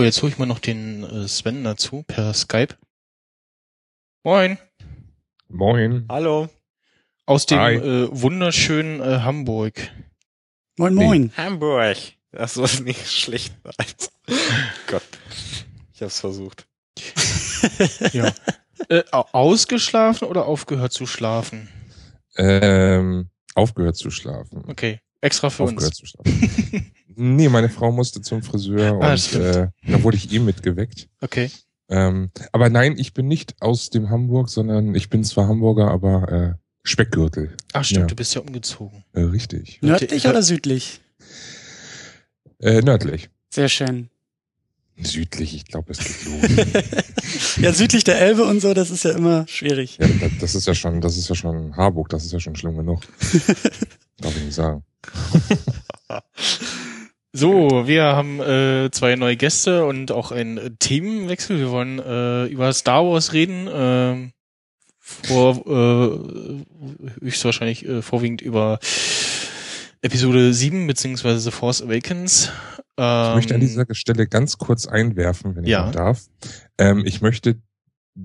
So, jetzt hole ich mal noch den äh, Sven dazu per Skype. Moin. Moin. Hallo. Aus dem Hi. äh, wunderschönen äh, Hamburg. Moin, moin. Hamburg. Das soll nicht schlecht sein. Gott. Ich hab's versucht. Ja. äh, au- ausgeschlafen oder aufgehört zu schlafen? Ähm, aufgehört zu schlafen. Okay. Extra für uns. nee, meine Frau musste zum Friseur Ah, und äh, da wurde ich ihm mitgeweckt. Okay. Ähm, aber nein, ich bin nicht aus dem Hamburg, sondern ich bin zwar Hamburger, aber äh, Speckgürtel. Ach stimmt, Ja. du bist ja umgezogen. Äh, richtig. Nördlich oder südlich? Äh, nördlich. Sehr schön. Südlich, ich glaube, es geht los. Ja, südlich der Elbe und so, das ist ja immer schwierig. ja, das- das ist ja schon, das ist ja schon Harburg, das ist ja schon schlimm genug. Darf ich nicht sagen. So, wir haben äh, zwei neue Gäste und auch einen äh, Themenwechsel. Wir wollen äh, über Star Wars reden. ähm, vor äh, höchstwahrscheinlich äh, vorwiegend über Episode 7 beziehungsweise The Force Awakens. Ähm, Ich möchte an dieser Stelle ganz kurz einwerfen, wenn ich Ja. noch darf. Ähm, ich möchte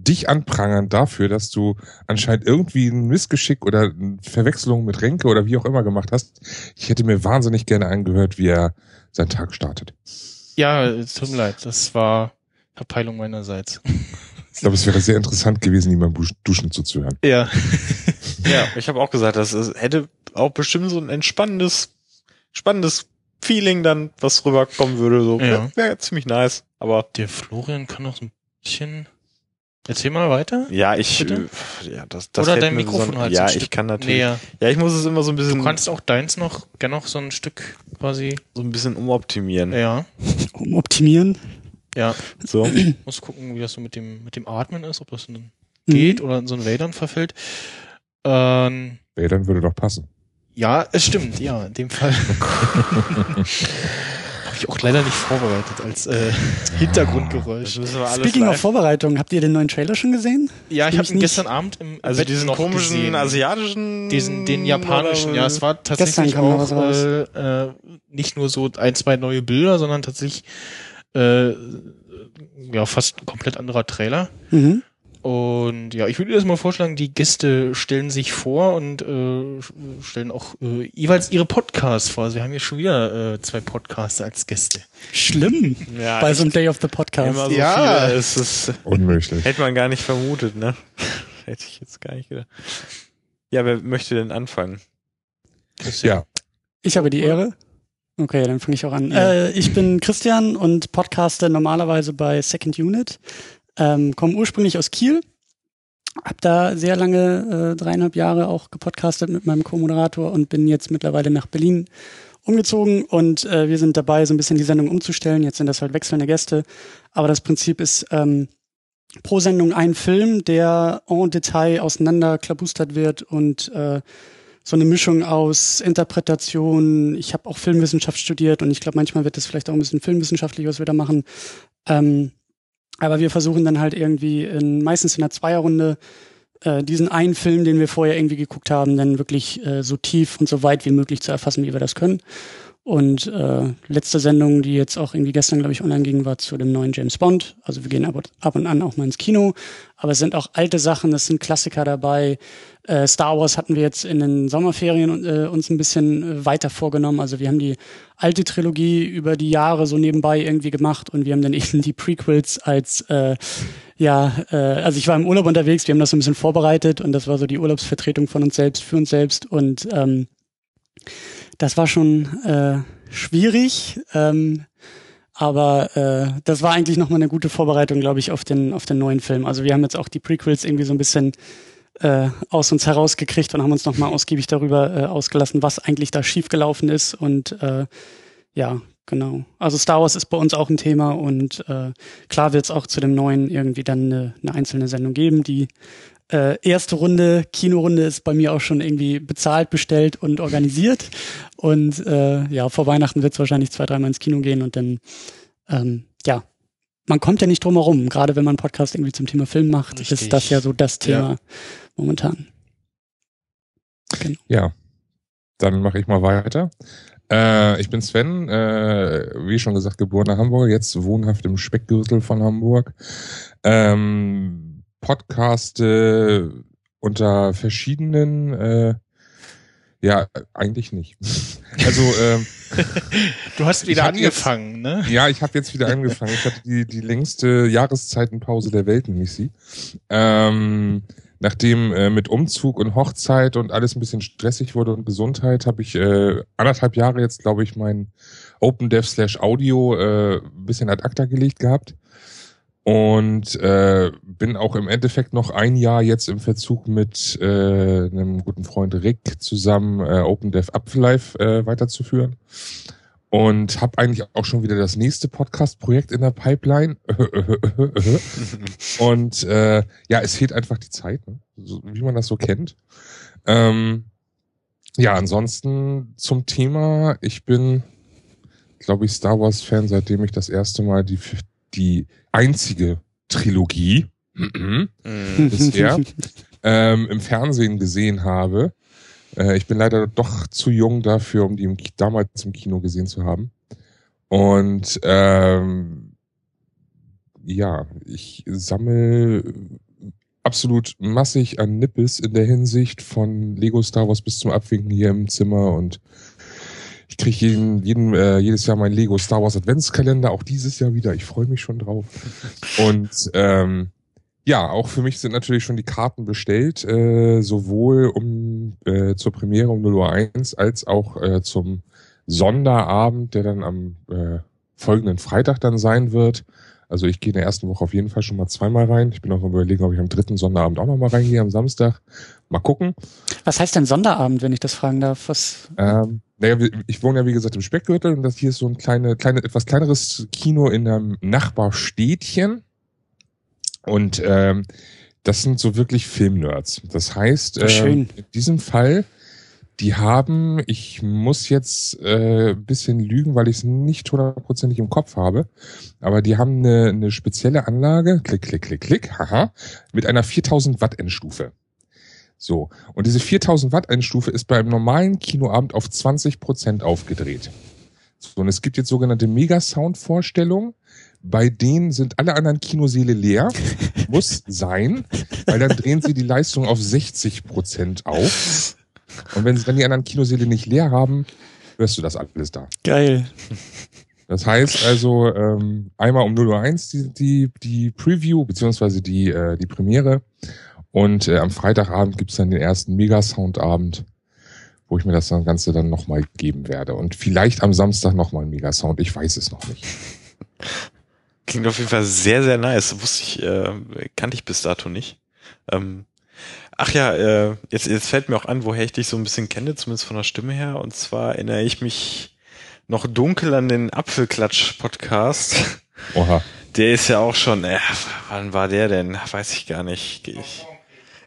dich anprangern dafür, dass du anscheinend irgendwie ein Missgeschick oder eine Verwechslung mit Renke oder wie auch immer gemacht hast. Ich hätte mir wahnsinnig gerne angehört, wie er seinen Tag startet. Ja, es tut mir leid, das war Verpeilung meinerseits. Ich glaube, es wäre sehr interessant gewesen, ihm beim Duschen zuzuhören. Ja. Ja, ich habe auch gesagt, das hätte auch bestimmt so ein entspannendes, spannendes Feeling dann, was rüberkommen würde. So Ja. wäre wär ziemlich nice. Aber Der Florian kann noch so ein bisschen. Erzähl mal weiter. ja, ich Bitte? äh, ja, das, das Oder dein Mikrofon so, halt Ja, so ein ich Stück kann natürlich. Näher. Ja, ich muss es immer so ein bisschen Du kannst auch deins noch gerne noch so ein Stück quasi. so ein bisschen umoptimieren. Ja. Um optimieren. Ja. So. Muss gucken, wie das so mit dem mit dem Atmen ist, ob das dann Mhm. geht oder in so ein Wäldern verfällt. Ähm, dann würde doch passen. ja, es stimmt, ja, in dem Fall. Habe ich auch leider nicht vorbereitet als äh, Hintergrundgeräusch. Speaking of live- Vorbereitung, habt ihr den neuen Trailer schon gesehen? Ja, ich habe ihn gestern Abend im, Also Bett diesen noch komischen gesehen. asiatischen. diesen den japanischen. Ja, es war tatsächlich auch äh, äh, nicht nur so ein, zwei neue Bilder, sondern tatsächlich äh, ja fast ein komplett anderer Trailer. Mhm. Und ja, ich würde erst mal vorschlagen, die Gäste stellen sich vor und äh, stellen auch äh, jeweils ihre Podcasts vor. Also wir haben hier schon wieder äh, zwei Podcasts als Gäste. Schlimm. Ja, Bei so einem Day of the Podcast. immer so Ja. viele. Es ist, Unmöglich. hätte man gar nicht vermutet, ne? Hätte ich jetzt gar nicht gedacht. Ja, wer möchte denn anfangen? Ja, Ich habe die Ehre. Okay, dann fange ich auch an. Äh, ich bin Christian und podcaste normalerweise bei Second Unit. Ähm, komme ursprünglich aus Kiel. Hab da sehr lange, äh, dreieinhalb Jahre auch gepodcastet mit meinem Co-Moderator und bin jetzt mittlerweile nach Berlin umgezogen und äh, wir sind dabei, so ein bisschen die Sendung umzustellen. Jetzt sind das halt wechselnde Gäste. Aber das Prinzip ist ähm, pro Sendung ein Film, der en Detail auseinanderklabustert wird und äh, so eine Mischung aus Interpretation. Ich habe auch Filmwissenschaft studiert und ich glaube, manchmal wird das vielleicht auch ein bisschen filmwissenschaftlich, was wir da machen. Ähm, aber wir versuchen dann halt irgendwie in, meistens in einer Zweierrunde äh, diesen einen Film, den wir vorher irgendwie geguckt haben, dann wirklich äh, so tief und so weit wie möglich zu erfassen, wie wir das können. Und äh, letzte Sendung, die jetzt auch irgendwie gestern, glaube ich, online ging, war zu dem neuen James Bond. Also wir gehen ab und, ab und an auch mal ins Kino. Aber es sind auch alte Sachen, es sind Klassiker dabei. Äh, Star Wars hatten wir jetzt in den Sommerferien äh, uns ein bisschen äh, weiter vorgenommen. Also wir haben die alte Trilogie über die Jahre so nebenbei irgendwie gemacht und wir haben dann eben die Prequels als äh, ja, äh, also ich war im Urlaub unterwegs, wir haben das so ein bisschen vorbereitet und das war so die Urlaubsvertretung von uns selbst, für uns selbst und ähm, das war schon äh, schwierig, ähm, aber äh, das war eigentlich nochmal eine gute Vorbereitung, glaube ich, auf den, auf den neuen Film. Also wir haben jetzt auch die Prequels irgendwie so ein bisschen äh, aus uns herausgekriegt und haben uns nochmal ausgiebig darüber äh, ausgelassen, was eigentlich da schiefgelaufen ist. Und äh, ja, genau. Also Star Wars ist bei uns auch ein Thema und äh, klar wird es auch zu dem neuen irgendwie dann eine, eine einzelne Sendung geben, die äh, erste Runde, Kinorunde ist bei mir auch schon irgendwie bezahlt, bestellt und organisiert. Und äh, ja, vor Weihnachten wird es wahrscheinlich zwei, dreimal ins Kino gehen und dann, ähm, ja, man kommt ja nicht drum herum. Gerade wenn man einen Podcast irgendwie zum Thema Film macht, Richtig. ist das ja so das Thema Ja. momentan. Genau. Ja, dann mache ich mal weiter. Äh, ich bin Sven, äh, wie schon gesagt, geborener Hamburger, jetzt wohnhaft im Speckgürtel von Hamburg. Ähm, Podcaste unter verschiedenen, äh, ja, eigentlich nicht. Also, ähm, Du hast wieder hatte jetzt- angefangen, ne? ja, ich habe jetzt wieder angefangen. Ich hatte die, die längste Jahreszeitenpause der Welt, nenne ich sie. Ähm, nachdem äh, mit Umzug und Hochzeit und alles ein bisschen stressig wurde und Gesundheit, habe ich äh, anderthalb Jahre jetzt, glaube ich, mein OpenDev slash Audio äh, ein bisschen ad acta gelegt gehabt. Und äh, bin auch im Endeffekt noch ein Jahr jetzt im Verzug mit äh, einem guten Freund Rick zusammen äh, OpenDev Apfellife äh, weiterzuführen und habe eigentlich auch schon wieder das nächste Podcast-Projekt in der Pipeline. und äh, ja, es fehlt einfach die Zeit, ne? so, wie man das so kennt. Ähm, ja, ansonsten zum Thema, ich bin, glaube ich, Star Wars-Fan, seitdem ich das erste Mal die, die einzige Trilogie Mhm. bisher ähm, im Fernsehen gesehen habe. Äh, ich bin leider doch zu jung dafür, um die im, damals im Kino gesehen zu haben. Und ähm, ja, ich sammle absolut massig an Nippes in der Hinsicht von Lego Star Wars bis zum Abwinken hier im Zimmer und ich kriege jeden, jeden, äh, jedes Jahr meinen Lego Star Wars Adventskalender, auch dieses Jahr wieder. Ich freue mich schon drauf. Und ähm, ja, auch für mich sind natürlich schon die Karten bestellt, äh, sowohl um äh, zur Premiere um 0 Uhr 1 als auch äh, zum Sonderabend, der dann am äh, folgenden Freitag dann sein wird. Also ich gehe in der ersten Woche auf jeden Fall schon mal zweimal rein. Ich bin auch überlegen, ob ich am dritten Sonderabend auch noch mal reingehe, am Samstag. Mal gucken. Was heißt denn Sonderabend, wenn ich das fragen darf? Was? Ähm, naja, ich wohne ja wie gesagt im Speckgürtel und das hier ist so ein kleine, kleine, etwas kleineres Kino in einem Nachbarstädtchen. Und ähm, das sind so wirklich Filmnerds. Das heißt, ähm, in diesem Fall, die haben, ich muss jetzt äh, ein bisschen lügen, weil ich es nicht hundertprozentig im Kopf habe, aber die haben eine, eine spezielle Anlage, klick, klick, klick, klick, haha, mit einer 4000 Watt Endstufe. So. Und diese 4000 Watt Endstufe ist beim normalen Kinoabend auf 20 Prozent aufgedreht. So, und es gibt jetzt sogenannte Mega-Sound-Vorstellungen. Bei denen sind alle anderen Kinoseele leer. Muss sein, weil dann drehen sie die Leistung auf 60 Prozent auf. Und wenn sie dann die anderen Kinoseele nicht leer haben, hörst du das alles da. Geil. Das heißt also ähm, einmal um 0 Uhr 1 die, die, die Preview beziehungsweise die, äh, die Premiere und äh, am Freitagabend gibt's dann den ersten Mega-Sound-Abend, wo ich mir das dann Ganze dann nochmal geben werde. Und vielleicht am Samstag nochmal ein Mega-Sound, ich weiß es noch nicht. Klingt auf jeden Fall sehr, sehr nice. Wusste ich, äh, kannte ich bis dato nicht. Ähm, ach ja, äh, jetzt, jetzt fällt mir auch an, woher ich dich so ein bisschen kenne, zumindest von der Stimme her. Und zwar erinnere ich mich noch dunkel an den Apfelklatsch-Podcast. Oha. Der ist ja auch schon, äh, wann war der denn? Weiß ich gar nicht. Ich,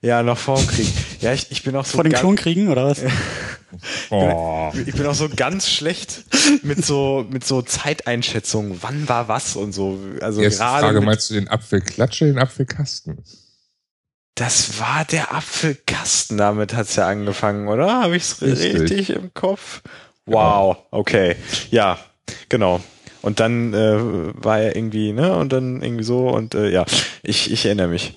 ja, noch vorm Krieg. Ja, ich, ich bin auch so Vor den Klonkriegen oder was? Oh. ich bin auch so ganz schlecht mit so mit so Zeiteinschätzungen. Wann war was und so. Also Erste gerade Frage, meinst du den Apfelklatsche, den Apfelkasten? Das war der Apfelkasten, damit hat's ja angefangen, oder? Habe ich's Richtig. richtig im Kopf? Wow, okay. Ja, genau. Und dann äh, war er irgendwie, ne? Und dann irgendwie so und äh, ja, ich, ich erinnere mich.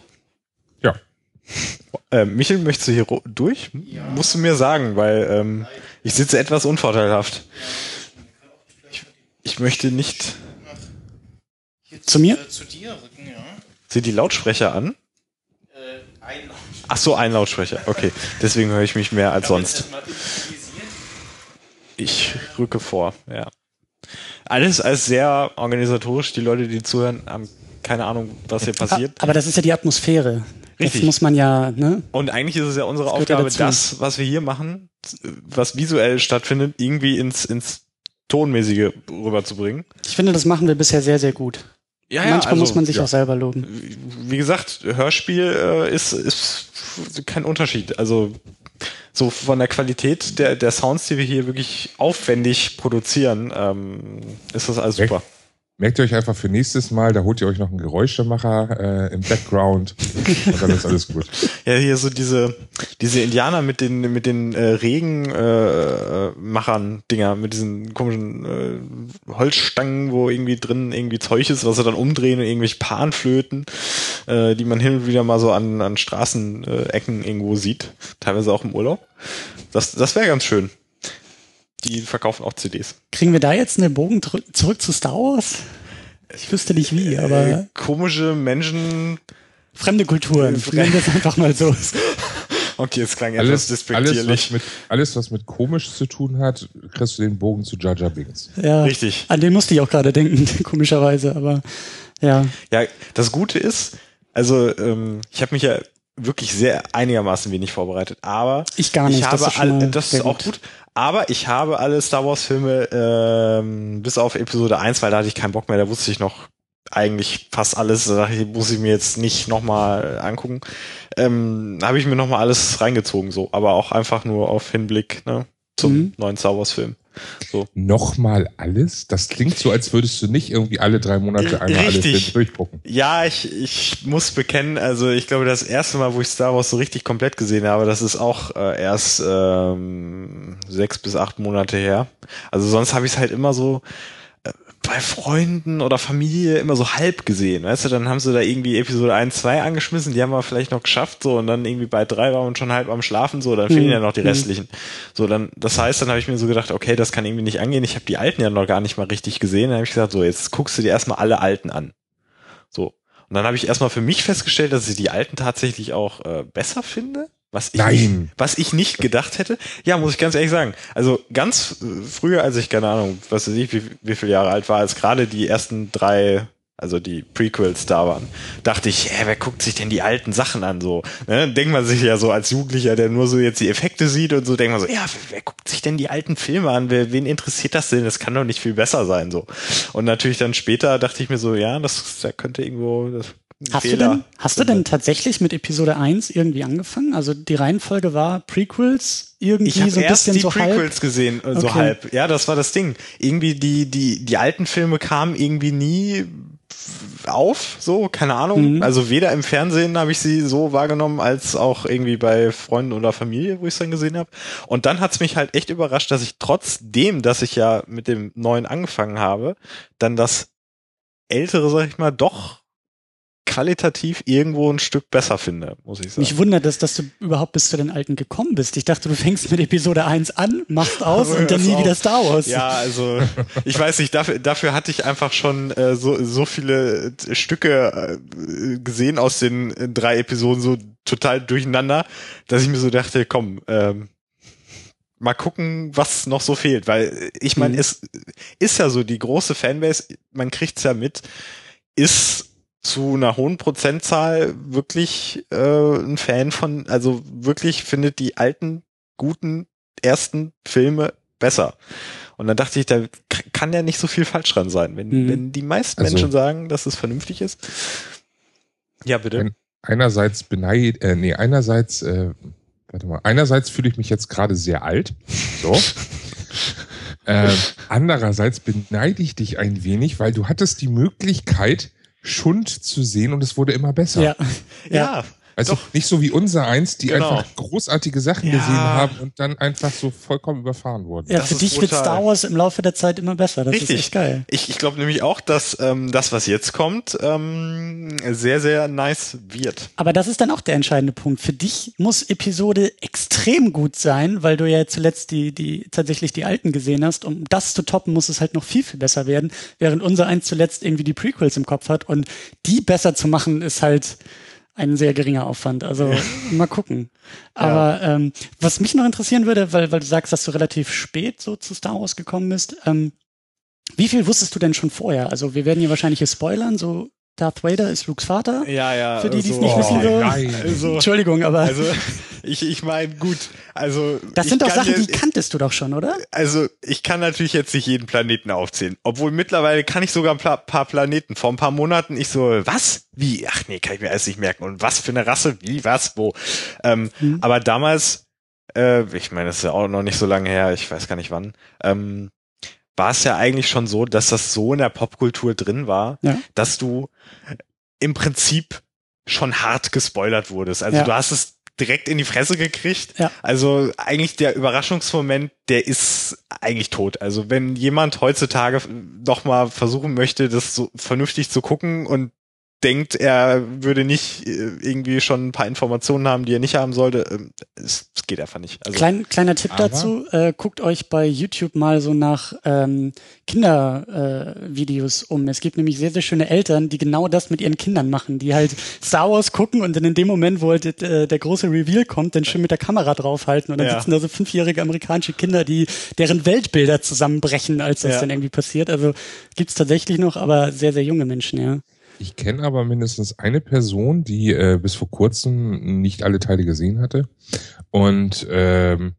Ja. Äh, Michel, möchtest du hier durch? Musst du mir sagen, weil ähm, ich sitze etwas unvorteilhaft. Ich, ich möchte nicht. Zu mir? Äh, zu dir rücken, ja. Sind die Lautsprecher an? Äh, ein Ach so, ein Lautsprecher. Okay, deswegen höre ich mich mehr als sonst. Ich rücke vor, ja. Alles als sehr organisatorisch. Die Leute, die zuhören, haben keine Ahnung, was hier passiert. Aber das ist ja die Atmosphäre. Richtig. Das muss man ja, ne? Und eigentlich ist es ja unsere Das ja Aufgabe, dazu. das, was wir hier machen, was visuell stattfindet, irgendwie ins, ins Tonmäßige rüberzubringen. Ich finde, das machen wir bisher sehr, sehr gut. Ja, Manchmal muss man sich ja. auch selber loben. wie gesagt, Hörspiel äh, ist, ist kein Unterschied. Also so von der Qualität der, der Sounds, die wir hier wirklich aufwendig produzieren, ähm, ist das alles super. Merkt ihr euch einfach für nächstes Mal, da holt ihr euch noch einen Geräuschemacher äh, im Background und dann ist alles gut. Ja, hier so diese, diese Indianer mit den, mit den äh, Regenmachern äh, Dinger, mit diesen komischen äh, Holzstangen, wo irgendwie drin irgendwie Zeug ist, was sie dann umdrehen und irgendwelche Panflöten, äh, die man hin und wieder mal so an, an Straßenecken irgendwo sieht, teilweise auch im Urlaub. Das, das wäre ganz schön. Die verkaufen auch CDs. Kriegen wir da jetzt einen Bogen zurück zu Star Wars? Ich wüsste nicht wie, aber. Äh, komische Menschen. Fremde Kulturen. Nennen wir es einfach mal so. Okay, es klang Alles, etwas alles, despektierlich. was mit, alles, was mit komisch zu tun hat, kriegst du den Bogen zu Jar Jar Binks. Ja, Richtig. An den musste ich auch gerade denken, komischerweise, aber ja. Ja, das Gute ist, also ähm, ich habe mich ja wirklich sehr einigermaßen wenig vorbereitet, aber Ich gar nicht. ich habe das ist, mal das ist auch gut. Aber ich habe alle Star Wars Filme ähm, bis auf Episode 1, weil da hatte ich keinen Bock mehr, da wusste ich noch eigentlich fast alles, da muss ich mir jetzt nicht nochmal angucken. Ähm, habe ich mir nochmal alles reingezogen, so, aber auch einfach nur auf Hinblick ne, zum Mhm. neuen Star Wars Film. So. Nochmal alles? Das klingt so, als würdest du nicht irgendwie alle drei Monate einmal alles Richtig. durchgucken. Ja, ich, ich muss bekennen, also ich glaube, das erste Mal, wo ich Star Wars so richtig komplett gesehen habe, das ist auch äh, erst ähm, sechs bis acht Monate her. Also sonst habe ich es halt immer so bei Freunden oder Familie immer so halb gesehen, weißt du, dann haben sie da irgendwie Episode 1, 2 angeschmissen, die haben wir vielleicht noch geschafft, so, und dann irgendwie bei drei waren wir schon halb am Schlafen, so, dann fehlen Mhm. ja noch die Mhm. restlichen. So, dann, das heißt, dann habe ich mir so gedacht, okay, das kann irgendwie nicht angehen, ich habe die alten ja noch gar nicht mal richtig gesehen, dann habe ich gesagt, so, jetzt guckst du dir erstmal alle alten an. So. Und dann habe ich erstmal für mich festgestellt, dass ich die alten tatsächlich auch äh, besser finde. Was ich, Nein. Nicht, was ich nicht gedacht hätte. Ja, muss ich ganz ehrlich sagen. Also ganz früher, als ich, keine Ahnung, was weiß ich, wie, wie viele Jahre alt war, als gerade die ersten drei, also die Prequels da waren, dachte ich, hä, wer guckt sich denn die alten Sachen an so? Ne? Denkt man sich ja so als Jugendlicher, der nur so jetzt die Effekte sieht und so, denkt man so, ja, wer, wer guckt sich denn die alten Filme an? Wer, wen interessiert das denn? Das kann doch nicht viel besser sein so. Und natürlich dann später dachte ich mir so, ja, das, da könnte irgendwo das, Hast du, Fehler denn, hast du denn tatsächlich mit Episode 1 irgendwie angefangen? Also die Reihenfolge war Prequels, irgendwie so ein erst bisschen die so Prequels halb. gesehen, äh, so Okay. halb. Ja, das war das Ding. Irgendwie die die die alten Filme kamen irgendwie nie auf, so keine Ahnung. Mhm. Also weder im Fernsehen habe ich sie so wahrgenommen als auch irgendwie bei Freunden oder Familie, wo ich es dann gesehen habe. Und dann hat's mich halt echt überrascht, dass ich trotzdem, dass ich ja mit dem neuen angefangen habe, dann das ältere, sag ich mal, doch qualitativ irgendwo ein Stück besser finde, muss ich sagen. Mich wundert es, dass du überhaupt bis zu den alten gekommen bist. Ich dachte, du fängst mit Episode 1 an, machst aus und dann nie auf. wieder Star Wars. Ja, also ich weiß nicht, dafür, dafür hatte ich einfach schon äh, so, so viele äh, Stücke äh, gesehen aus den äh, drei Episoden so total durcheinander, dass ich mir so dachte, komm, ähm, mal gucken, was noch so fehlt, weil ich meine, Mhm. es ist ja so die große Fanbase, man kriegt's ja mit, ist zu einer hohen Prozentzahl wirklich äh, ein Fan von, also wirklich findet die alten guten ersten Filme besser. Und dann dachte ich, da kann ja nicht so viel falsch dran sein, wenn, Mhm. wenn die meisten Also- Menschen sagen, dass es vernünftig ist. Ja, bitte. Ein- Einerseits beneid, äh, nee, einerseits, äh, warte mal, einerseits fühle ich mich jetzt gerade sehr alt. So. äh, andererseits beneide ich dich ein wenig, weil du hattest die Möglichkeit, Schund zu sehen und es wurde immer besser. ja. ja, Also doch. nicht so wie unser eins, die Genau. einfach großartige Sachen Ja. gesehen haben und dann einfach so vollkommen überfahren wurden. Ja, Das für dich wird brutal. Star Wars im Laufe der Zeit immer besser. Das Richtig. ist echt geil. Ich, ich glaube nämlich auch, dass ähm, das, was jetzt kommt, ähm, sehr, sehr nice wird. Aber das ist dann auch der entscheidende Punkt. Für dich muss Episode extrem gut sein, weil du ja zuletzt die, die, tatsächlich die alten gesehen hast. Um das zu toppen, muss es halt noch viel, viel besser werden. Während unser eins zuletzt irgendwie die Prequels im Kopf hat. Und die besser zu machen, ist halt ein sehr geringer Aufwand. Also mal gucken. Aber ähm, was mich noch interessieren würde, weil, weil du sagst, dass du relativ spät so zu Star Wars gekommen bist, ähm, wie viel wusstest du denn schon vorher? Also wir werden hier wahrscheinlich hier spoilern, so Darth Vader ist Lukes Vater. Ja, ja. Für die, die es so- nicht wissen, so. nein. Also, Entschuldigung, aber also ich, ich meine, gut, also. das ich sind doch kann Sachen, die jetzt- kanntest du doch schon, oder? Also ich kann natürlich jetzt nicht jeden Planeten aufzählen. Obwohl mittlerweile kann ich sogar ein paar Planeten. Vor ein paar Monaten ich so, was? Wie? Ach nee, kann ich mir alles nicht merken. Und was für eine Rasse? Wie? Was? Wo? Ähm, Mhm. Aber damals, äh, ich meine, das ist ja auch noch nicht so lange her, ich weiß gar nicht wann, ähm, war es ja eigentlich schon so, dass das so in der Popkultur drin war, Ja. dass du im Prinzip schon hart gespoilert wurdest. Also Ja. du hast es direkt in die Fresse gekriegt. Ja. Also eigentlich der Überraschungsmoment, der ist eigentlich tot. Also wenn jemand heutzutage doch mal versuchen möchte, das so vernünftig zu gucken und denkt, er würde nicht äh, irgendwie schon ein paar Informationen haben, die er nicht haben sollte, ähm, es, es geht einfach nicht. Also Klein, kleiner Tipp dazu, äh, guckt euch bei YouTube mal so nach ähm, Kindervideos äh, um. Es gibt nämlich sehr, sehr schöne Eltern, die genau das mit ihren Kindern machen, die halt Star Wars gucken und dann in dem Moment, wo halt äh, der große Reveal kommt, dann schön mit der Kamera draufhalten und dann Ja. sitzen da so fünfjährige amerikanische Kinder, die deren Weltbilder zusammenbrechen, als das Ja. dann irgendwie passiert. Also gibt's tatsächlich noch, aber sehr, sehr junge Menschen, ja. Ich kenne aber mindestens eine Person, die äh, bis vor kurzem nicht alle Teile gesehen hatte und ähm,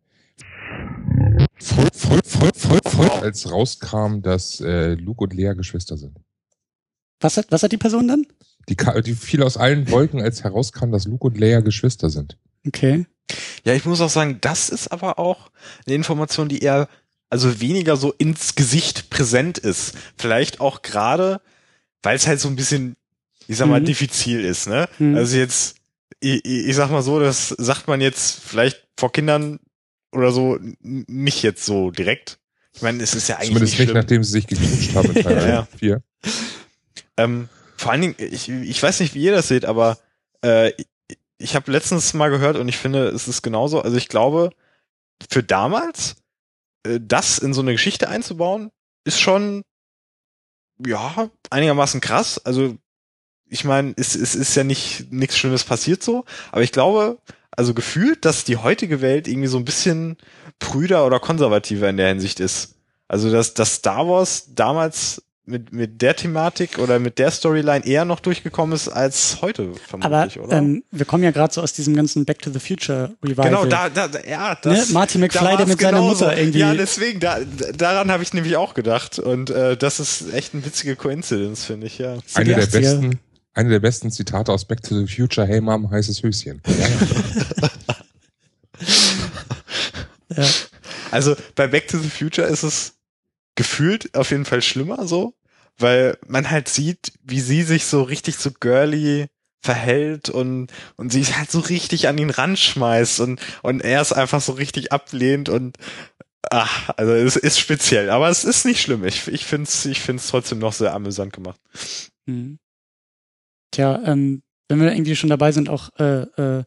voll, voll, voll, voll, voll, als rauskam, dass äh, Luke und Lea Geschwister sind. Was hat, was hat die Person dann? Die, die fiel aus allen Wolken, als herauskam, dass Luke und Leia Geschwister sind. Okay. Ja, ich muss auch sagen, das ist aber auch eine Information, die eher, also weniger so ins Gesicht präsent ist. Vielleicht auch gerade, weil es halt so ein bisschen, ich sag mal, Mhm. diffizil ist, ne? Mhm. Also jetzt, ich, ich sag mal so, das sagt man jetzt vielleicht vor Kindern oder so nicht jetzt so direkt. Ich meine, es ist ja eigentlich Zumindest nicht nachdem sie sich geknutscht haben in Teil Ja, ja. 4. Ähm, vor allen Dingen, ich, ich weiß nicht, wie ihr das seht, aber äh, ich, ich habe letztens mal gehört und ich finde, es ist genauso. Also ich glaube, für damals, äh, das in so eine Geschichte einzubauen, ist schon ja einigermaßen krass. Also ich meine, es, es ist ja nicht nichts Schlimmes passiert so, aber ich glaube, also gefühlt, dass die heutige Welt irgendwie so ein bisschen prüder oder konservativer in der Hinsicht ist. Also dass, dass Star Wars damals mit, mit der Thematik oder mit der Storyline eher noch durchgekommen ist als heute Aber vermutlich, oder? ähm, wir kommen ja gerade so aus diesem ganzen Back to the Future Revival. genau, da, da, da- ja, das, ne? Marty da McFly, der mit seiner genauso. Mutter irgendwie. Ja, deswegen, da, daran habe ich nämlich auch gedacht. Und äh, das ist echt eine witzige Koinzidenz, finde ich, ja. Eine der 80er. besten, eine der besten Zitate aus Back to the Future, Hey Mom, heißes Höschen. Ja. Also bei Back to the Future ist es gefühlt auf jeden Fall schlimmer so, weil man halt sieht, wie sie sich so richtig so girly verhält und, und sie halt so richtig an ihn ranschmeißt und, und er es einfach so richtig ablehnt und ach, also es ist speziell, aber es ist nicht schlimm. Ich, ich finde es ich find's trotzdem noch sehr amüsant gemacht. Mhm. Tja, ähm, wenn wir irgendwie schon dabei sind, auch äh, äh,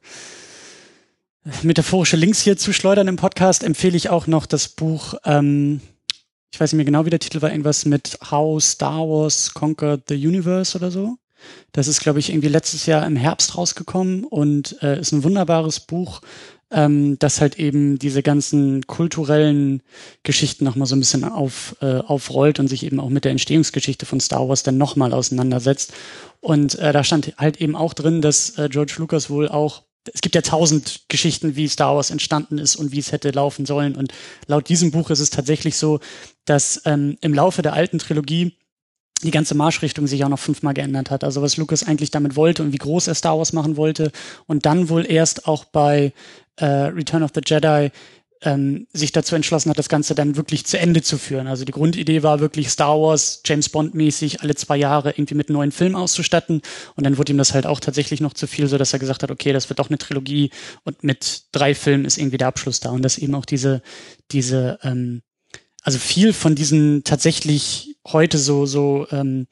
metaphorische Links hier zu schleudern im Podcast, empfehle ich auch noch das Buch, ähm, ich weiß nicht mehr genau, wie der Titel war, irgendwas mit How Star Wars Conquered the Universe oder so. Das ist, glaube ich, irgendwie letztes Jahr im Herbst rausgekommen und äh, ist ein wunderbares Buch, ähm, das halt eben diese ganzen kulturellen Geschichten nochmal so ein bisschen auf, äh, aufrollt und sich eben auch mit der Entstehungsgeschichte von Star Wars dann nochmal auseinandersetzt. Und äh, da stand halt eben auch drin, dass äh, George Lucas wohl auch es gibt ja tausend Geschichten, wie Star Wars entstanden ist und wie es hätte laufen sollen. Und laut diesem Buch ist es tatsächlich so, dass ähm, im Laufe der alten Trilogie die ganze Marschrichtung sich auch noch fünfmal geändert hat. Also was Lucas eigentlich damit wollte und wie groß er Star Wars machen wollte. Und dann wohl erst auch bei äh, Return of the Jedi ähm, sich dazu entschlossen hat, das Ganze dann wirklich zu Ende zu führen. Also die Grundidee war wirklich Star Wars, James Bond mäßig alle zwei Jahre irgendwie mit neuen Filmen auszustatten. Und dann wurde ihm das halt auch tatsächlich noch zu viel, so dass er gesagt hat, okay, das wird doch eine Trilogie und mit drei Filmen ist irgendwie der Abschluss da. Und dass eben auch diese, diese, ähm, also viel von diesen tatsächlich heute so, so ähm,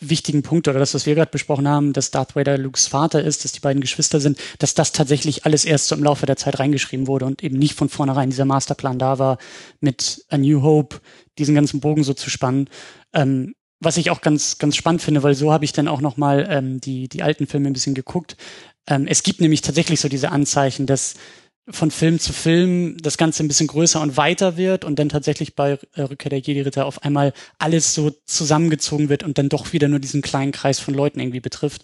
wichtigen Punkte oder das, was wir gerade besprochen haben, dass Darth Vader Lukes Vater ist, dass die beiden Geschwister sind, dass das tatsächlich alles erst so im Laufe der Zeit reingeschrieben wurde und eben nicht von vornherein dieser Masterplan da war, mit A New Hope diesen ganzen Bogen so zu spannen. Ähm, was ich auch ganz, ganz spannend finde, weil so habe ich dann auch nochmal ähm, die, die alten Filme ein bisschen geguckt. Ähm, es gibt nämlich tatsächlich so diese Anzeichen, dass von Film zu Film das Ganze ein bisschen größer und weiter wird und dann tatsächlich bei äh, Rückkehr der Jedi-Ritter auf einmal alles so zusammengezogen wird und dann doch wieder nur diesen kleinen Kreis von Leuten irgendwie betrifft.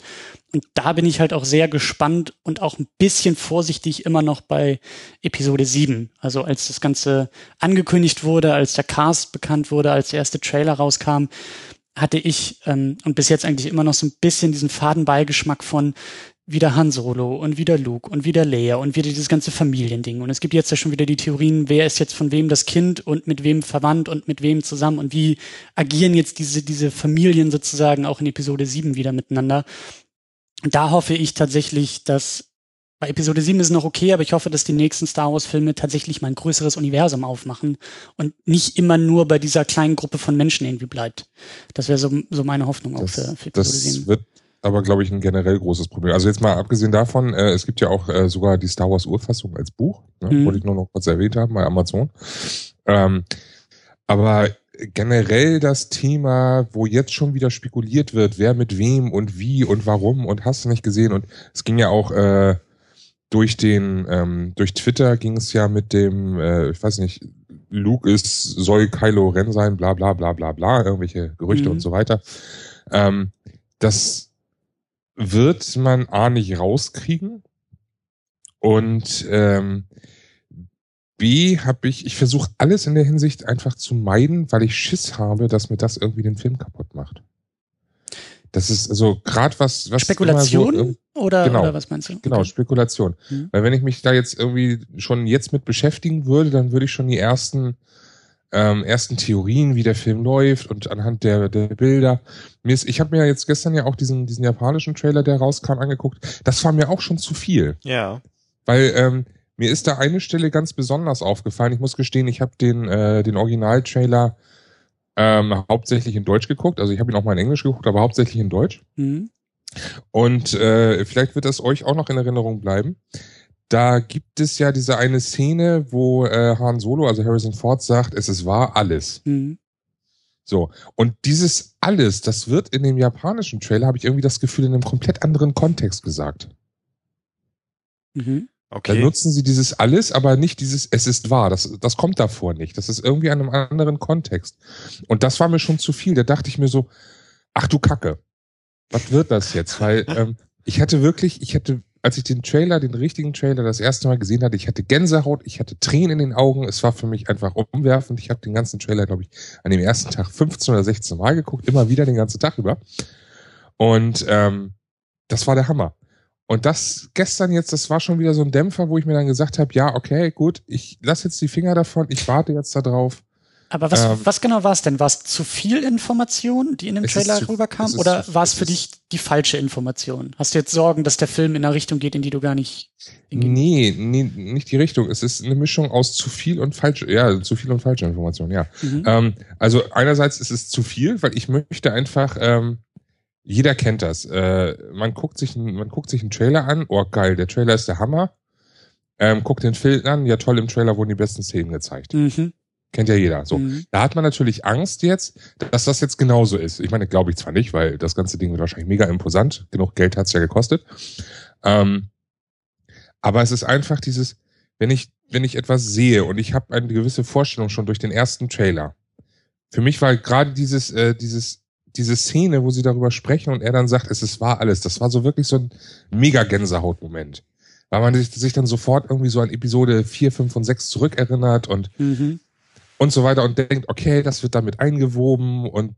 Und da bin ich halt auch sehr gespannt und auch ein bisschen vorsichtig immer noch bei Episode 7. Also als das Ganze angekündigt wurde, als der Cast bekannt wurde, als der erste Trailer rauskam, hatte ich ähm, und bis jetzt eigentlich immer noch so ein bisschen diesen Fadenbeigeschmack von, wieder Han Solo und wieder Luke und wieder Leia und wieder dieses ganze Familiending. Und es gibt jetzt ja schon wieder die Theorien, wer ist jetzt von wem das Kind und mit wem verwandt und mit wem zusammen und wie agieren jetzt diese, diese Familien sozusagen auch in Episode 7 wieder miteinander. Da hoffe ich tatsächlich, dass bei Episode 7 ist es noch okay, aber ich hoffe, dass die nächsten Star Wars-Filme tatsächlich mal ein größeres Universum aufmachen und nicht immer nur bei dieser kleinen Gruppe von Menschen irgendwie bleibt. Das wäre so, so meine Hoffnung das, auch für, für Episode das 7. wird aber, glaube ich, ein generell großes Problem. Also jetzt mal abgesehen davon, äh, es gibt ja auch äh, sogar die Star Wars Urfassung als Buch, ne? Mhm. wollte ich nur noch kurz erwähnt haben bei Amazon. Ähm, aber generell das Thema, wo jetzt schon wieder spekuliert wird, wer mit wem und wie und warum und hast du nicht gesehen und es ging ja auch äh, durch den ähm, durch Twitter ging es ja mit dem äh, ich weiß nicht Luke ist soll Kylo Ren sein bla bla bla bla bla irgendwelche Gerüchte Mhm. und so weiter ähm, das wird man A nicht rauskriegen und ähm, B habe ich, ich versuche alles in der Hinsicht einfach zu meiden, weil ich Schiss habe, dass mir das irgendwie den Film kaputt macht. Das ist also gerade was, was Spekulation so, oder, genau. oder was meinst du? Genau, Okay. Spekulation. Mhm. Weil wenn ich mich da jetzt irgendwie schon jetzt mit beschäftigen würde, dann würde ich schon die ersten ähm, ersten Theorien, wie der Film läuft und anhand der, der Bilder. Mir ist, ich habe mir jetzt gestern ja auch diesen, diesen japanischen Trailer, der rauskam, angeguckt. Das war mir auch schon zu viel. Ja. Weil ähm, mir ist da eine Stelle ganz besonders aufgefallen. Ich muss gestehen, ich habe den, äh, den Original-Trailer ähm, hauptsächlich in Deutsch geguckt. Also ich habe ihn auch mal in Englisch geguckt, aber hauptsächlich in Deutsch. Mhm. Und äh, vielleicht wird das euch auch noch in Erinnerung bleiben. Da gibt es ja diese eine Szene, wo äh, Han Solo, also Harrison Ford, sagt, es ist wahr alles. Mhm. So. Und dieses alles, das wird in dem japanischen Trailer, habe ich irgendwie das Gefühl, in einem komplett anderen Kontext gesagt. Mhm. Dann Okay. nutzen sie dieses alles, aber nicht dieses es ist wahr. Das, das kommt davor nicht. Das ist irgendwie an einem anderen Kontext. Und das war mir schon zu viel. Da dachte ich mir so, ach du Kacke. Was wird das jetzt? Weil ähm, ich hatte wirklich, ich hatte, als ich den Trailer, den richtigen Trailer das erste Mal gesehen hatte, ich hatte Gänsehaut, ich hatte Tränen in den Augen. Es war für mich einfach umwerfend. Ich habe den ganzen Trailer, glaube ich, an dem ersten Tag 15 oder 16 Mal geguckt, immer wieder den ganzen Tag über. Und ähm, das war der Hammer. Und das gestern jetzt, das war schon wieder so ein Dämpfer, wo ich mir dann gesagt habe, ja, okay, gut, ich lasse jetzt die Finger davon, ich warte jetzt da drauf. Aber was, Ähm, was genau war es denn? War es zu viel Information, die in dem Trailer zu- rüberkam? Oder war es für dich die falsche Information? Hast du jetzt Sorgen, dass der Film in eine Richtung geht, in die du gar nicht. Nee, nee, nicht die Richtung. Es ist eine Mischung aus zu viel und falsche, ja, zu viel und falsche Informationen, ja. Mhm. Ähm, also einerseits ist es zu viel, weil ich möchte einfach, ähm, jeder kennt das. Äh, man guckt sich, einen- man guckt sich einen Trailer an, oh geil, der Trailer ist der Hammer. Ähm, guckt den Film an, ja toll, im Trailer wurden die besten Szenen gezeigt. Mhm. Kennt ja jeder. So. Mhm. Da hat man natürlich Angst jetzt, dass das jetzt genauso ist. Ich meine, glaube ich zwar nicht, weil das ganze Ding wird wahrscheinlich mega imposant. Genug Geld hat's ja gekostet. Ähm, aber es ist einfach dieses, wenn ich, wenn ich etwas sehe und ich habe eine gewisse Vorstellung schon durch den ersten Trailer. Für mich war gerade dieses, äh, dieses, diese Szene, wo sie darüber sprechen und er dann sagt, es ist wahr alles. Das war so wirklich so ein mega Gänsehaut-Moment. Weil man sich, sich dann sofort irgendwie so an Episode 4, 5 und 6 zurückerinnert und Mhm. Und so weiter und denkt, okay, das wird damit eingewoben und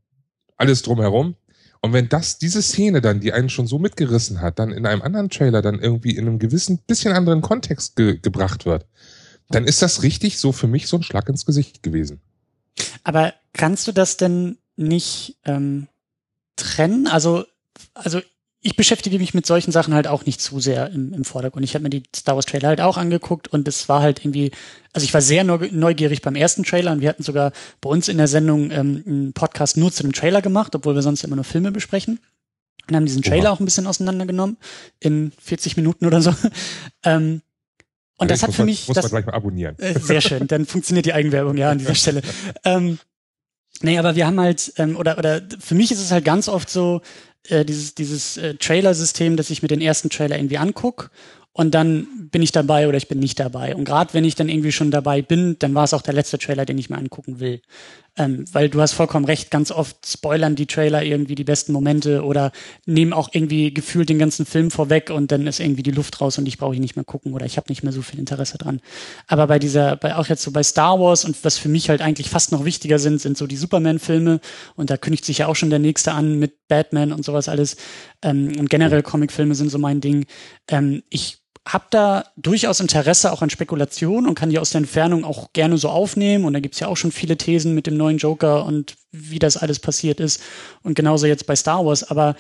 alles drumherum. Und wenn das, diese Szene dann, die einen schon so mitgerissen hat, dann in einem anderen Trailer dann irgendwie in einem gewissen, bisschen anderen Kontext ge gebracht wird, dann ist das richtig so für mich so ein Schlag ins Gesicht gewesen. Aber kannst du das denn nicht ähm, trennen? Also, also ich beschäftige mich mit solchen Sachen halt auch nicht zu sehr im, im Vordergrund. Ich habe mir die Star Wars Trailer halt auch angeguckt und es war halt irgendwie, also ich war sehr neu- neugierig beim ersten Trailer und wir hatten sogar bei uns in der Sendung ähm, einen Podcast nur zu dem Trailer gemacht, obwohl wir sonst immer nur Filme besprechen. Und haben diesen Trailer Oha. auch ein bisschen auseinandergenommen in 40 Minuten oder so. ähm, und das Jetzt hat für mich, Muss das, man gleich mal abonnieren. äh, Sehr schön, dann funktioniert die Eigenwerbung ja an dieser Stelle. Ähm, nee, aber wir haben halt, ähm, oder, oder für mich ist es halt ganz oft so, äh, dieses, dieses äh, Trailer-System, dass ich mir den ersten Trailer irgendwie anguck und dann bin ich dabei oder ich bin nicht dabei. Und gerade wenn ich dann irgendwie schon dabei bin, dann war es auch der letzte Trailer, den ich mir angucken will. Ähm, weil du hast vollkommen recht, ganz oft spoilern die Trailer irgendwie die besten Momente oder nehmen auch irgendwie gefühlt den ganzen Film vorweg und dann ist irgendwie die Luft raus und ich brauche ihn nicht mehr gucken oder ich habe nicht mehr so viel Interesse dran. Aber bei dieser, bei auch jetzt so bei Star Wars und was für mich halt eigentlich fast noch wichtiger sind, sind so die Superman-Filme und da kündigt sich ja auch schon der nächste an mit Batman und sowas alles. Ähm, und generell Comicfilme sind so mein Ding. Ähm, ich habe da durchaus Interesse auch an Spekulation und kann die aus der Entfernung auch gerne so aufnehmen. Und da gibt's ja auch schon viele Thesen mit dem neuen Joker und wie das alles passiert ist. Und genauso jetzt bei Star Wars. Aber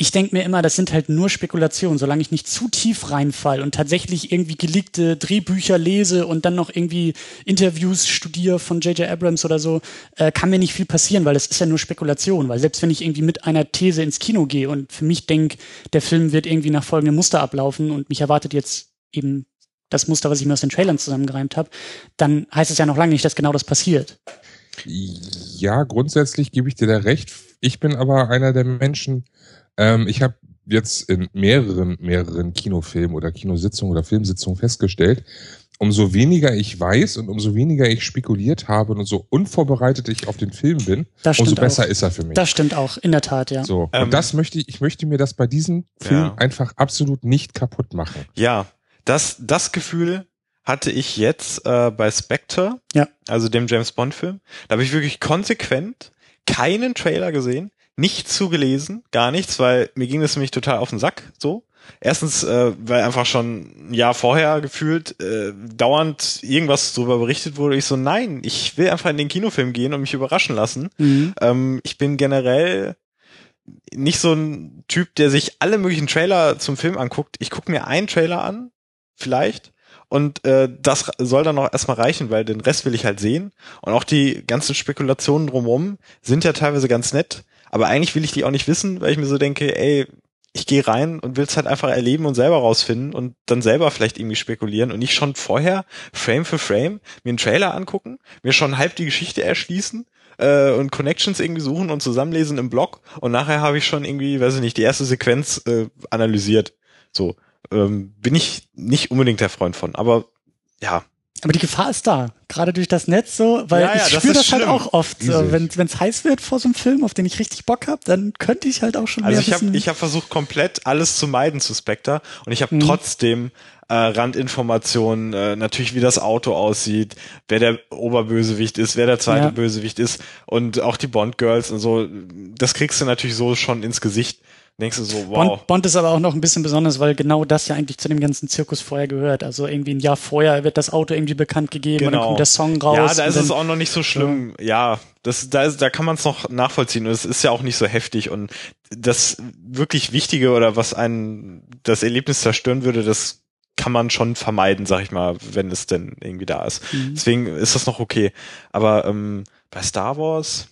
ich denke mir immer, das sind halt nur Spekulationen. Solange ich nicht zu tief reinfall und tatsächlich irgendwie geleakte Drehbücher lese und dann noch irgendwie Interviews studiere von J.J. Abrams oder so, äh, kann mir nicht viel passieren, weil es ist ja nur Spekulation. Weil selbst wenn ich irgendwie mit einer These ins Kino gehe und für mich denke, der Film wird irgendwie nach folgendem Muster ablaufen und mich erwartet jetzt eben das Muster, was ich mir aus den Trailern zusammengereimt habe, dann heißt es ja noch lange nicht, dass genau das passiert. Ja, grundsätzlich gebe ich dir da recht. Ich bin aber einer der Menschen, ähm, ich habe jetzt in mehreren, mehreren Kinofilmen oder Kinositzungen oder Filmsitzungen festgestellt, umso weniger ich weiß und umso weniger ich spekuliert habe und so unvorbereitet ich auf den Film bin, umso besser auch. ist er für mich. Das stimmt auch, in der Tat, ja. So. Ähm, und das möchte ich, ich möchte mir das bei diesem Film ja. einfach absolut nicht kaputt machen. Ja, das, das Gefühl hatte ich jetzt äh, bei Spectre, ja. also dem James Bond Film. Da habe ich wirklich konsequent keinen Trailer gesehen, nicht zugelesen, gar nichts, weil mir ging das nämlich total auf den Sack, so. Erstens, äh, weil einfach schon ein Jahr vorher gefühlt äh, dauernd irgendwas darüber berichtet wurde. Ich so, nein, ich will einfach in den Kinofilm gehen und mich überraschen lassen. Mhm. Ähm, ich bin generell nicht so ein Typ, der sich alle möglichen Trailer zum Film anguckt. Ich gucke mir einen Trailer an, vielleicht, und äh, das soll dann auch erstmal reichen, weil den Rest will ich halt sehen. Und auch die ganzen Spekulationen drumherum sind ja teilweise ganz nett. Aber eigentlich will ich die auch nicht wissen, weil ich mir so denke, ey, ich gehe rein und will es halt einfach erleben und selber rausfinden und dann selber vielleicht irgendwie spekulieren und nicht schon vorher Frame für Frame mir einen Trailer angucken, mir schon halb die Geschichte erschließen äh, und Connections irgendwie suchen und zusammenlesen im Blog und nachher habe ich schon irgendwie, weiß ich nicht, die erste Sequenz äh, analysiert. So ähm, bin ich nicht unbedingt der Freund von, aber ja, aber die Gefahr ist da, gerade durch das Netz so, weil ja, ja, ich spüre das, das halt auch oft. So, wenn es heiß wird vor so einem Film, auf den ich richtig Bock habe, dann könnte ich halt auch schon also mehr ich habe ich hab versucht komplett alles zu meiden zu Spectre und ich habe mhm. trotzdem äh, Randinformationen, äh, natürlich wie das Auto aussieht, wer der Oberbösewicht ist, wer der zweite ja. Bösewicht ist und auch die Bond Girls und so. Das kriegst du natürlich so schon ins Gesicht denkst du so, wow. Bond, Bond ist aber auch noch ein bisschen besonders, weil genau das ja eigentlich zu dem ganzen Zirkus vorher gehört. Also irgendwie ein Jahr vorher wird das Auto irgendwie bekannt gegeben genau. und dann genau. kommt der Song raus. Ja, da ist es auch noch nicht so schlimm. Ja, ja das, da, ist, da kann man es noch nachvollziehen und es ist ja auch nicht so heftig und das wirklich Wichtige oder was einen das Erlebnis zerstören würde, das kann man schon vermeiden, sag ich mal, wenn es denn irgendwie da ist. Mhm. Deswegen ist das noch okay. Aber ähm, bei Star Wars,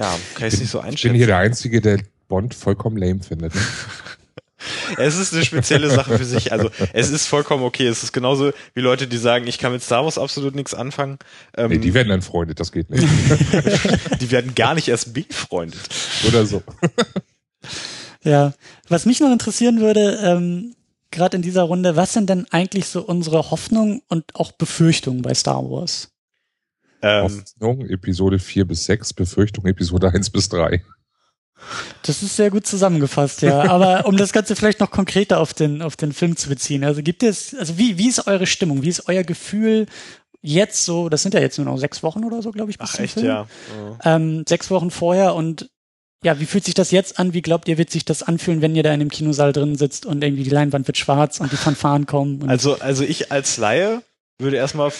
ja, kann ich es nicht so einschätzen. Ich bin hier der Einzige, der Bond vollkommen lame findet. Ne? es ist eine spezielle Sache für sich. Also es ist vollkommen okay. Es ist genauso wie Leute, die sagen, ich kann mit Star Wars absolut nichts anfangen. Ähm, nee, die werden dann Freunde, das geht nicht. die werden gar nicht erst befreundet. Oder so. ja, was mich noch interessieren würde, ähm, gerade in dieser Runde, was sind denn eigentlich so unsere Hoffnungen und auch Befürchtungen bei Star Wars? Ähm, Hoffnung, Episode 4 bis 6, Befürchtung, Episode 1 bis 3. Das ist sehr gut zusammengefasst, ja. Aber um das Ganze vielleicht noch konkreter auf den, auf den Film zu beziehen. Also gibt es, also wie, wie ist eure Stimmung? Wie ist euer Gefühl jetzt so? Das sind ja jetzt nur noch sechs Wochen oder so, glaube ich, bis Ach, echt, Film. ja. Oh. Ähm, sechs Wochen vorher und ja, wie fühlt sich das jetzt an? Wie glaubt ihr, wird sich das anfühlen, wenn ihr da in dem Kinosaal drin sitzt und irgendwie die Leinwand wird schwarz und die Fanfaren kommen? also, also ich als Laie würde erstmal.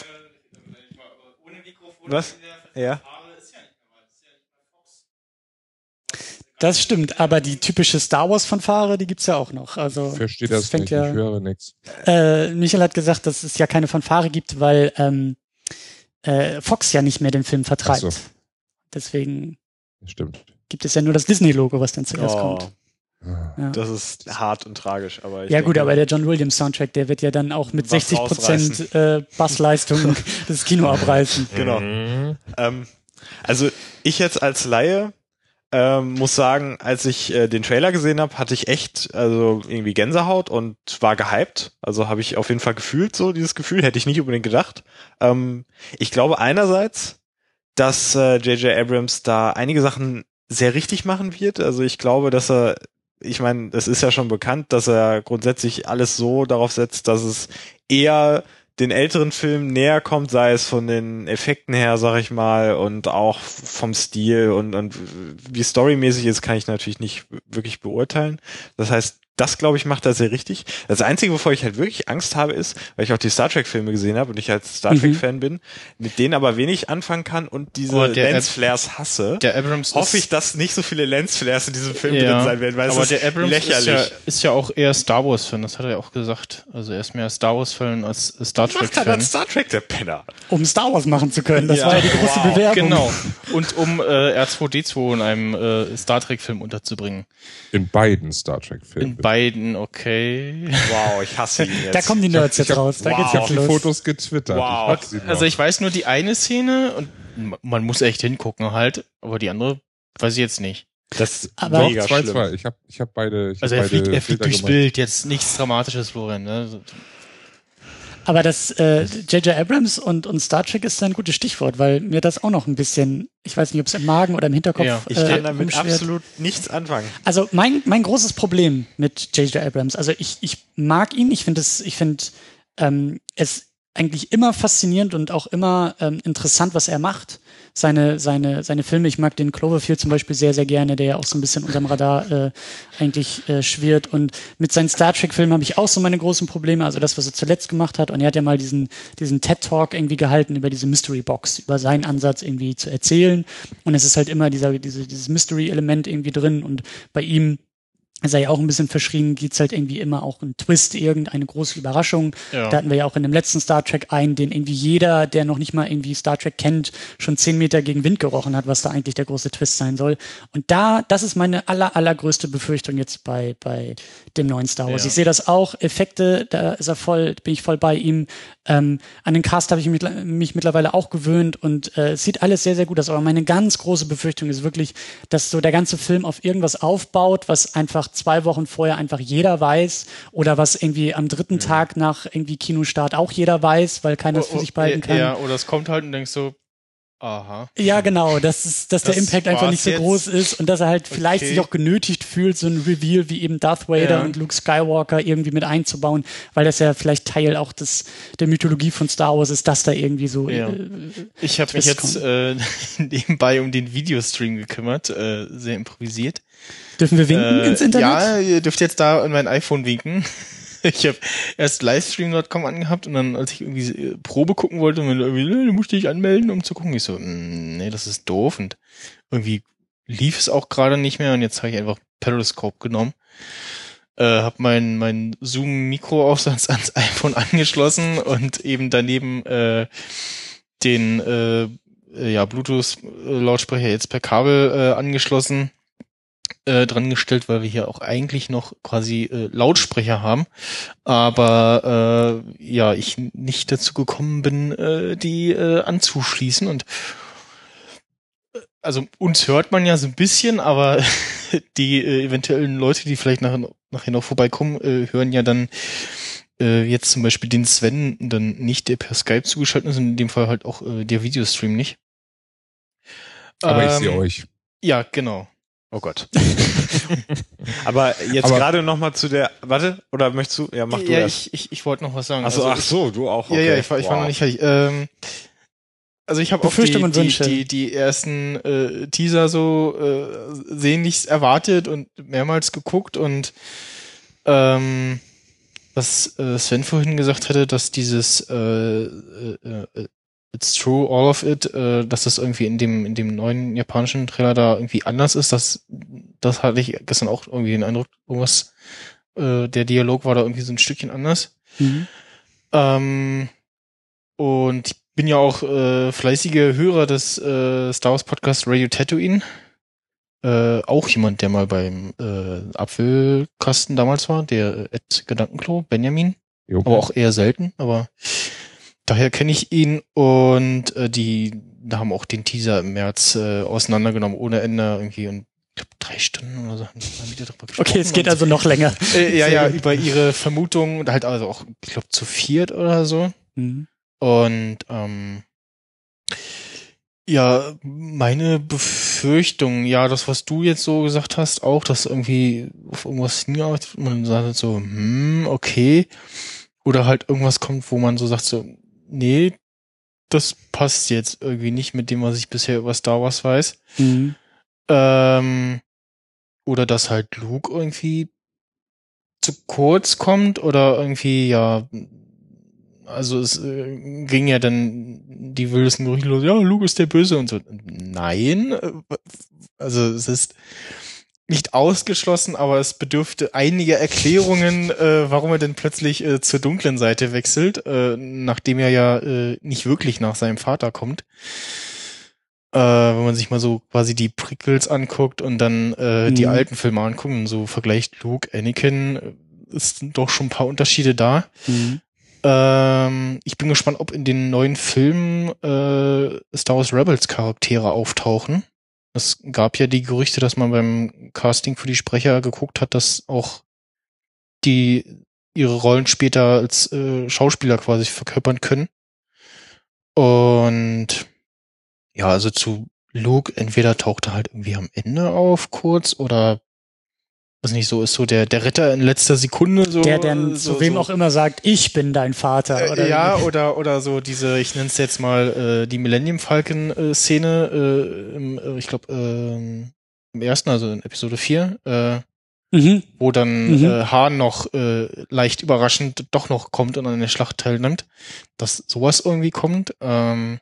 Was? Ja. Das stimmt, aber die typische Star Wars Fanfare, die gibt's ja auch noch. Also verstehe das, das fängt nicht, ja, ich höre nichts. Äh, Michael hat gesagt, dass es ja keine Fanfare gibt, weil ähm, äh, Fox ja nicht mehr den Film vertreibt. So. Deswegen stimmt. gibt es ja nur das Disney-Logo, was dann zuerst oh. kommt. Ah. Ja. Das ist hart und tragisch, aber ja gut, aber der John Williams Soundtrack, der wird ja dann auch mit 60 Prozent äh, Bassleistung das Kino abreißen. Genau. Mhm. Ähm, also ich jetzt als Laie ähm, muss sagen, als ich äh, den Trailer gesehen habe, hatte ich echt also irgendwie Gänsehaut und war gehypt. Also habe ich auf jeden Fall gefühlt so dieses Gefühl, hätte ich nicht unbedingt gedacht. Ähm, ich glaube einerseits, dass J.J. Äh, Abrams da einige Sachen sehr richtig machen wird. Also ich glaube, dass er, ich meine, es ist ja schon bekannt, dass er grundsätzlich alles so darauf setzt, dass es eher den älteren Filmen näher kommt, sei es von den Effekten her, sag ich mal, und auch vom Stil und, und wie storymäßig ist, kann ich natürlich nicht wirklich beurteilen. Das heißt, das, glaube ich, macht er sehr richtig. Das Einzige, wovor ich halt wirklich Angst habe, ist, weil ich auch die Star Trek-Filme gesehen habe und ich als Star Trek-Fan mhm. bin, mit denen aber wenig anfangen kann und diese oh, Lensflares hasse. Der Abrams hoffe ich, dass nicht so viele Lensflares in diesem Film ja, drin sein werden, weil aber es der Abrams lächerlich. Ist ja, ist ja auch eher Star Wars-Fan, das hat er ja auch gesagt. Also er ist mehr Star Wars-Fan als Star Trek-Fan. Macht er dann Star Trek, der Penner. Um Star Wars machen zu können, das ja. war ja die große wow. Bewerbung. Genau. Und um äh, R2D2 in einem äh, Star Trek-Film unterzubringen. In beiden Star Trek-Filmen. In beiden, okay. Wow, ich hasse ihn jetzt. Da kommen die Nerds jetzt raus. Da wow. geht's jetzt los. Fotos getwittert. Wow. Ich also ich weiß nur die eine Szene und man muss echt hingucken halt, aber die andere weiß ich jetzt nicht. Das aber mega zwei, zwei. Ich habe ich hab beide. Ich also hab er fliegt, er fliegt durchs Bild, jetzt nichts Dramatisches, Florian. Ne? Aber das J.J. Äh, Abrams und, und Star Trek ist ein gutes Stichwort, weil mir das auch noch ein bisschen, ich weiß nicht, ob es im Magen oder im Hinterkopf ja, Ich kann äh, damit umschwert. absolut nichts anfangen. Also mein, mein großes Problem mit J.J. Abrams, also ich, ich mag ihn, ich finde es, ich finde ähm, es eigentlich immer faszinierend und auch immer ähm, interessant, was er macht. Seine, seine, seine Filme, ich mag den Cloverfield zum Beispiel sehr, sehr gerne, der ja auch so ein bisschen unterm Radar äh, eigentlich äh, schwirrt. Und mit seinen Star Trek-Filmen habe ich auch so meine großen Probleme. Also das, was er zuletzt gemacht hat. Und er hat ja mal diesen, diesen TED-Talk irgendwie gehalten über diese Mystery Box, über seinen Ansatz irgendwie zu erzählen. Und es ist halt immer dieser, diese, dieses Mystery-Element irgendwie drin. Und bei ihm sei ja auch ein bisschen verschrien, geht's halt irgendwie immer auch ein Twist, irgendeine große Überraschung. Ja. Da hatten wir ja auch in dem letzten Star Trek einen, den irgendwie jeder, der noch nicht mal irgendwie Star Trek kennt, schon zehn Meter gegen Wind gerochen hat, was da eigentlich der große Twist sein soll. Und da, das ist meine aller, allergrößte Befürchtung jetzt bei, bei dem neuen Star Wars. Ja. Ich sehe das auch, Effekte, da ist er voll, bin ich voll bei ihm. Ähm, an den Cast habe ich mich, mich, mittlerweile auch gewöhnt und äh, es sieht alles sehr, sehr gut aus. Aber meine ganz große Befürchtung ist wirklich, dass so der ganze Film auf irgendwas aufbaut, was einfach zwei Wochen vorher einfach jeder weiß oder was irgendwie am dritten mhm. Tag nach irgendwie Kinostart auch jeder weiß, weil keiner es für sich behalten kann. Ja, oder es kommt halt und denkst so, Aha. Ja, genau, dass, es, dass das der Impact einfach nicht so jetzt. groß ist und dass er halt okay. vielleicht sich auch genötigt fühlt, so ein Reveal wie eben Darth Vader ja. und Luke Skywalker irgendwie mit einzubauen, weil das ja vielleicht Teil auch des, der Mythologie von Star Wars ist, dass da irgendwie so. Ja. Äh, ich habe mich jetzt äh, nebenbei um den Videostream gekümmert, äh, sehr improvisiert. Dürfen wir winken äh, ins Internet? Ja, ihr dürft jetzt da in mein iPhone winken. Ich habe erst livestream.com angehabt und dann, als ich irgendwie äh, Probe gucken wollte, und irgendwie, du musst dich anmelden, um zu gucken. Ich so, mm, nee, das ist doof. Und irgendwie lief es auch gerade nicht mehr und jetzt habe ich einfach Periscope genommen. Äh, habe mein, mein Zoom-Mikro auch ans, ans iPhone angeschlossen und eben daneben äh, den äh, ja, Bluetooth-Lautsprecher jetzt per Kabel äh, angeschlossen äh, dran gestellt, weil wir hier auch eigentlich noch quasi äh, Lautsprecher haben, aber äh, ja, ich nicht dazu gekommen bin, äh, die äh, anzuschließen und äh, also uns hört man ja so ein bisschen, aber die äh, eventuellen Leute, die vielleicht nachher, nachher noch vorbeikommen, äh, hören ja dann äh, jetzt zum Beispiel den Sven dann nicht, der per Skype zugeschaltet ist, und in dem Fall halt auch äh, der Videostream nicht. Aber ähm, ich sehe euch. Ja, genau. Oh Gott. Aber jetzt gerade noch mal zu der. Warte, oder möchtest du? Ja, mach du ja, erst. Ich, ich, ich wollte noch was sagen. Also, also ach so, du auch. Okay. Ja, ja, ich war, ich wow. war noch nicht fertig. Ähm, also ich habe auch die, die, die, die ersten äh, Teaser so äh, sehnlichst erwartet und mehrmals geguckt und ähm, was äh, Sven vorhin gesagt hatte, dass dieses äh, äh, äh It's True, All of It, äh, dass das irgendwie in dem, in dem neuen japanischen Trailer da irgendwie anders ist, das, das hatte ich gestern auch irgendwie den Eindruck, irgendwas, äh, der Dialog war da irgendwie so ein Stückchen anders. Mhm. Ähm, und ich bin ja auch äh, fleißige Hörer des äh, Star Wars Podcast Radio Tatooine. Äh, auch jemand, der mal beim äh, Apfelkasten damals war, der Ed Gedankenklo, Benjamin. Jo. Aber auch eher selten, aber Daher kenne ich ihn und äh, die haben auch den Teaser im März äh, auseinandergenommen ohne Ende irgendwie und ich glaube drei Stunden oder so haben die darüber gesprochen. Okay, es geht also noch länger. Äh, ja, ja, über ihre Vermutungen, halt also auch, ich glaube, zu viert oder so. Mhm. Und ähm, Ja, meine Befürchtung, ja, das, was du jetzt so gesagt hast, auch, dass irgendwie auf irgendwas hinaus, man sagt so, hm, okay. Oder halt irgendwas kommt, wo man so sagt so, nee, das passt jetzt irgendwie nicht mit dem, was ich bisher über Star Wars weiß. Mhm. Ähm, oder dass halt Luke irgendwie zu kurz kommt oder irgendwie, ja, also es äh, ging ja dann die wildesten Gerüchte los, ja, Luke ist der Böse und so. Nein, äh, also es ist nicht ausgeschlossen, aber es bedürfte einiger Erklärungen, äh, warum er denn plötzlich äh, zur dunklen Seite wechselt, äh, nachdem er ja äh, nicht wirklich nach seinem Vater kommt. Äh, wenn man sich mal so quasi die Prickles anguckt und dann äh, die Mhm. alten Filme anguckt und so vergleicht Luke, Anakin, äh, ist doch schon ein paar Unterschiede da. Mhm. Ähm, ich bin gespannt, ob in den neuen Filmen äh, Star Wars Rebels Charaktere auftauchen. Es gab ja die Gerüchte, dass man beim Casting für die Sprecher geguckt hat, dass auch die ihre Rollen später als äh, Schauspieler quasi verkörpern können. Und ja, also zu Luke, entweder taucht er halt irgendwie am Ende auf kurz oder was nicht so ist, so der, der Retter in letzter Sekunde so. Der dann so, zu wem so, auch immer sagt, ich bin dein Vater. äh, Oder ja, oder, oder so diese, ich nenne es jetzt mal äh, die Millennium Falcon äh, Szene, äh, im, äh, ich glaube, ähm, im ersten, also in Episode 4, äh, Mhm. wo dann Mhm. äh, Hahn noch äh, leicht überraschend doch noch kommt und an der Schlacht teilnimmt, dass sowas irgendwie kommt. Ähm,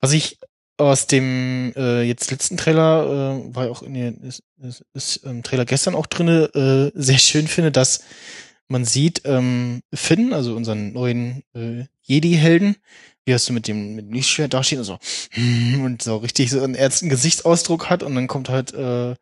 was ich aus dem äh, jetzt letzten Trailer, äh, war ja auch in den ist, ist, ist, im Trailer gestern auch drinne, äh, sehr schön finde, dass man sieht ähm, Finn, also unseren neuen äh, Jedi-Helden, wie er so mit dem mit dem Lichtschwert dasteht und so und so richtig so einen ernsten Gesichtsausdruck hat und dann kommt halt äh,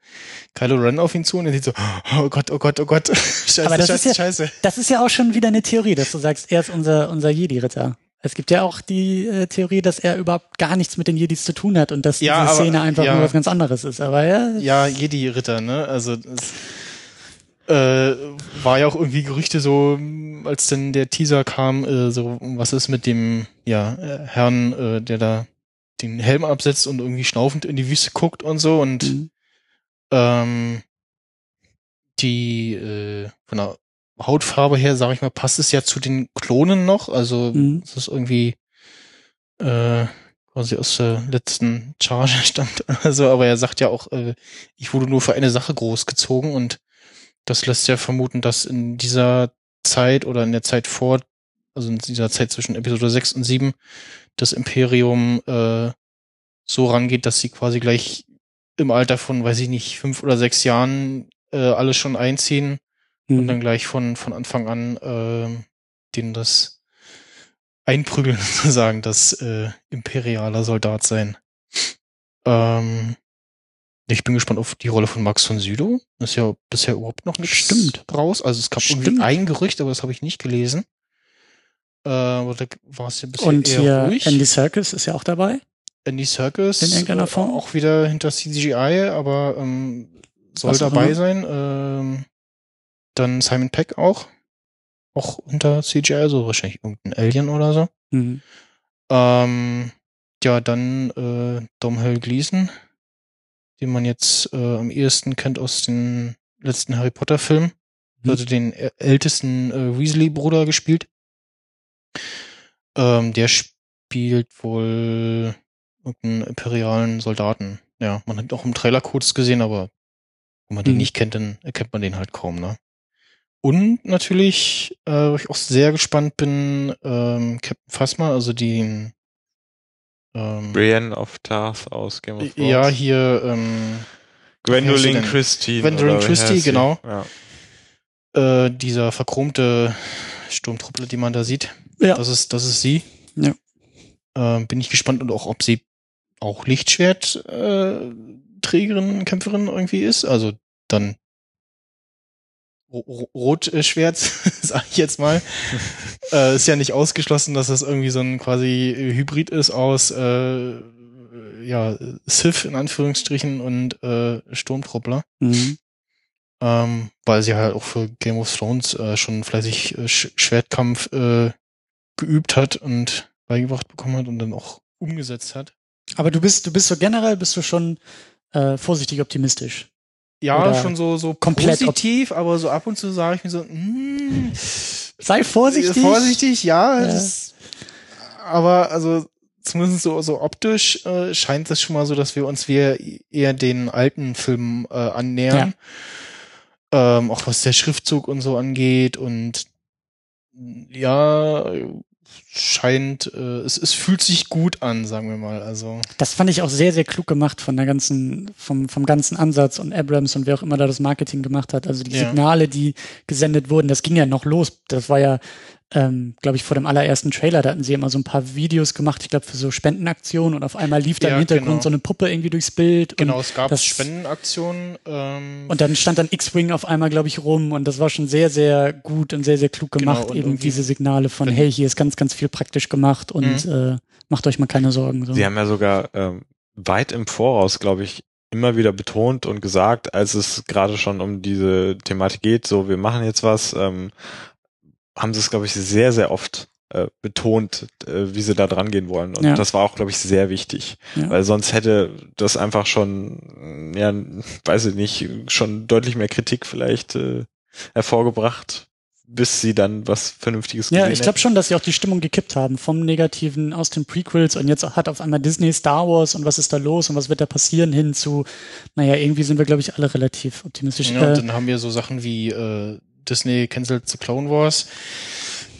Kylo Ren auf ihn zu und er sieht so, oh Gott, oh Gott, oh Gott, scheiße, Aber das scheiße, ist ja- scheiße. Das ist ja auch schon wieder eine Theorie, dass du sagst, er ist unser, unser Jedi-Ritter. Es gibt ja auch die äh, Theorie, dass er überhaupt gar nichts mit den Jedis zu tun hat und dass Ja, diese aber- Szene einfach ja. nur was ganz anderes ist. Aber ja, Ja, Jedi-Ritter, ne? Also das, äh, war ja auch irgendwie Gerüchte so, als dann der Teaser kam, äh, so was ist mit dem ja äh, Herrn, äh, der da den Helm absetzt und irgendwie schnaufend in die Wüste guckt und so und Mhm. ähm, die äh, von der Hautfarbe her, sag ich mal, passt es ja zu den Klonen noch. Also Mhm. es ist irgendwie äh, quasi aus der letzten Charge stammt oder so, aber er sagt ja auch, äh, ich wurde nur für eine Sache großgezogen und das lässt ja vermuten, dass in dieser Zeit oder in der Zeit vor, also in dieser Zeit zwischen Episode 6 und 7, das Imperium äh, so rangeht, dass sie quasi gleich im Alter von, weiß ich nicht, fünf oder sechs Jahren äh, alle schon einziehen und Mhm. dann gleich von, von Anfang an äh, denen das einprügeln sozusagen, das äh, imperialer Soldat sein. Ähm, ich bin gespannt auf die Rolle von Max von Sydow. Ist ja bisher überhaupt noch nichts Stimmt. raus. Also es gab irgendwie Stimmt. ein Gerücht, aber das habe ich nicht gelesen. Äh, aber da war es ja bisher Und eher hier ruhig. Andy Serkis ist ja auch dabei. Andy Circus In irgendeiner Form? auch wieder hinter CGI, aber ähm, soll dabei immer. sein. Ähm, dann Simon Peck auch. Auch hinter CGI, also wahrscheinlich irgendein Alien oder so. Mhm. Ähm, ja, dann äh, Domhnall Gleeson, den man jetzt äh, am ehesten kennt aus den letzten Harry Potter Filmen. Mhm. Also den ä- ältesten äh, Weasley-Bruder gespielt. Ähm, der spielt wohl irgendeinen imperialen Soldaten. Ja, man hat auch im Trailer kurz gesehen, aber wenn man den Mhm. nicht kennt, dann erkennt man den halt kaum, ne? Und natürlich, äh, wo ich auch sehr gespannt bin, ähm, Captain Phasma, also den ähm, Brienne of Tarth aus Game of Thrones. ja, hier ähm, Gwendolyn? Christie. Gwendolyn Christie, genau. Ja. äh, dieser verchromte Sturmtruppler, die man da sieht. Ja. Das ist, das ist sie. Ja. Ähm, bin ich gespannt und auch, ob sie auch Lichtschwert äh, Trägerin, Kämpferin irgendwie ist. Also dann Rotschwert, sag ich jetzt mal. äh, ist ja nicht ausgeschlossen, dass das irgendwie so ein quasi Hybrid ist aus äh, ja, Sith in Anführungsstrichen und äh, Sturmtruppler. Mhm. Ähm, weil sie halt auch für Game of Thrones äh, schon fleißig äh, Sch Schwertkampf äh, geübt hat und beigebracht bekommen hat und dann auch umgesetzt hat. Aber du bist, du bist so generell, bist du schon äh, vorsichtig optimistisch. Ja, schon so, so komplett positiv, aber so ab und zu sage ich mir so, mm, Sei vorsichtig. Vorsichtig, ja. Ja. Das, aber also zumindest so, so optisch äh, scheint es schon mal so, dass wir uns wir eher den alten Filmen äh, annähern. Ähm, auch was der Schriftzug und so angeht und ja, scheint, äh, es, es fühlt sich gut an, sagen wir mal. Also Das fand ich auch sehr, sehr klug gemacht von der ganzen, vom, vom ganzen Ansatz und Abrams und wer auch immer da das Marketing gemacht hat. Also die Ja. Signale, die gesendet wurden, das ging ja noch los. Das war ja, ähm, glaube ich, vor dem allerersten Trailer, da hatten sie immer so ein paar Videos gemacht, ich glaube, für so Spendenaktionen und auf einmal lief da Ja, im Hintergrund genau. so eine Puppe irgendwie durchs Bild. genau, Und, es gab das- Spendenaktionen. Ähm, und dann stand dann X-Wing auf einmal, glaube ich, rum und das war schon sehr, sehr gut und sehr, sehr klug Genau, gemacht, und eben diese Signale von, hey, hier ist ganz, ganz viel praktisch gemacht und äh, macht euch mal keine Sorgen. So. Sie haben ja sogar ähm, weit im Voraus, glaube ich, immer wieder betont und gesagt, als es gerade schon um diese Thematik geht, so wir machen jetzt was, ähm, haben sie es, glaube ich, sehr, sehr oft äh, betont, äh, wie sie da dran gehen wollen. Und Ja. das war auch, glaube ich, sehr wichtig. Ja. Weil sonst hätte das einfach schon, ja, weiß ich nicht, schon deutlich mehr Kritik vielleicht äh, hervorgebracht, bis sie dann was Vernünftiges Ja, gesehen ich glaube schon, dass sie auch die Stimmung gekippt haben vom Negativen aus den Prequels und jetzt hat auf einmal Disney Star Wars und was ist da los und was wird da passieren hin zu, naja, irgendwie sind wir, glaube ich, alle relativ optimistisch. Ja, und äh, dann haben wir so Sachen wie äh, Disney cancelt the Clone Wars.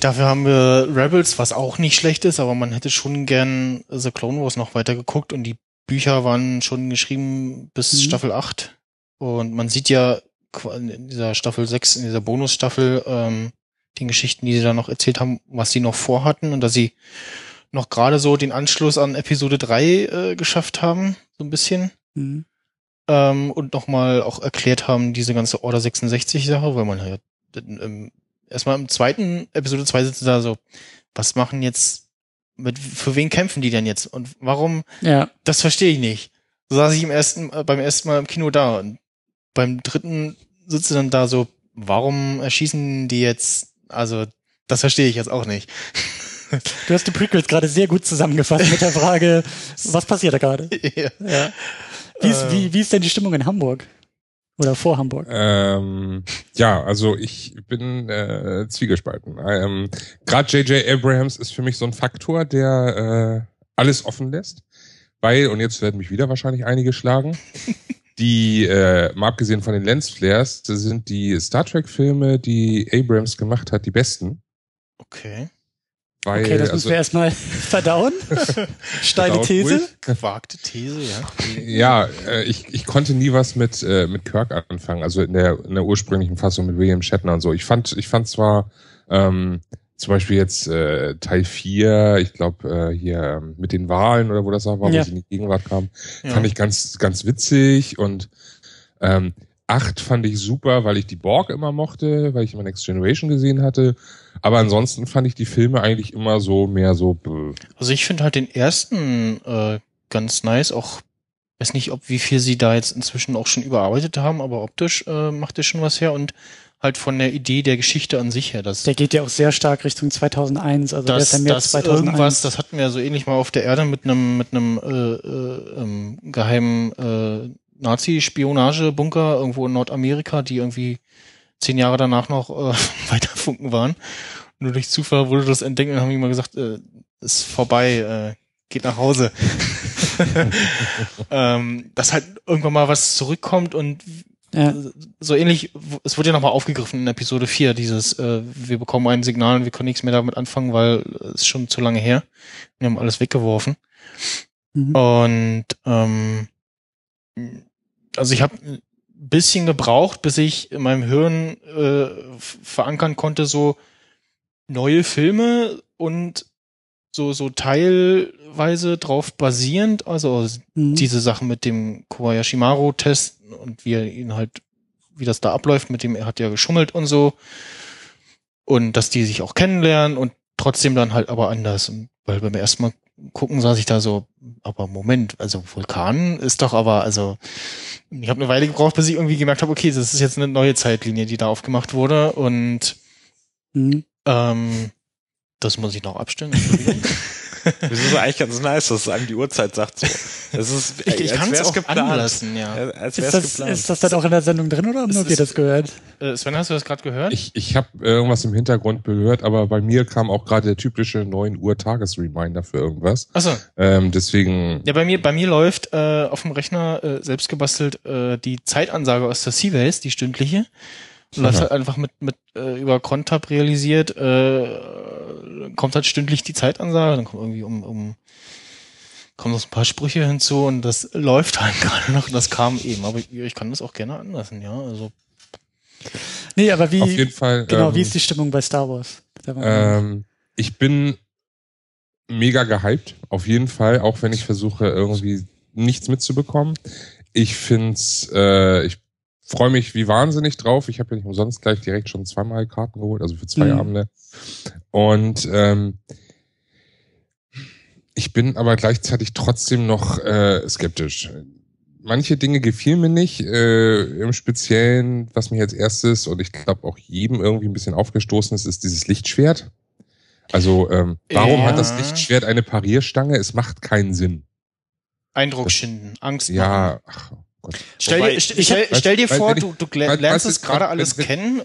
Dafür haben wir Rebels, was auch nicht schlecht ist, aber man hätte schon gern The Clone Wars noch weiter geguckt und die Bücher waren schon geschrieben bis Mhm. Staffel 8. Und man sieht ja in dieser Staffel 6, in dieser Bonusstaffel, ähm, den Geschichten, die sie da noch erzählt haben, was sie noch vorhatten und dass sie noch gerade so den Anschluss an Episode 3 äh, geschafft haben, so ein bisschen mhm. ähm, und nochmal auch erklärt haben, diese ganze Order 66 Sache, weil man halt ähm, erstmal im zweiten Episode 2 sitzt da so, was machen jetzt, mit, für wen kämpfen die denn jetzt und warum, ja, das verstehe ich nicht. So saß ich im ersten, äh, beim ersten Mal im Kino da und beim dritten sitze dann da so, warum erschießen die jetzt, also das verstehe ich jetzt auch nicht. du hast die Prequels gerade sehr gut zusammengefasst mit der Frage, was passiert da gerade? ja. Ja. Wie, ist, wie, wie ist denn die Stimmung in Hamburg? Oder vor Hamburg? Ähm, ja, also ich bin äh, zwiegespalten. Ähm, Gerade J.J. Abrams ist für mich so ein Faktor, der äh, alles offen lässt. Weil, und jetzt werden mich wieder wahrscheinlich einige schlagen, die, äh, mal abgesehen von den Lensflares, sind die Star Trek-Filme, die Abrams gemacht hat, die besten. Okay. Weil, Okay, das müssen also, wir erstmal verdauen. Steile Verdaut These. ruhig. Gewagte These, ja. Ja, äh, ich, ich konnte nie was mit, äh, mit Kirk anfangen, also in der, in der ursprünglichen Fassung mit William Shatner und so. Ich fand, ich fand zwar ähm, zum Beispiel jetzt äh, Teil 4, ich glaube äh, hier ähm, mit den Wahlen oder wo das auch war, Ja. wo sie in die Gegenwart kam, ja. fand ich ganz, ganz witzig und ähm, 8 fand ich super, weil ich die Borg immer mochte, weil ich immer Next Generation gesehen hatte. Aber ansonsten fand ich die Filme eigentlich immer so mehr so. Bäh. Also ich finde halt den ersten äh, ganz nice, auch weiß nicht, ob wie viel sie da jetzt inzwischen auch schon überarbeitet haben, aber optisch äh, macht es schon was her und halt von der Idee der Geschichte an sich her. Das, Der geht ja auch sehr stark Richtung 2001, also der ist das, ja mehr das 2001. irgendwas, das hatten wir so ähnlich mal auf der Erde mit einem mit einem äh, äh, ähm, geheimen äh, Nazi-Spionagebunker irgendwo in Nordamerika, die irgendwie zehn Jahre danach noch äh, weiterfunken waren. Nur durch Zufall wurde das entdeckt und haben mal gesagt, äh, ist vorbei, äh, geht nach Hause. ähm, dass halt irgendwann mal was zurückkommt und ja. so ähnlich, es wird ja nochmal aufgegriffen in Episode 4, dieses, äh, wir bekommen ein Signal und wir können nichts mehr damit anfangen, weil es ist schon zu lange her. Wir haben alles weggeworfen. Mhm. Und ähm, also ich habe ein bisschen gebraucht, bis ich in meinem Hirn äh, verankern konnte, so neue Filme und so, so teilweise drauf basierend, also Mhm. diese Sachen mit dem Kobayashi-Maru-Test und wie er ihn halt, wie das da abläuft, mit dem er hat ja geschummelt und so. Und dass die sich auch kennenlernen und trotzdem dann halt aber anders. Und weil beim ersten Mal gucken saß ich da so, aber Moment, also Vulkan ist doch aber, also ich habe eine Weile gebraucht, bis ich irgendwie gemerkt habe, okay, das ist jetzt eine neue Zeitlinie, die da aufgemacht wurde und Mhm. ähm, das muss ich noch abstellen. Das ist eigentlich ganz nice, dass es einem die Uhrzeit sagt. So. Das ist, Ich, ich kann es auch anlassen, ja. Als Ist das, geplant. ist das dann auch in der Sendung drin oder haben nur wir das gehört? Äh, Sven, hast du das gerade gehört? Ich, ich habe irgendwas im Hintergrund gehört, aber bei mir kam auch gerade der typische 9 Uhr Tagesreminder für irgendwas. Achso. Ähm, deswegen, Ja, bei mir, bei mir läuft äh, auf dem Rechner äh, selbst gebastelt äh, die Zeitansage aus der Seabase, die stündliche. Und läuft halt einfach mit, mit äh, über Crontab realisiert, äh, kommt halt stündlich die Zeitansage, dann kommt irgendwie um, um kommen noch ein paar Sprüche hinzu und das läuft halt gerade noch und das kam eben. Aber ich, ich kann das auch gerne anlassen, ja. Also Nee, aber wie, auf jeden Fall. genau, ähm, wie ist die Stimmung bei Star Wars? Ähm, ich bin mega gehypt, auf jeden Fall, auch wenn ich versuche, irgendwie nichts mitzubekommen. Ich find's, äh, ich freue mich wie wahnsinnig drauf. Ich habe ja nicht umsonst gleich direkt schon zweimal Karten geholt, also für zwei Mhm. Abende. Und ähm, ich bin aber gleichzeitig trotzdem noch äh, skeptisch. Manche Dinge gefielen mir nicht, äh, im Speziellen, was mich als erstes und ich glaube auch jedem irgendwie ein bisschen aufgestoßen ist, ist dieses Lichtschwert. Also ähm, warum Ja. hat das Lichtschwert eine Parierstange? Es macht keinen Sinn. Eindruck Das- schinden, Angst machen. Ja, ach. Stell Wobei dir, ich- st- ich hab- stell, stell dir vor, ich- du, du lernst weißt es gerade alles wenn- kennen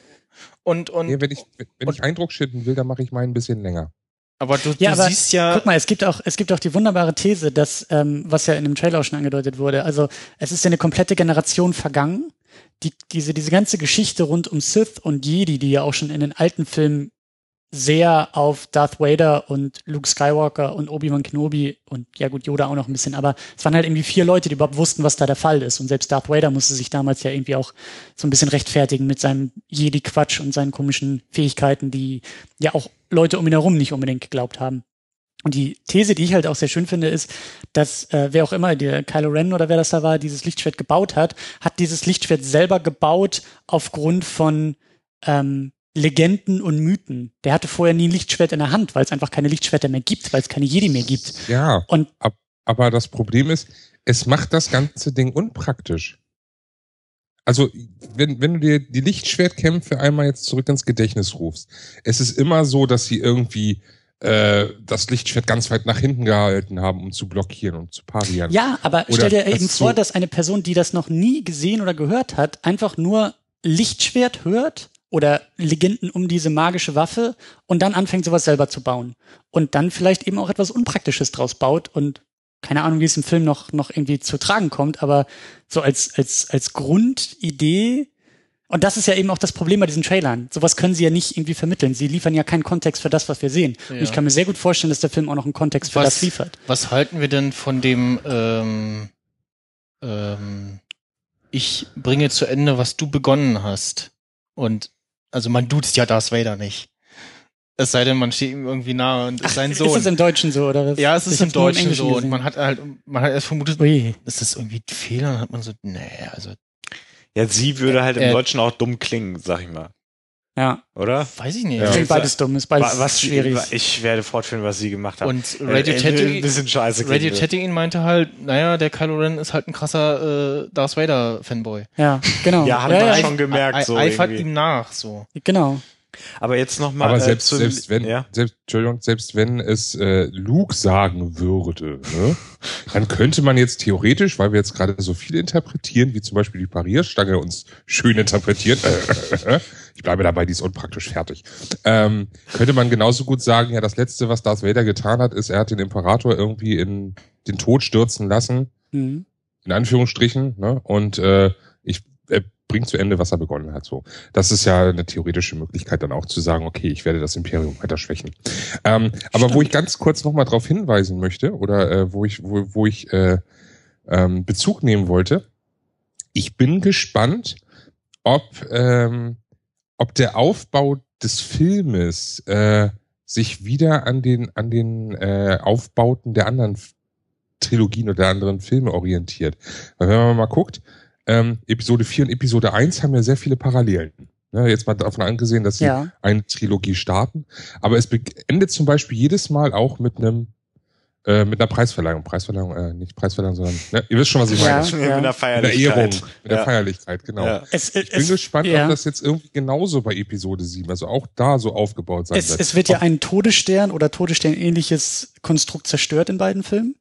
und, und Nee, wenn ich, wenn ich Eindruck schinden will, dann mache ich meinen ein bisschen länger. aber du, Ja, du aber siehst ja, Guck mal, es gibt auch, es gibt auch die wunderbare These, dass, ähm, was ja in dem Trailer auch schon angedeutet wurde, also es ist ja eine komplette Generation vergangen. Die, diese, diese ganze Geschichte rund um Sith und Jedi, die ja auch schon in den alten Filmen sehr auf Darth Vader und Luke Skywalker und Obi-Wan Kenobi und ja gut, Yoda auch noch ein bisschen, aber es waren halt irgendwie vier Leute, die überhaupt wussten, was da der Fall ist. Und selbst Darth Vader musste sich damals ja irgendwie auch so ein bisschen rechtfertigen mit seinem Jedi-Quatsch und seinen komischen Fähigkeiten, die ja auch Leute um ihn herum nicht unbedingt geglaubt haben. Und die These, die ich halt auch sehr schön finde, ist, dass äh, wer auch immer, der Kylo Ren oder wer das da war, dieses Lichtschwert gebaut hat, hat dieses Lichtschwert selber gebaut aufgrund von ähm, Legenden und Mythen. Der hatte vorher nie ein Lichtschwert in der Hand, weil es einfach keine Lichtschwerter mehr gibt, weil es keine Jedi mehr gibt. Ja, Und aber das Problem ist, es macht das ganze Ding unpraktisch. Also, wenn, wenn du dir die Lichtschwertkämpfe einmal jetzt zurück ins Gedächtnis rufst, es ist immer so, dass sie irgendwie äh, das Lichtschwert ganz weit nach hinten gehalten haben, um zu blockieren und zu parieren. ja, aber Oder stell dir eben so- vor, dass eine Person, die das noch nie gesehen oder gehört hat, einfach nur Lichtschwert hört oder Legenden um diese magische Waffe und dann anfängt, sowas selber zu bauen. Und dann vielleicht eben auch etwas Unpraktisches draus baut und keine Ahnung, wie es im Film noch, noch irgendwie zu tragen kommt, aber so als, als, als Grundidee. Und das ist ja eben auch das Problem bei diesen Trailern. Sowas können sie ja nicht irgendwie vermitteln. Sie liefern ja keinen Kontext für das, was wir sehen. Und Ja. ich kann mir sehr gut vorstellen, dass der Film auch noch einen Kontext für Was- das liefert. was halten wir denn von dem ähm, ähm, ich bringe zu Ende, was du begonnen hast. Und also man duzt ja Darth Vader nicht. Es sei denn, man steht ihm irgendwie nahe und ist sein Sohn. Ist es im Deutschen so, oder was? ja, es ist Ich im Deutschen Englischen so. Und gesehen. man hat halt, man hat erst vermutet, Ui. ist das irgendwie ein Fehler? Dann hat man so, nee, also Ja, sie würde halt im Äh, Deutschen auch dumm klingen, sag ich mal. Ja, Oder? weiß ich nicht. Ja. klingt beides dumm, ist beides Wa- was schwierig. Ich werde fortführen, was sie gemacht hat. Und Äh, Radio äh, ein bisschen scheiße Radio. Chatting meinte halt, naja, der Kylo Ren ist halt ein krasser äh, Darth Vader Fanboy. ja, genau. Ja, haben ja, wir ja, schon gemerkt, Ei- so Eifert irgendwie. ihm nach, so. Genau. Aber jetzt noch mal Aber äh, selbst, zu- selbst wenn, ja? selbst, Entschuldigung, selbst wenn es äh, Luke sagen würde, ne, dann könnte man jetzt theoretisch, weil wir jetzt gerade so viel interpretieren, wie zum Beispiel die Parierstange uns schön interpretiert, äh, ich bleibe dabei, die ist unpraktisch fertig, ähm, könnte man genauso gut sagen, ja, das Letzte, was Darth Vader getan hat, ist, er hat den Imperator irgendwie in den Tod stürzen lassen, Mhm. in Anführungsstrichen, ne, und äh, ich er bringt zu Ende, was er begonnen hat. So, das ist ja eine theoretische Möglichkeit, dann auch zu sagen, okay, ich werde das Imperium weiter schwächen. Ähm, aber wo ich ganz kurz noch mal darauf hinweisen möchte oder äh, wo ich wo, wo ich äh, ähm, Bezug nehmen wollte, ich bin gespannt, ob ähm, ob der Aufbau des Filmes äh, sich wieder an den an den äh, Aufbauten der anderen Trilogien oder der anderen Filme orientiert. Weil wenn man mal guckt, ähm, Episode 4 und Episode 1 haben ja sehr viele Parallelen. Ne, jetzt mal davon angesehen, dass sie Ja. eine Trilogie starten. Aber es endet zum Beispiel jedes Mal auch mit einem Äh, mit einer Preisverleihung. Preisverleihung, äh, nicht Preisverleihung, sondern, ne, ihr wisst schon, was ich meine. Ja. Mit einer Mit der Feierlichkeit. Ehrung, mit der Ja. Feierlichkeit, genau. Ja. Es, Ich bin es, gespannt, ja. ob das jetzt irgendwie genauso bei Episode 7, also auch da so aufgebaut sein es, wird. es wird ja ein Todesstern oder Todesstern-ähnliches Konstrukt zerstört in beiden Filmen.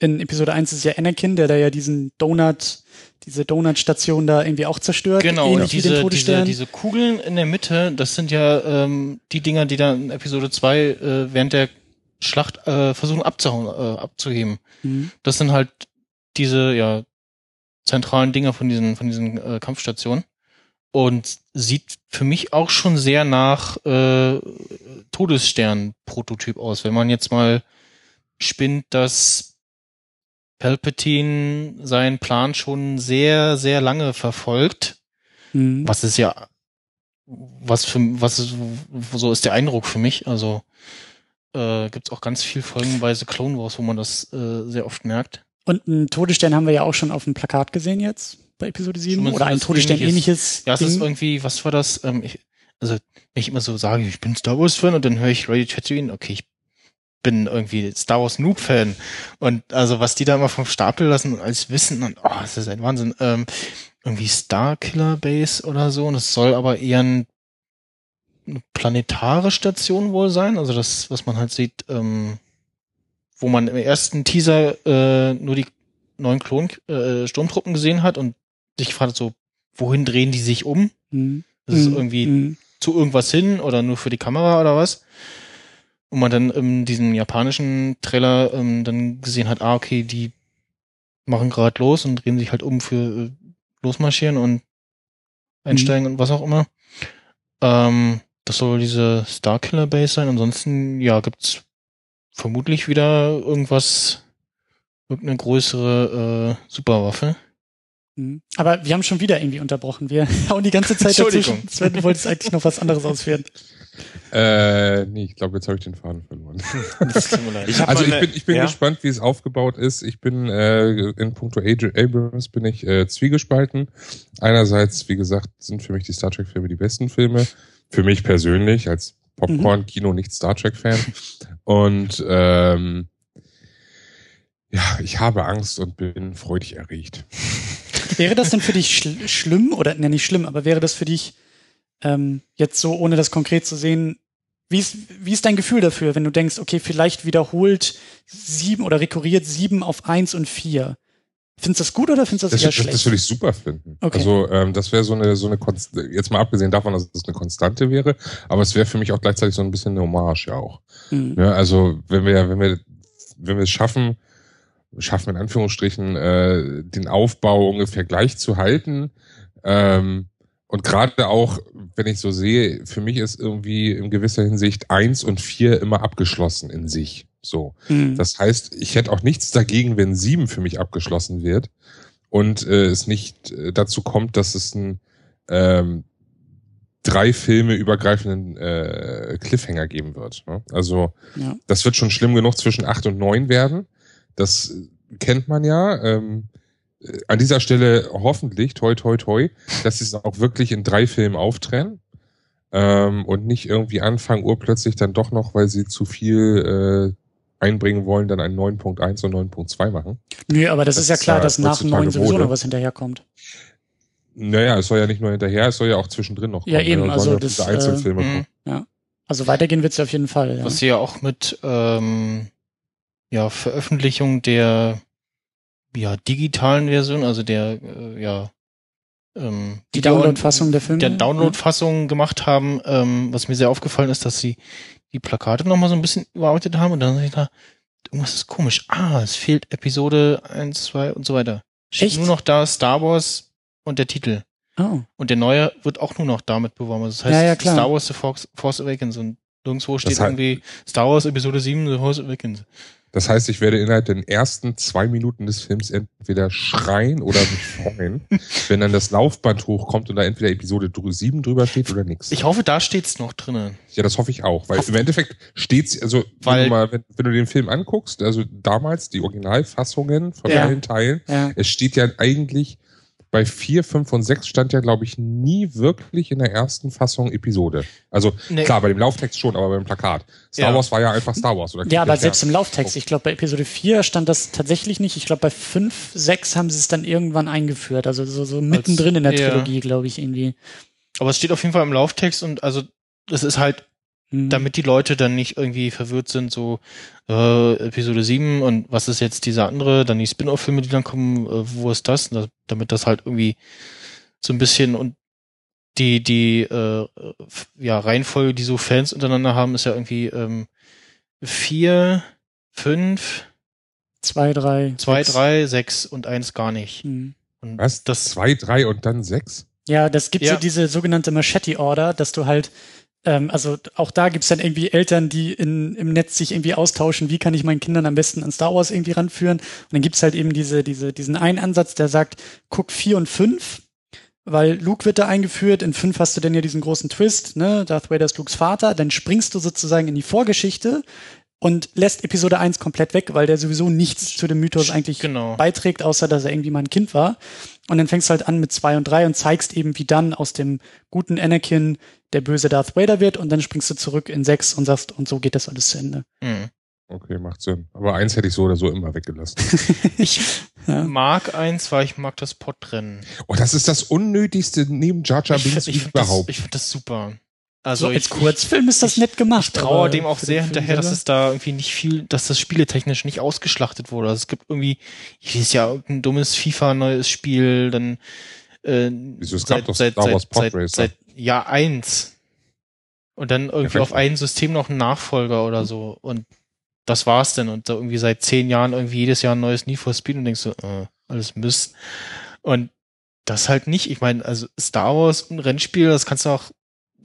In Episode 1 ist ja Anakin, der da ja diesen Donut, diese Donut-Station da irgendwie auch zerstört. Genau, ähnlich und wie den diese, diese, Todesstern. diese Kugeln in der Mitte, das sind ja ähm, die Dinger, die dann in Episode 2 äh, während der Schlacht äh, versuchen abzuhauen, äh, abzuheben. Mhm. Das sind halt diese ja zentralen Dinger von diesen von diesen äh, Kampfstationen und sieht für mich auch schon sehr nach äh, Todesstern-Prototyp aus. Wenn man jetzt mal spinnt, dass Palpatine seinen Plan schon sehr sehr lange verfolgt, Mhm. was ist ja was für was ist, so ist der Eindruck für mich. Also äh, gibt's auch ganz viel folgenweise Clone Wars, wo man das äh, sehr oft merkt. Und einen Todesstern haben wir ja auch schon auf dem Plakat gesehen jetzt bei Episode 7. Zumindest Oder ein was Todesstern-ähnliches. Ja, es ist irgendwie, was war das? Ähm, ich, also, wenn ich immer so sage, ich bin Star Wars-Fan und dann höre ich Radio Tatooine, okay, ich bin irgendwie Star Wars Noob-Fan. Und also, was die da immer vom Stapel lassen als Wissen und, oh, das ist ein Wahnsinn. Ähm, irgendwie Star Killer Base oder so. Und es soll aber eher ein, eine planetare Station wohl sein. Also das, was man halt sieht, ähm, wo man im ersten Teaser äh, nur die neuen Klon äh, Sturmtruppen gesehen hat und sich gefragt hat, so, wohin drehen die sich um? Mhm. Das ist Mhm. irgendwie Mhm. zu irgendwas hin oder nur für die Kamera oder was? Und man dann in diesem japanischen Trailer ähm, dann gesehen hat, ah, okay, die machen gerade los und drehen sich halt um für äh, losmarschieren und einsteigen und was auch immer. Ähm, das soll diese Starkiller Base sein. Ansonsten, ja, gibt's vermutlich wieder irgendwas, irgendeine größere äh, Superwaffe. Mhm. Aber wir haben schon wieder irgendwie unterbrochen. Wir hauen die ganze Zeit dazwischen. Sven, du wolltest eigentlich noch was anderes ausführen. Äh, nee, ich glaube, jetzt habe ich den Faden verloren. Ich Also ich bin, ich bin ja? gespannt, wie es aufgebaut ist. Ich bin äh, in puncto Abrams bin ich äh, zwiegespalten. Einerseits, wie gesagt, sind für mich die Star Trek Filme die besten Filme. Für mich persönlich als Popcorn-Kino nicht Star Trek-Fan. Und ähm, ja, ich habe Angst und bin freudig erregt. Wäre das denn für dich schl schlimm oder ne, nicht schlimm, aber wäre das für dich ähm, jetzt so, ohne das konkret zu sehen, wie ist, wie ist dein Gefühl dafür, wenn du denkst, okay, vielleicht wiederholt sieben oder rekurriert sieben auf eins und vier? Findest du das gut oder findest du das, Das, eher das, schlecht? das würde ich super finden. Okay. Also ähm, das wäre so eine so eine Konst jetzt mal abgesehen davon, dass es eine Konstante wäre, aber es wäre für mich auch gleichzeitig so ein bisschen eine Hommage ja auch. Mhm. Ja, also wenn wir wenn wir wenn wir es schaffen, schaffen in Anführungsstrichen äh, den Aufbau ungefähr gleich zu halten ähm, und gerade auch, wenn ich so sehe, für mich ist irgendwie in gewisser Hinsicht eins und vier immer abgeschlossen in sich. So. Mhm. Das heißt, ich hätte auch nichts dagegen, wenn sieben für mich abgeschlossen wird und äh, es nicht äh, dazu kommt, dass es ein ähm, drei Filme übergreifenden äh, Cliffhanger geben wird. Ne? Also Ja. das wird schon schlimm genug zwischen acht und neun werden. Das kennt man ja. Ähm, äh, an dieser Stelle hoffentlich, toi, toi, toi, dass sie es auch wirklich in drei Filmen auftrennen. Ähm, und nicht irgendwie anfangen, urplötzlich dann doch noch, weil sie zu viel äh, einbringen wollen, dann einen 9.1 und 9.2 machen. Nö, aber das, Das ist ja klar, ja dass nach dem heutzutage neuen sowieso Mode. noch was hinterherkommt. Naja, es soll ja nicht nur hinterher, es soll ja auch zwischendrin noch Ja, kommen. eben, Da also ja das, diese Einzelfilme äh, kommen. Also weitergehen wird's ja auf jeden Fall. Ja. Was sie ja auch mit ähm, ja, Veröffentlichung der ja, digitalen Version, also der äh, ja ähm, Die Download-Fassung der Filme. der Download-Fassung gemacht haben, ähm, was mir sehr aufgefallen ist, dass sie die Plakate nochmal so ein bisschen überarbeitet haben und dann sag ich da, irgendwas ist komisch. Ah, es fehlt Episode 1, 2 und so weiter. Steht nur noch da Star Wars und der Titel. Oh. Und der neue wird auch nur noch damit beworben. Also das heißt Ja, ja. Star Wars The Force, Force Awakens und nirgendwo steht Das heißt- irgendwie Star Wars Episode 7 The Force Awakens. Das heißt, ich werde innerhalb der ersten zwei Minuten des Films entweder schreien oder mich freuen, wenn dann das Laufband hochkommt und da entweder Episode 7 drüber steht oder nichts. Ich hoffe, da steht's noch drinnen. Ja, das hoffe ich auch, weil im Endeffekt steht's, also Weil- wenn, du mal, wenn, wenn du den Film anguckst, also damals die Originalfassungen von Ja. allen Teilen, Ja. es steht ja eigentlich bei 4, 5 und 6 stand ja, glaube ich, nie wirklich in der ersten Fassung Episode. Also Nee. klar, bei dem Lauftext schon, aber beim Plakat. Star Ja. Wars war ja einfach Star Wars. Oder Ja, aber selbst im. Lauftext, ich glaube bei Episode 4 stand das tatsächlich nicht. Ich glaube bei 5, 6 haben sie es dann irgendwann eingeführt. Also so, so mittendrin in der ja. Trilogie, glaube ich, irgendwie. Aber es steht auf jeden Fall im Lauftext und also das ist halt, Hm. damit die Leute dann nicht irgendwie verwirrt sind, so äh, Episode 7 und was ist jetzt dieser andere, dann die Spin-off-Filme, die dann kommen, äh, wo ist das? Da, damit das halt irgendwie so ein bisschen und die, die äh, ja, Reihenfolge, die so Fans untereinander haben, ist ja irgendwie ähm, vier, fünf, Zwei, drei. zwei, sechs. drei, sechs und eins gar nicht. Hm. Und Was? das Zwei, drei und dann sechs? Ja, das gibt Ja. so diese sogenannte Machete-Order, dass du halt, ähm, also auch da gibt's dann irgendwie Eltern, die in, im Netz sich irgendwie austauschen, wie kann ich meinen Kindern am besten an Star Wars irgendwie ranführen. Und dann gibt's halt eben diese, diese, diesen einen Ansatz, der sagt, guck vier und fünf, weil Luke wird da eingeführt, in fünf hast du dann ja diesen großen Twist, ne, Darth Vader ist Lukes Vater, dann springst du sozusagen in die Vorgeschichte und lässt Episode 1 komplett weg, weil der sowieso nichts zu dem Mythos eigentlich Genau. beiträgt, außer dass er irgendwie mal ein Kind war. Und dann fängst du halt an mit zwei und drei und zeigst eben, wie dann aus dem guten Anakin der böse Darth Vader wird und dann springst du zurück in sechs und sagst, und so geht das alles zu Ende. Mhm. Okay, macht Sinn. Aber eins hätte ich so oder so immer weggelassen. Ich Ja. mag eins, weil ich mag das Podrennen. Oh, das ist das Unnötigste neben Jar Jar Ich, Binks ich finde das, überhaupt. ich find das super. Also Also als ich, Kurzfilm ist das ich- nett gemacht. ich traue dem auch sehr hinterher, dass es da irgendwie nicht viel, dass das spieletechnisch nicht ausgeschlachtet wurde. Also es gibt irgendwie, ich weiß ja, irgendein dummes FIFA-neues Spiel, dann äh, Wieso, es gab doch Star Wars Pod seit, seit Jahr eins. Und dann irgendwie Ja, auf ein System noch ein Nachfolger oder so. Und das war's denn. Und da irgendwie seit zehn Jahren irgendwie jedes Jahr ein neues Need for Speed und denkst so, äh, alles Mist. Und das halt nicht. Ich meine, also Star Wars ein Rennspiel, das kannst du auch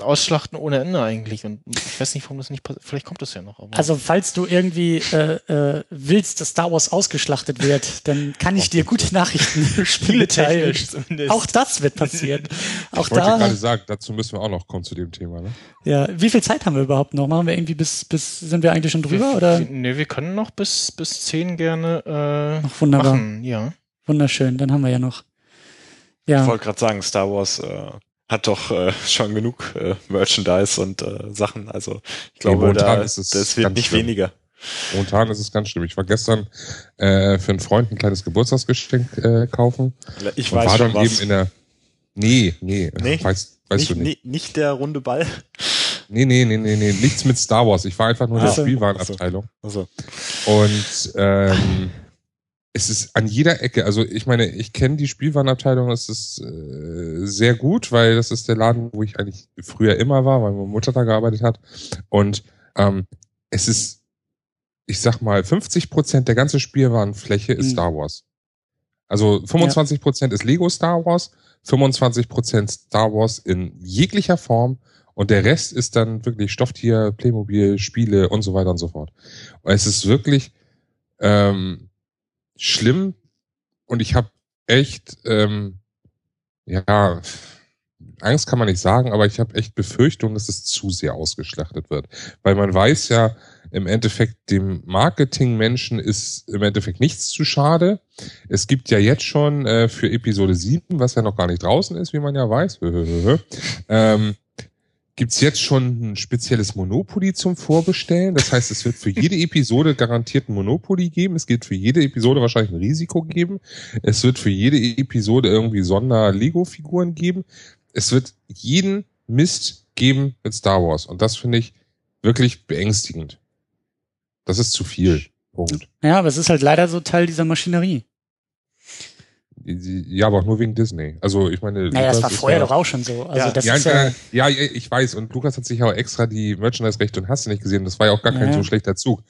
ausschlachten ohne Ende eigentlich. Und ich weiß nicht, warum das nicht passiert. Vielleicht kommt das ja noch. Aber Also falls du irgendwie äh, äh, willst, dass Star Wars ausgeschlachtet wird, dann kann ich dir gute Nachrichten Spiele teilen. Auch das wird passieren. Auch ich wollte da. gerade sagen, dazu müssen wir auch noch kommen zu dem Thema. Ne? Ja, wie viel Zeit haben wir überhaupt noch? Machen wir irgendwie bis bis sind wir eigentlich schon drüber wir, oder? Ne, wir können noch bis, bis zehn gerne äh, Ach, wunderbar. machen. Ja. Wunderschön, dann haben wir ja noch. Ich Ja. wollte gerade sagen, Star Wars äh, hat doch äh, schon genug äh, Merchandise und äh, Sachen. Also ich glaube, momentan da, ist es das wird nicht schlimm. weniger. Momentan ist es ganz schlimm. Ich war gestern äh, für einen Freund ein kleines Geburtstagsgeschenk äh, kaufen. Ich weiß war schon dann was. eben in der. Nee, nee, Nee? weißt, weißt nicht, du nicht. nicht, der runde Ball. Nee, nee, nee, nee, nee, nichts mit Star Wars. Ich war einfach nur in der. Spielwarenabteilung. Also, Und ähm, es ist an jeder Ecke, also ich meine, ich kenne die Spielwarenabteilung, das ist äh, sehr gut, weil das ist der Laden, wo ich eigentlich früher immer war, weil meine Mutter da gearbeitet hat. Und ähm, es ist, ich sag mal, 50 Prozent der ganzen Spielwarenfläche ist Mhm. Star Wars. Also 25 Prozent ist Lego Star Wars, 25 Prozent Star Wars in jeglicher Form und der Rest ist dann wirklich Stofftier, Playmobil, Spiele und so weiter und so fort. Und es ist wirklich ähm, schlimm und ich habe echt, ähm, ja, Angst kann man nicht sagen, aber ich habe echt Befürchtung, dass es zu sehr ausgeschlachtet wird. Weil man weiß ja, im Endeffekt dem Marketingmenschen ist im Endeffekt nichts zu schade. Es gibt ja jetzt schon äh, für Episode 7, was ja noch gar nicht draußen ist, wie man ja weiß, ähm, gibt's jetzt schon ein spezielles Monopoly zum Vorbestellen. Das heißt, es wird für jede Episode garantiert ein Monopoly geben. Es wird für jede Episode wahrscheinlich ein Risiko geben. Es wird für jede Episode irgendwie Sonder-Lego-Figuren geben. Es wird jeden Mist geben mit Star Wars. Und das finde ich wirklich beängstigend. Das ist zu viel. Punkt. Ja, aber es ist halt leider so Teil dieser Maschinerie. Ja, aber auch nur wegen Disney. Also ich meine, Naja, das Lukas war ist vorher ja, doch auch schon so. Also Ja, das ja, ist ja, ja, ja, ich weiß. Und Lukas hat sich auch extra die Merchandise-Rechte und hast du nicht gesehen. Das war ja auch gar kein so schlechter Zug.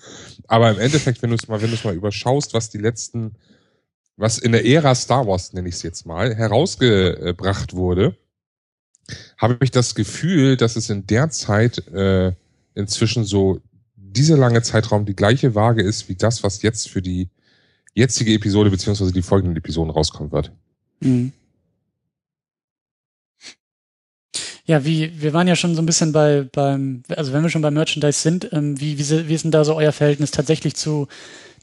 Aber im Endeffekt, wenn du es mal, wenn du es mal überschaust, was die letzten, was in der Ära Star Wars, nenne ich es jetzt mal, herausgebracht wurde, habe ich das Gefühl, dass es in der Zeit äh, inzwischen so dieser lange Zeitraum die gleiche Waage ist wie das, was jetzt für die jetzige Episode beziehungsweise die folgenden Episoden rauskommen wird. Mhm. Ja, wie, wir waren ja schon so ein bisschen bei, beim, also wenn wir schon bei Merchandise sind, ähm, wie, wie, wie ist denn da so euer Verhältnis tatsächlich zu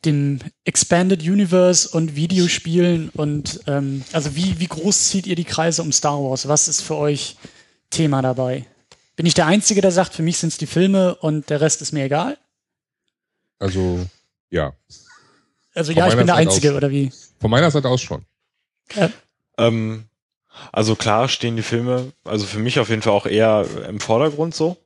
dem Expanded Universe und Videospielen und ähm, also wie, wie groß zieht ihr die Kreise um Star Wars? Was ist für euch Thema dabei? Bin ich der Einzige, der sagt, für mich sind es die Filme und der Rest ist mir egal? Also, ja. Also Von ja, ich bin der Seite Einzige, aus. oder wie? Von meiner Seite aus schon. Ähm, also klar stehen die Filme, also für mich auf jeden Fall auch eher im Vordergrund so.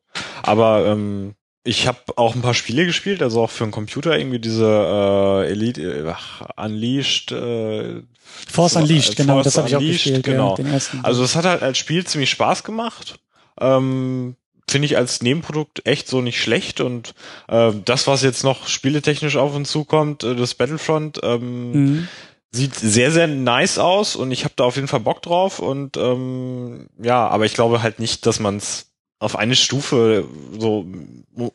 Aber ähm, ich habe auch ein paar Spiele gespielt, also auch für einen Computer irgendwie diese äh, Elite äh, ach, Unleashed. Äh, Force so, Unleashed, genau, Force das habe ich auch gespielt, genau. ja, den ersten. Also es hat halt als Spiel ziemlich Spaß gemacht. Ähm, Finde ich als Nebenprodukt echt so nicht schlecht und äh, das, was jetzt noch spieletechnisch auf uns zukommt, äh, das Battlefront, ähm, mhm. Sieht sehr, sehr nice aus und ich habe da auf jeden Fall Bock drauf und ähm, ja, aber ich glaube halt nicht, dass man es auf eine Stufe so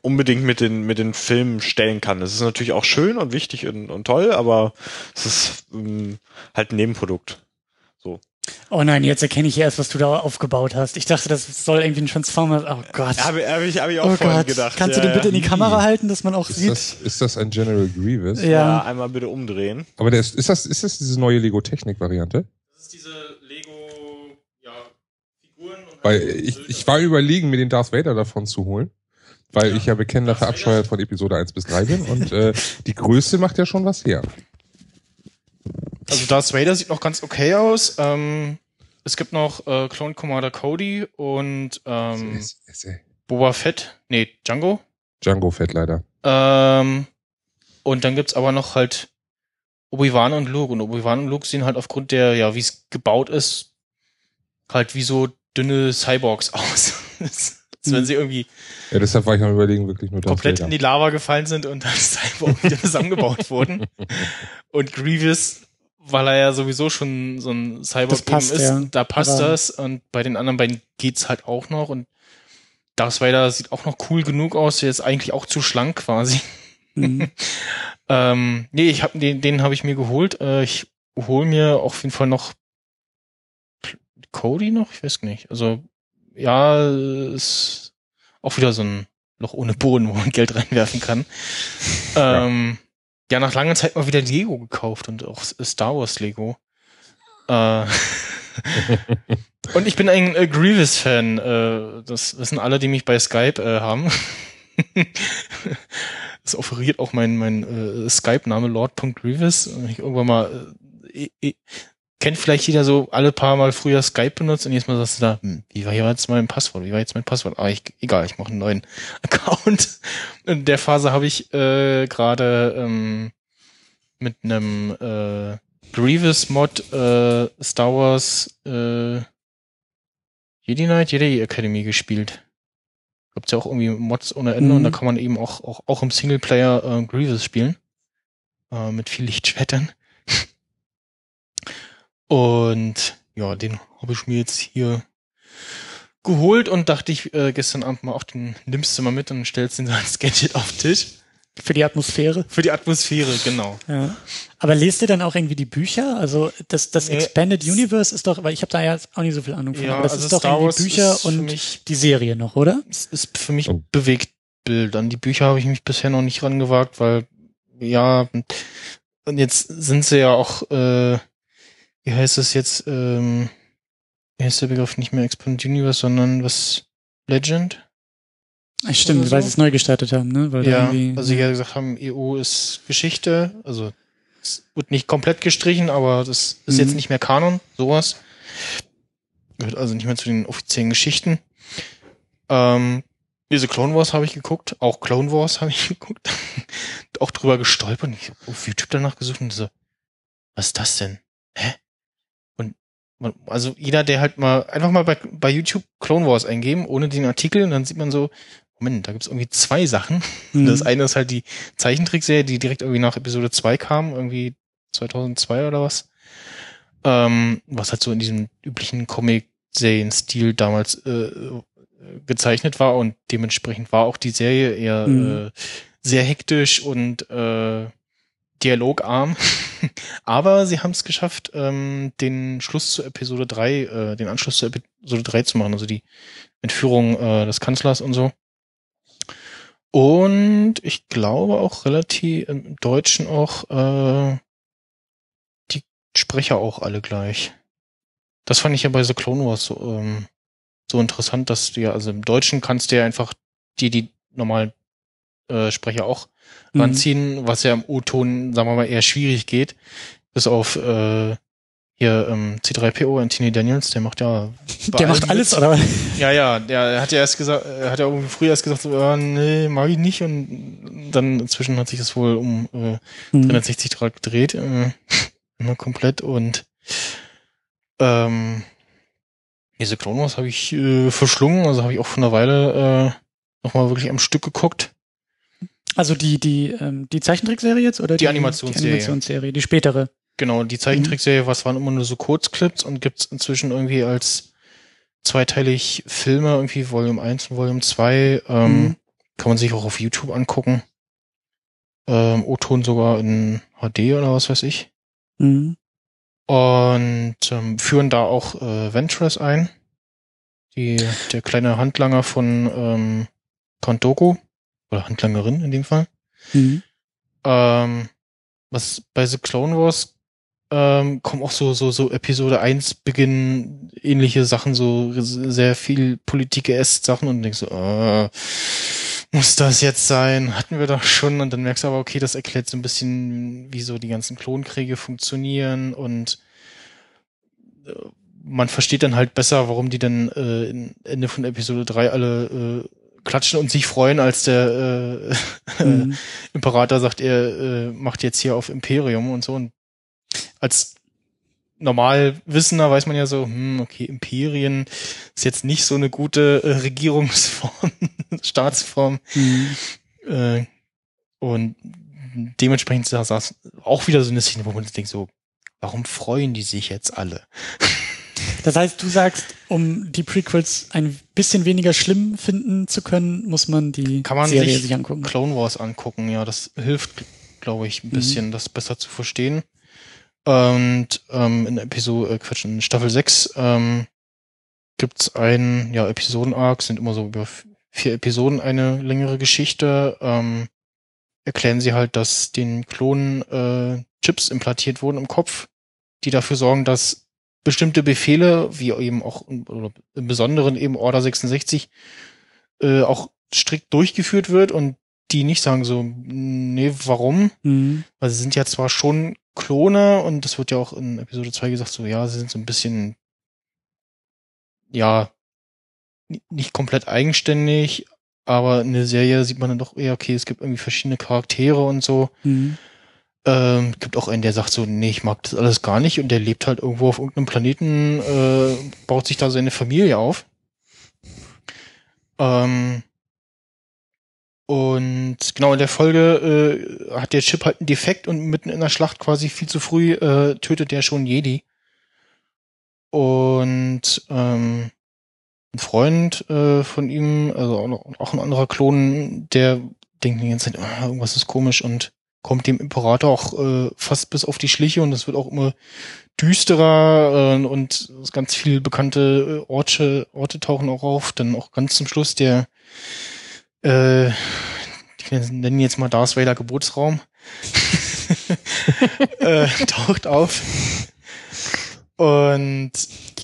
unbedingt mit den mit den Filmen stellen kann. Es ist natürlich auch schön und wichtig und, und toll, aber es ist ähm, halt ein Nebenprodukt. Oh nein, jetzt erkenne ich erst, was du da aufgebaut hast. Ich dachte, das soll irgendwie ein Transformer. Oh Gott. Habe hab ich, hab ich auch oh vorhin Gott. gedacht. Kannst ja, du den bitte ja. in die Kamera halten, dass man auch Ist sieht? das, ist das ein General Grievous? Ja. Ja, einmal bitte umdrehen. Aber der ist, ist das, ist das diese neue Lego-Technik-Variante? Das ist diese Lego, ja, Figuren und Weil ich, ich war überlegen, mir den Darth Vader davon zu holen. Weil ich ja bekennender. Verabscheuer von Episode 1 bis 3 bin und äh, die Größe macht ja schon was her. Also Darth Vader sieht noch ganz okay aus. Ähm, es gibt noch äh, Clone Commander Cody und ähm, Ist- ist- ist- Boba Fett. Nee, Django. Django Fett leider. Ähm, und dann gibt's aber noch halt Obi-Wan und Luke. Und Obi-Wan und Luke sehen halt aufgrund der, ja, wie es gebaut ist, halt wie so dünne Cyborgs aus. Als wenn sie irgendwie Ja, deshalb war ich am überlegen, wirklich nur komplett in die Lava gefallen sind und als Cyborg wieder zusammengebaut wurden. Und Grievous, weil er ja sowieso schon so ein Cyborg Das passt, ist, ja. da passt Aber- das. Und bei den anderen beiden geht's halt auch noch. Und Darth Vader sieht auch noch cool genug aus. Der ist eigentlich auch zu schlank quasi. Mhm. Ähm, nee, ich hab, den, den habe ich mir geholt. Äh, ich hole mir auf jeden Fall noch Cody noch, ich weiß nicht. Also ja, ist auch wieder so ein Loch ohne Boden, wo man Geld reinwerfen kann. Ähm, ja, nach langer Zeit mal wieder Lego gekauft und auch Star Wars Lego. Äh, und ich bin ein äh, Grievous-Fan. Äh, das wissen alle, die mich bei Skype äh, haben. Das offeriert auch mein, mein äh, Skype-Name Lord.Grievous. Ich irgendwann mal, äh, kennt vielleicht jeder so alle paar Mal früher Skype benutzt und jetzt mal sagst du da, hm, wie war jetzt mein Passwort? Wie war jetzt mein Passwort? Ah, ich, egal, ich mache einen neuen Account. In der Phase habe ich äh, gerade ähm, mit einem äh, Grievous-Mod äh, Star Wars äh, Jedi Knight, Jedi Academy gespielt. Gibt's ja auch irgendwie Mods ohne Ende Mhm. und da kann man eben auch, auch, auch im Singleplayer äh, Grievous spielen. Äh, mit viel Lichtschwertern. Und ja, den habe ich mir jetzt hier geholt und dachte ich äh, gestern Abend mal, auch den nimmst du mal mit und stellst den so als Gadget auf den Tisch. Für die Atmosphäre. Für die Atmosphäre, genau. Ja. Aber lest ihr dann auch irgendwie die Bücher? Also das, das Nee, Expanded Universe ist doch, weil ich habe da ja auch nicht so viel Ahnung von, Ja, aber das also ist doch Star irgendwie Bücher und mich- die Serie noch, oder? Es ist für mich Oh. Bewegtbild. An die Bücher habe ich mich bisher noch nicht rangewagt, weil ja, und jetzt sind sie ja auch, äh, wie heißt es jetzt, ähm, wie heißt der Begriff nicht mehr Expanded Universe, sondern was Legend? Ach, Stimmt, Oder weil so? sie es neu gestartet haben, ne? Weil Ja, also die ja gesagt haben, EU ist Geschichte, also es wird nicht komplett gestrichen, aber das ist Mhm. jetzt nicht mehr Kanon, sowas. Gehört also nicht mehr zu den offiziellen Geschichten. Ähm, diese Clone Wars habe ich geguckt, auch Clone Wars habe ich geguckt, auch drüber gestolpert. und Ich habe auf YouTube danach gesucht und so, was ist das denn? Hä? Also jeder, der halt mal einfach mal bei, bei YouTube Clone Wars eingeben, ohne den Artikel, und dann sieht man so, Moment, da gibt's irgendwie zwei Sachen. Mhm. Das eine ist halt die Zeichentrickserie, die direkt irgendwie nach Episode 2 kam, irgendwie 2002 oder was. Ähm, was halt so in diesem üblichen Comic-Serien-Stil damals äh, gezeichnet war und dementsprechend war auch die Serie eher Mhm. äh, sehr hektisch und äh, dialogarm. Aber sie haben es geschafft, ähm, den Schluss zu Episode 3, äh, den Anschluss zu Episode 3 zu machen, also die Entführung äh, des Kanzlers und so. Und ich glaube auch relativ im Deutschen auch äh, die Sprecher auch alle gleich. Das fand ich ja bei The Clone Wars so, ähm, so interessant, dass du ja, also im Deutschen kannst du ja einfach die, die normalen äh, Sprecher auch Mhm. ranziehen, was ja im O-Ton, sagen wir mal, eher schwierig geht. Bis auf äh, hier ähm, C3PO, Anthony Daniels, der macht ja Der macht alles, mit. oder? Ja, ja, der hat ja erst gesagt, er hat ja irgendwie früher erst gesagt, so, ja, nee, mag ich nicht und dann inzwischen hat sich das wohl um äh, Mhm. 360 Grad gedreht, äh, immer komplett und ähm, diese Wars habe ich äh, verschlungen, also habe ich auch vor einer Weile äh, nochmal wirklich am Stück geguckt. Also die, die, ähm, die Zeichentrickserie jetzt oder Die Animationsserie. Die Animationsserie, die spätere. Genau, die Zeichentrickserie, was waren immer nur so Kurzclips und gibt's inzwischen irgendwie als zweiteilig Filme, irgendwie Volume 1 und Volume 2, ähm, Mhm. kann man sich auch auf YouTube angucken. Ähm, O-Ton sogar in HD oder was weiß ich. Mhm. Und ähm, führen da auch äh, Ventress ein. Die, der kleine Handlanger von ähm, Count Dooku. Oder Handlangerin in dem Fall. Mhm. Ähm, was bei The Clone Wars ähm, kommen auch so, so, so Episode 1 beginnen ähnliche Sachen, so sehr viel Politik s Sachen und denkst so, äh, muss das jetzt sein? Hatten wir doch schon und dann merkst du aber, okay, das erklärt so ein bisschen, wie so die ganzen Klonkriege funktionieren und äh, man versteht dann halt besser, warum die dann äh, Ende von Episode 3 alle äh, klatschen und sich freuen, als der äh, Mhm. Imperator sagt, er äh, macht jetzt hier auf Imperium und so. Und als Normalwissender weiß man ja so, hm, okay, Imperien ist jetzt nicht so eine gute äh, Regierungsform, Staatsform. Mhm. Äh, und dementsprechend saß auch wieder so eine Szene, wo man denkt so, warum freuen die sich jetzt alle? Das heißt, du sagst, um die Prequels ein bisschen weniger schlimm finden zu können, muss man die Kann man Serie sich sich angucken. Clone Wars angucken, ja, das hilft, glaube ich, ein Mhm. bisschen, das besser zu verstehen. Und ähm, in Episode, äh, Quatsch, in Staffel 6 ähm, gibt's ein, ja, Episoden-Arc, sind immer so über vier Episoden eine längere Geschichte. Ähm, erklären sie halt, dass den Klonen äh, Chips implantiert wurden im Kopf, die dafür sorgen, dass bestimmte Befehle, wie eben auch im Besonderen eben Order 66, äh, auch strikt durchgeführt wird und die nicht sagen so, nee, warum? Mhm. Weil sie sind ja zwar schon Klone und das wird ja auch in Episode 2 gesagt, so ja, sie sind so ein bisschen, ja, ni- nicht komplett eigenständig, aber in der Serie sieht man dann doch eher, okay, es gibt irgendwie verschiedene Charaktere und so. Mhm. Ähm, gibt auch einen, der sagt so, nee, ich mag das alles gar nicht und der lebt halt irgendwo auf irgendeinem Planeten, äh, baut sich da seine Familie auf. Ähm, und genau in der Folge äh, hat der Chip halt einen Defekt und mitten in der Schlacht quasi viel zu früh äh, tötet der schon Jedi. Und ähm, ein Freund äh, von ihm, also auch, noch, auch ein anderer Klon, der denkt die ganze Zeit, ah, irgendwas ist komisch und kommt dem Imperator auch äh, fast bis auf die Schliche und es wird auch immer düsterer äh, und ganz viel bekannte äh, Orte, Orte tauchen auch auf. Dann auch ganz zum Schluss der, äh, ich nenne jetzt mal Darth Vader Geburtsraum, äh, taucht auf. Und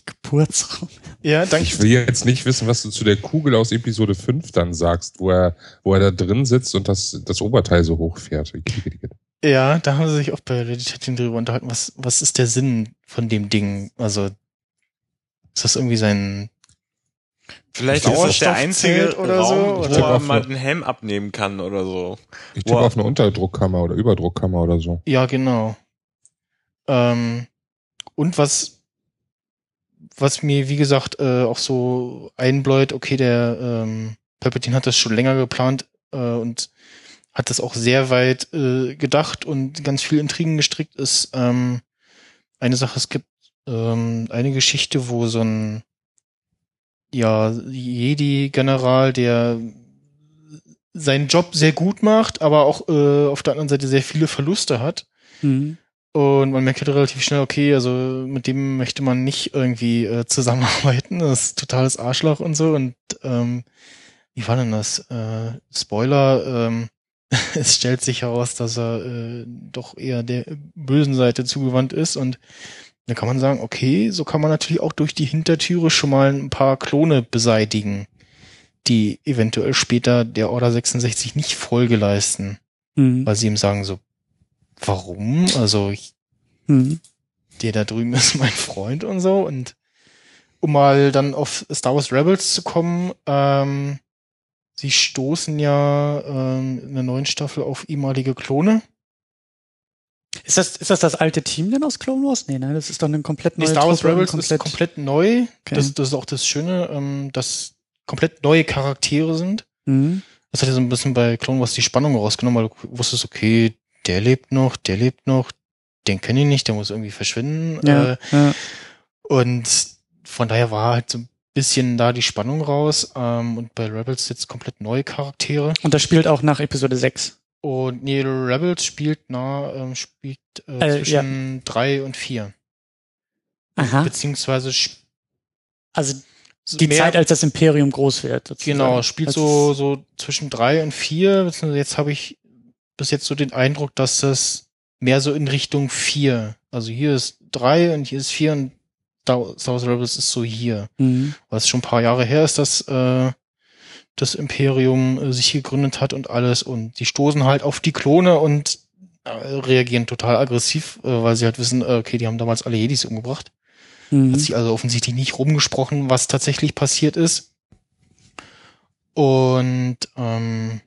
Geburtsraum. ja, danke. Ich will jetzt nicht wissen, was du zu der Kugel aus Episode 5 dann sagst, wo er, wo er da drin sitzt und das, das Oberteil so hochfährt. Ja, da haben sie sich auch bei Reddit drüber unterhalten. Was, was ist der Sinn von dem Ding? Also, ist das irgendwie sein, Vielleicht ist das der einzige oder so, Raum, oder? wo Ich er hab mal den Helm abnehmen kann oder so. Ich tippe auf eine Unterdruckkammer oder Überdruckkammer oder so. ja, genau. Ähm, und was, was mir, wie gesagt, äh, auch so einbläut, okay, der ähm, Palpatine hat das schon länger geplant äh, und hat das auch sehr weit äh, gedacht und ganz viel Intrigen gestrickt ist. Ähm, eine Sache, es gibt ähm, eine Geschichte, wo so ein ja, Jedi-General, der seinen Job sehr gut macht, aber auch äh, auf der anderen Seite sehr viele Verluste hat. Mhm. Und man merkt halt relativ schnell, okay, also mit dem möchte man nicht irgendwie äh, zusammenarbeiten. Das ist totales Arschloch und so. Und ähm, wie war denn das? Äh, Spoiler, ähm, es stellt sich heraus, dass er äh, doch eher der bösen Seite zugewandt ist und da kann man sagen, okay, so kann man natürlich auch durch die Hintertüre schon mal ein paar Klone beseitigen, die eventuell später der Order 66 nicht Folge leisten, Mhm. weil sie ihm sagen so, warum? Also ich, Mhm. der da drüben ist mein Freund und so und um mal dann auf Star Wars Rebels zu kommen, ähm, sie stoßen ja ähm, in der neuen Staffel auf ehemalige Klone. Ist das, ist das das alte Team denn aus Clone Wars? Nee, ne, das ist doch eine komplett Nee, neue Star Wars Truppe Rebels ist komplett neu. Okay. Das, das ist auch das Schöne, ähm, dass komplett neue Charaktere sind. Mhm. Das hat ja so ein bisschen bei Clone Wars die Spannung rausgenommen, weil du wusstest, okay, der lebt noch, der lebt noch, den kenne ich nicht, der muss irgendwie verschwinden. Ja, Äh, ja. und von daher war halt so ein bisschen da die Spannung raus. Ähm, und bei Rebels jetzt komplett neue Charaktere. Und das spielt auch nach Episode 6. Und nee, Rebels spielt na, ähm, spielt äh, Äh, zwischen drei und vier. Aha. Beziehungsweise Also die mehr- Zeit, als das Imperium groß wird. sozusagen. Genau, spielt so, so zwischen drei und vier. Jetzt habe ich bis jetzt so den Eindruck, dass das mehr so in Richtung vier. Also hier ist drei und hier ist vier und Star Wars Rebels ist so hier. Mhm. Weil es schon ein paar Jahre her ist, dass äh, das Imperium äh, sich gegründet hat und alles. Und die stoßen halt auf die Klone und äh, reagieren total aggressiv, äh, weil sie halt wissen, äh, okay, die haben damals alle Jedis umgebracht. Mhm. Hat sich also offensichtlich nicht rumgesprochen, was tatsächlich passiert ist. Und ähm,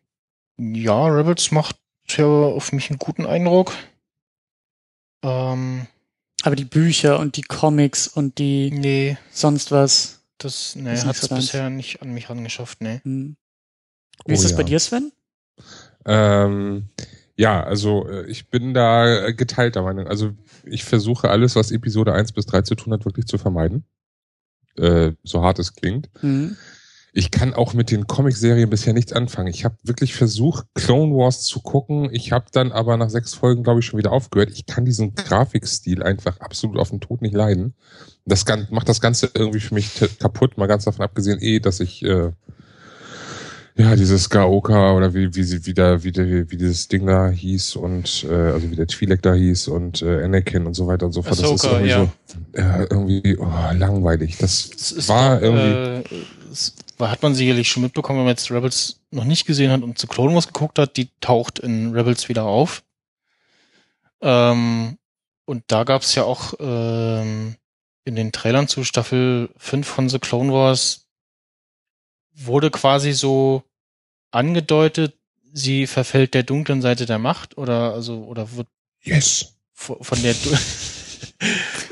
ja, Rebels macht ja auf mich einen guten Eindruck. Ähm, Aber die Bücher und die Comics und die nee, sonst was. das nee, hat so es bisher nicht an mich rangeschafft, nee. Mhm. Wie Oh ist das bei ja. dir, Sven? Ähm, ja, also äh, ich bin da geteilter Meinung. Also ich versuche alles, was Episode 1 bis 3 zu tun hat, wirklich zu vermeiden. Äh, so hart es klingt. Mhm. Ich kann auch mit den Comicserien bisher nichts anfangen. Ich habe wirklich versucht, Clone Wars zu gucken. Ich habe dann aber nach sechs Folgen, glaube ich, schon wieder aufgehört. Ich kann diesen Grafikstil einfach absolut auf den Tod nicht leiden. Das Gan- macht das Ganze irgendwie für mich kaputt, mal ganz davon abgesehen, eh, dass ich äh, ja dieses Gaoka oder wie wie sie wieder wie, der, wie dieses Ding da hieß und äh, also wie der Twi'lek da hieß und äh, Anakin und so weiter und so fort. das ist Ahsoka, irgendwie ja. so äh, irgendwie oh, langweilig. Das war irgendwie Äh, hat man sicherlich schon mitbekommen, wenn man jetzt Rebels noch nicht gesehen hat und zu Clone Wars geguckt hat, die taucht in Rebels wieder auf. Ähm, und da gab's ja auch ähm, in den Trailern zu Staffel 5 von The Clone Wars wurde quasi so angedeutet, sie verfällt der dunklen Seite der Macht oder also oder wird yes. von der Du-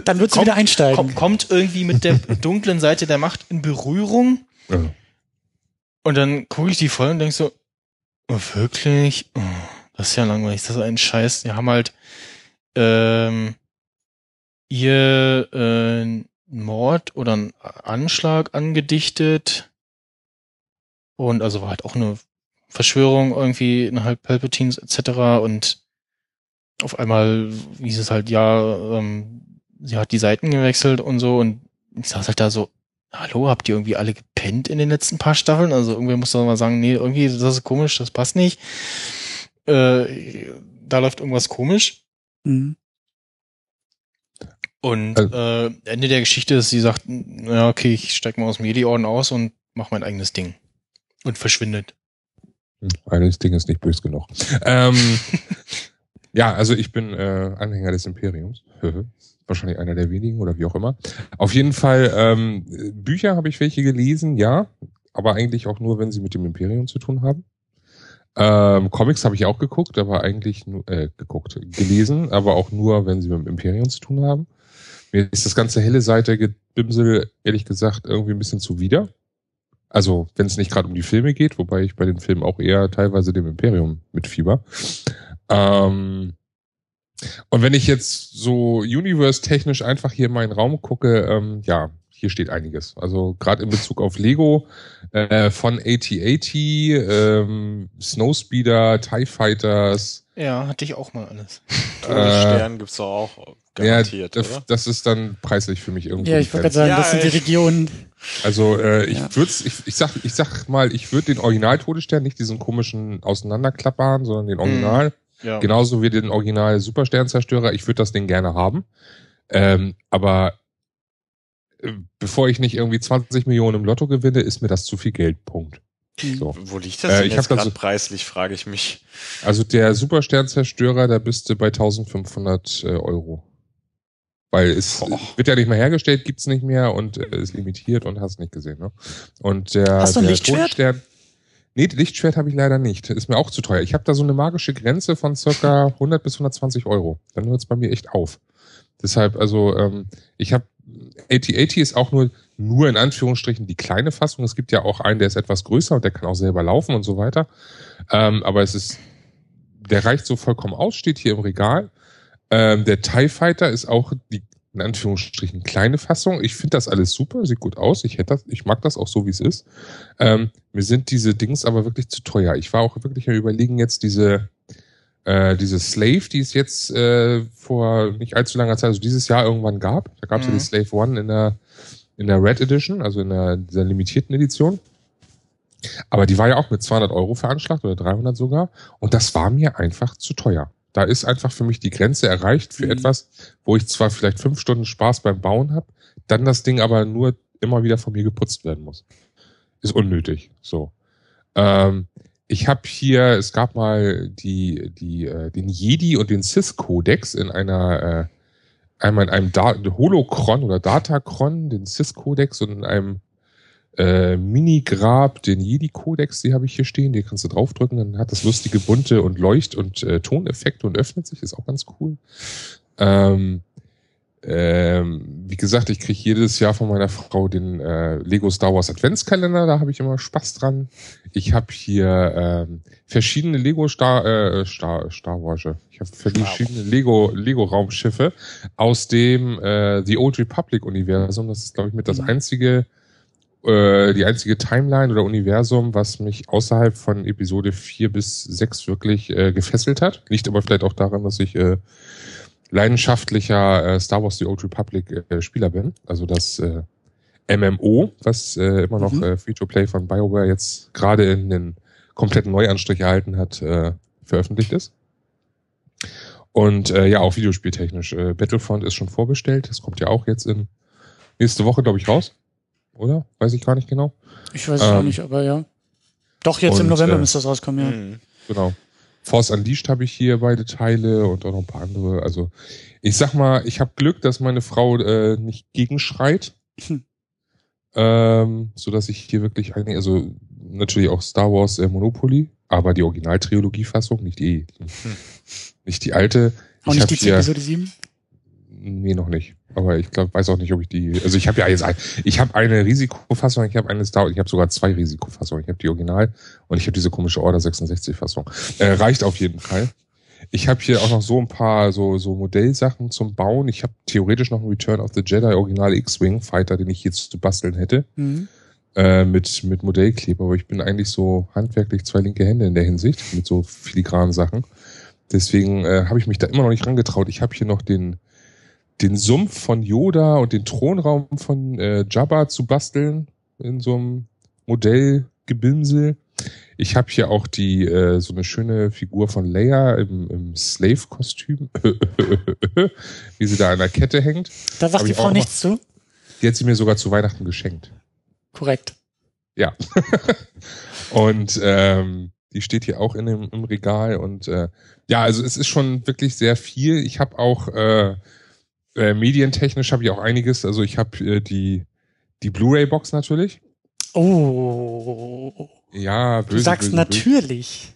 Dann würdest du Kommt- wieder einsteigen. kommt, kommt irgendwie mit der dunklen Seite der Macht in Berührung Ja. und dann gucke ich die voll und denk so, oh, wirklich? Oh, das ist ja langweilig, das ist ein Scheiß. Die haben halt ähm, ihr äh, Mord oder einen Anschlag angedichtet und also war halt auch eine Verschwörung irgendwie innerhalb Palpatines etc. und auf einmal hieß es halt, ja, ähm, sie hat die Seiten gewechselt und so und ich saß halt da so, hallo, habt ihr irgendwie alle gepennt in den letzten paar Staffeln? Also irgendwer muss doch mal sagen, nee, irgendwie, das ist komisch, das passt nicht. Äh, da läuft irgendwas komisch. Mhm. Und Also- äh, Ende der Geschichte ist, sie sagt, ja, okay, ich steig mal aus dem Jedi-Orden aus und mach mein eigenes Ding. Und verschwindet. Hm, Eines Ding ist nicht böse genug. Ähm, ja, also ich bin äh, Anhänger des Imperiums. Wahrscheinlich einer der wenigen oder wie auch immer. Auf jeden Fall, ähm, Bücher habe ich welche gelesen, ja, aber eigentlich auch nur, wenn sie mit dem Imperium zu tun haben. Ähm, Comics habe ich auch geguckt, aber eigentlich nur, äh, geguckt, gelesen, aber auch nur, wenn sie mit dem Imperium zu tun haben. Mir ist das ganze helle Seite Gebimsel, ehrlich gesagt, irgendwie ein bisschen zuwider. Also, wenn es nicht gerade um die Filme geht, wobei ich bei den Filmen auch eher teilweise dem Imperium mitfieber. Ähm, und wenn ich jetzt so universe-technisch einfach hier in meinen Raum gucke, ähm, ja, hier steht einiges. Also gerade in Bezug auf Lego, äh, von AT-AT, ähm, Snowspeeder, TIE Fighters, Ja, hatte ich auch mal alles. Todesstern gibt's doch auch garantiert, ja, das, oder? das ist dann preislich für mich irgendwie. Ja, ich wollte gerade sagen, Ja, das sind die Regionen. Also äh, ich Ja. würde ich, ich sag ich sag mal, ich würde den Original Todesstern, nicht diesen komischen auseinanderklappbaren, sondern den Original, Ja. genauso wie den Original Supersternzerstörer, ich würde das Ding gerne haben. Ähm, aber äh, bevor ich nicht irgendwie 20 Millionen im Lotto gewinne, ist mir das zu viel Geld. Punkt. So. Wo liegt das Äh, denn ich jetzt gerade so- preislich, frage ich mich. Also der Supersternzerstörer, da bist du bei 1500 äh, Euro. Weil es Boah. wird ja nicht mehr hergestellt, gibt's nicht mehr und äh, ist limitiert und hast nicht gesehen. Ne? Und der, Hast du ein der Lichtschwert? Todesstern, nee, Lichtschwert habe ich leider nicht. Ist mir auch zu teuer. Ich habe da so eine magische Grenze von circa 100 bis 120 Euro. Dann hört's bei mir echt auf. Deshalb, also ähm, ich habe 8080 ist auch nur nur in Anführungsstrichen die kleine Fassung. Es gibt ja auch einen, der ist etwas größer und der kann auch selber laufen und so weiter. Ähm, aber es ist, der reicht so vollkommen aus, steht hier im Regal. Ähm, der TIE Fighter ist auch die in Anführungsstrichen kleine Fassung. Ich finde das alles super, sieht gut aus. Ich hätte das, ich mag das auch so, wie es ist. Ähm, mir sind diese Dings aber wirklich zu teuer. Ich war auch wirklich am überlegen, jetzt diese äh, diese Slave, die es jetzt äh, vor nicht allzu langer Zeit, also dieses Jahr irgendwann gab. Da gab es Mhm. ja die Slave One in der in der Red Edition, also in der, dieser limitierten Edition. Aber die war ja auch mit 200 Euro veranschlagt oder 300 sogar. Und das war mir einfach zu teuer. Da ist einfach für mich die Grenze erreicht für Mhm. etwas, wo ich zwar vielleicht fünf Stunden Spaß beim Bauen habe, dann das Ding aber nur immer wieder von mir geputzt werden muss. Ist unnötig. So. Ähm, ich habe hier, es gab mal die, die, äh, den Jedi und den Sith-Kodex in einer, äh, einmal in einem da Holocron oder Datacron, den Sith-Kodex und in einem äh, Mini-Grab, den Jedi-Kodex, die habe ich hier stehen, die kannst du draufdrücken, dann hat das lustige bunte und Leucht- und äh, Toneffekte und öffnet sich, ist auch ganz cool. Ähm, ähm, wie gesagt, ich kriege jedes Jahr von meiner Frau den äh, Lego Star Wars Adventskalender, da habe ich immer Spaß dran. Ich habe hier ähm, verschiedene Lego Star äh, Star Star Wars. Ich habe verschiedene Lego Lego Raumschiffe aus dem äh, The Old Republic Universum. Das ist glaube ich mit das Mhm. einzige äh, die einzige Timeline oder Universum, was mich außerhalb von Episode 4 bis 6 wirklich äh, gefesselt hat. Liegt aber vielleicht auch daran, dass ich äh, leidenschaftlicher äh, Star Wars The Old Republic äh, Spieler bin. Also das äh, MMO, was äh, immer noch Mhm. äh, Free-to-Play von BioWare jetzt gerade in den kompletten Neuanstrich erhalten hat, äh, veröffentlicht ist. Und äh, ja, auch videospieltechnisch. Äh, Battlefront ist schon vorbestellt. Das kommt ja auch jetzt in nächste Woche, glaube ich, raus. Oder? Weiß ich gar nicht genau. Ich weiß es auch Ähm, nicht, aber ja. Doch, jetzt im und, November äh, müsste das rauskommen, ja. Hm. Genau. Force Unleashed habe ich hier beide Teile und auch noch ein paar andere. Also ich sag mal, ich habe Glück, dass meine Frau äh, nicht gegenschreit. Hm. Ähm, so dass ich hier wirklich einige, also natürlich auch Star Wars äh, Monopoly, aber die Originaltrilogie-Fassung, nicht die, nicht die alte. Auch ich nicht die hier, Episode 7? Nee, noch nicht. Aber ich glaube, weiß auch nicht, ob ich die. Also ich habe ja jetzt ein, ich habe eine Risikofassung, ich habe eine Star, ich habe sogar zwei Risikofassungen. Ich habe die Original und ich habe diese komische Order 66 Fassung. Äh, reicht auf jeden Fall. Ich habe hier auch noch so ein paar so so Modellsachen zum Bauen. Ich habe theoretisch noch einen Return of the Jedi Original X-Wing Fighter, den ich jetzt zu basteln hätte Mhm. äh, mit mit Modellkleber. Aber ich bin eigentlich so handwerklich zwei linke Hände in der Hinsicht mit so filigranen Sachen. Deswegen äh, habe ich mich da immer noch nicht rangetraut. Ich habe hier noch den den Sumpf von Yoda und den Thronraum von äh, Jabba zu basteln in so einem Modellgebimsel. Ich habe hier auch die äh, so eine schöne Figur von Leia im, im Slave-Kostüm, wie sie da an der Kette hängt. Da sagt Hab die Frau nichts zu? Die hat sie mir sogar zu Weihnachten geschenkt. Korrekt. Ja. und ähm, die steht hier auch in dem, im Regal und äh, ja, also es ist schon wirklich sehr viel. Ich habe auch äh, äh, medientechnisch habe ich auch einiges. Also ich habe äh, die die Blu-ray-Box natürlich. Oh, Ja, böse, du sagst böse, natürlich. Böse.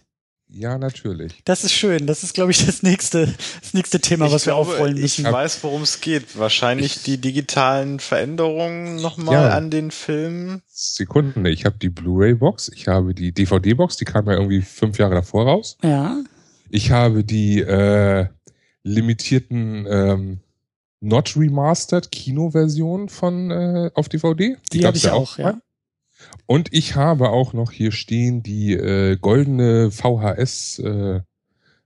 Ja, natürlich. Das ist schön. Das ist, glaube ich, das nächste, das nächste Thema, Ich was wir glaube, aufrollen Ich müssen. weiß, worum es geht. Wahrscheinlich Ich- die digitalen Veränderungen nochmal Ja. an den Filmen. Sekunden. Ich habe die Blu-ray-Box. Ich habe die DVD-Box. Die kam ja irgendwie fünf Jahre davor raus. Ja. Ich habe die äh, limitierten ähm, Not Remastered Kinoversion von äh, auf DVD. Die habe gab's ich auch, ja. mal. Und ich habe auch noch hier stehen die äh, goldene VHS äh,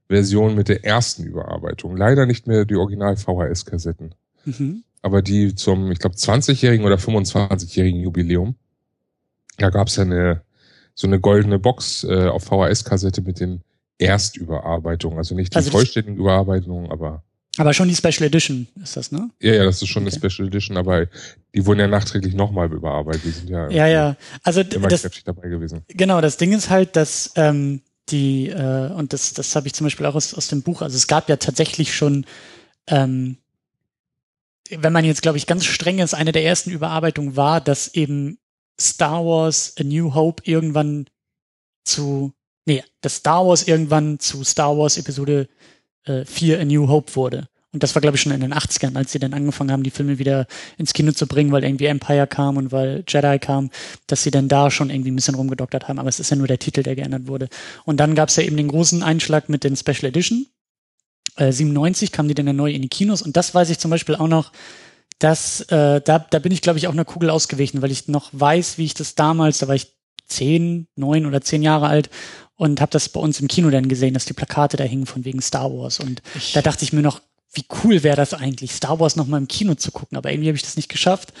Version mit der ersten Überarbeitung. Leider nicht mehr die Original VHS-Kassetten. Mhm. Aber die zum, ich glaube, 20-jährigen oder 25-jährigen Jubiläum, da gab's ja eine so eine goldene Box äh, auf VHS-Kassette mit den Erstüberarbeitungen. Also nicht die also vollständigen Überarbeitungen, aber. Aber schon die Special Edition ist das, ne? Ja, ja, das ist schon okay. eine Special Edition, aber die wurden ja nachträglich nochmal überarbeitet. Die sind ja, ja, ja. Also immer das, dabei gewesen. Genau, das Ding ist halt, dass ähm, die, äh, und das, das habe ich zum Beispiel auch aus, aus dem Buch, also es gab ja tatsächlich schon, ähm, wenn man jetzt, glaube ich, ganz streng ist, eine der ersten Überarbeitungen war, dass eben Star Wars A New Hope irgendwann zu, nee, dass Star Wars irgendwann zu Star Wars Episode äh, 4 A New Hope wurde. Und das war, glaube ich, schon in den 80ern, als sie dann angefangen haben, die Filme wieder ins Kino zu bringen, weil irgendwie Empire kam und weil Jedi kam, dass sie dann da schon irgendwie ein bisschen rumgedoktert haben. Aber es ist ja nur der Titel, der geändert wurde. Und dann gab es ja eben den großen Einschlag mit den Special Edition. Äh, 97 kamen die dann ja neu in die Kinos. Und das weiß ich zum Beispiel auch noch, dass äh, da, da bin ich, glaube ich, auch einer Kugel ausgewichen, weil ich noch weiß, wie ich das damals, da war ich zehn, neun oder zehn Jahre alt und habe das bei uns im Kino dann gesehen, dass die Plakate da hingen von wegen Star Wars. Und ich da dachte ich mir noch, wie cool wäre das eigentlich, Star Wars noch mal im Kino zu gucken. Aber irgendwie habe ich das nicht geschafft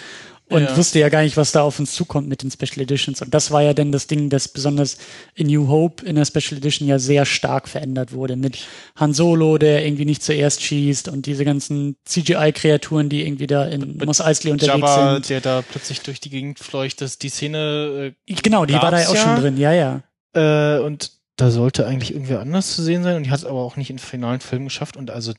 und ja. wusste ja gar nicht, was da auf uns zukommt mit den Special Editions. Und das war ja dann das Ding, das besonders in New Hope in der Special Edition ja sehr stark verändert wurde. Mit Han Solo, der irgendwie nicht zuerst schießt und diese ganzen CGI-Kreaturen, die irgendwie da in Mos Eisley unterwegs Jabba, sind. der da plötzlich durch die Gegend fleucht, dass die Szene. Äh, genau, die war da ja auch schon drin, ja, ja. Äh, und da sollte eigentlich irgendwer anders zu sehen sein und die hat es aber auch nicht in finalen Film geschafft und also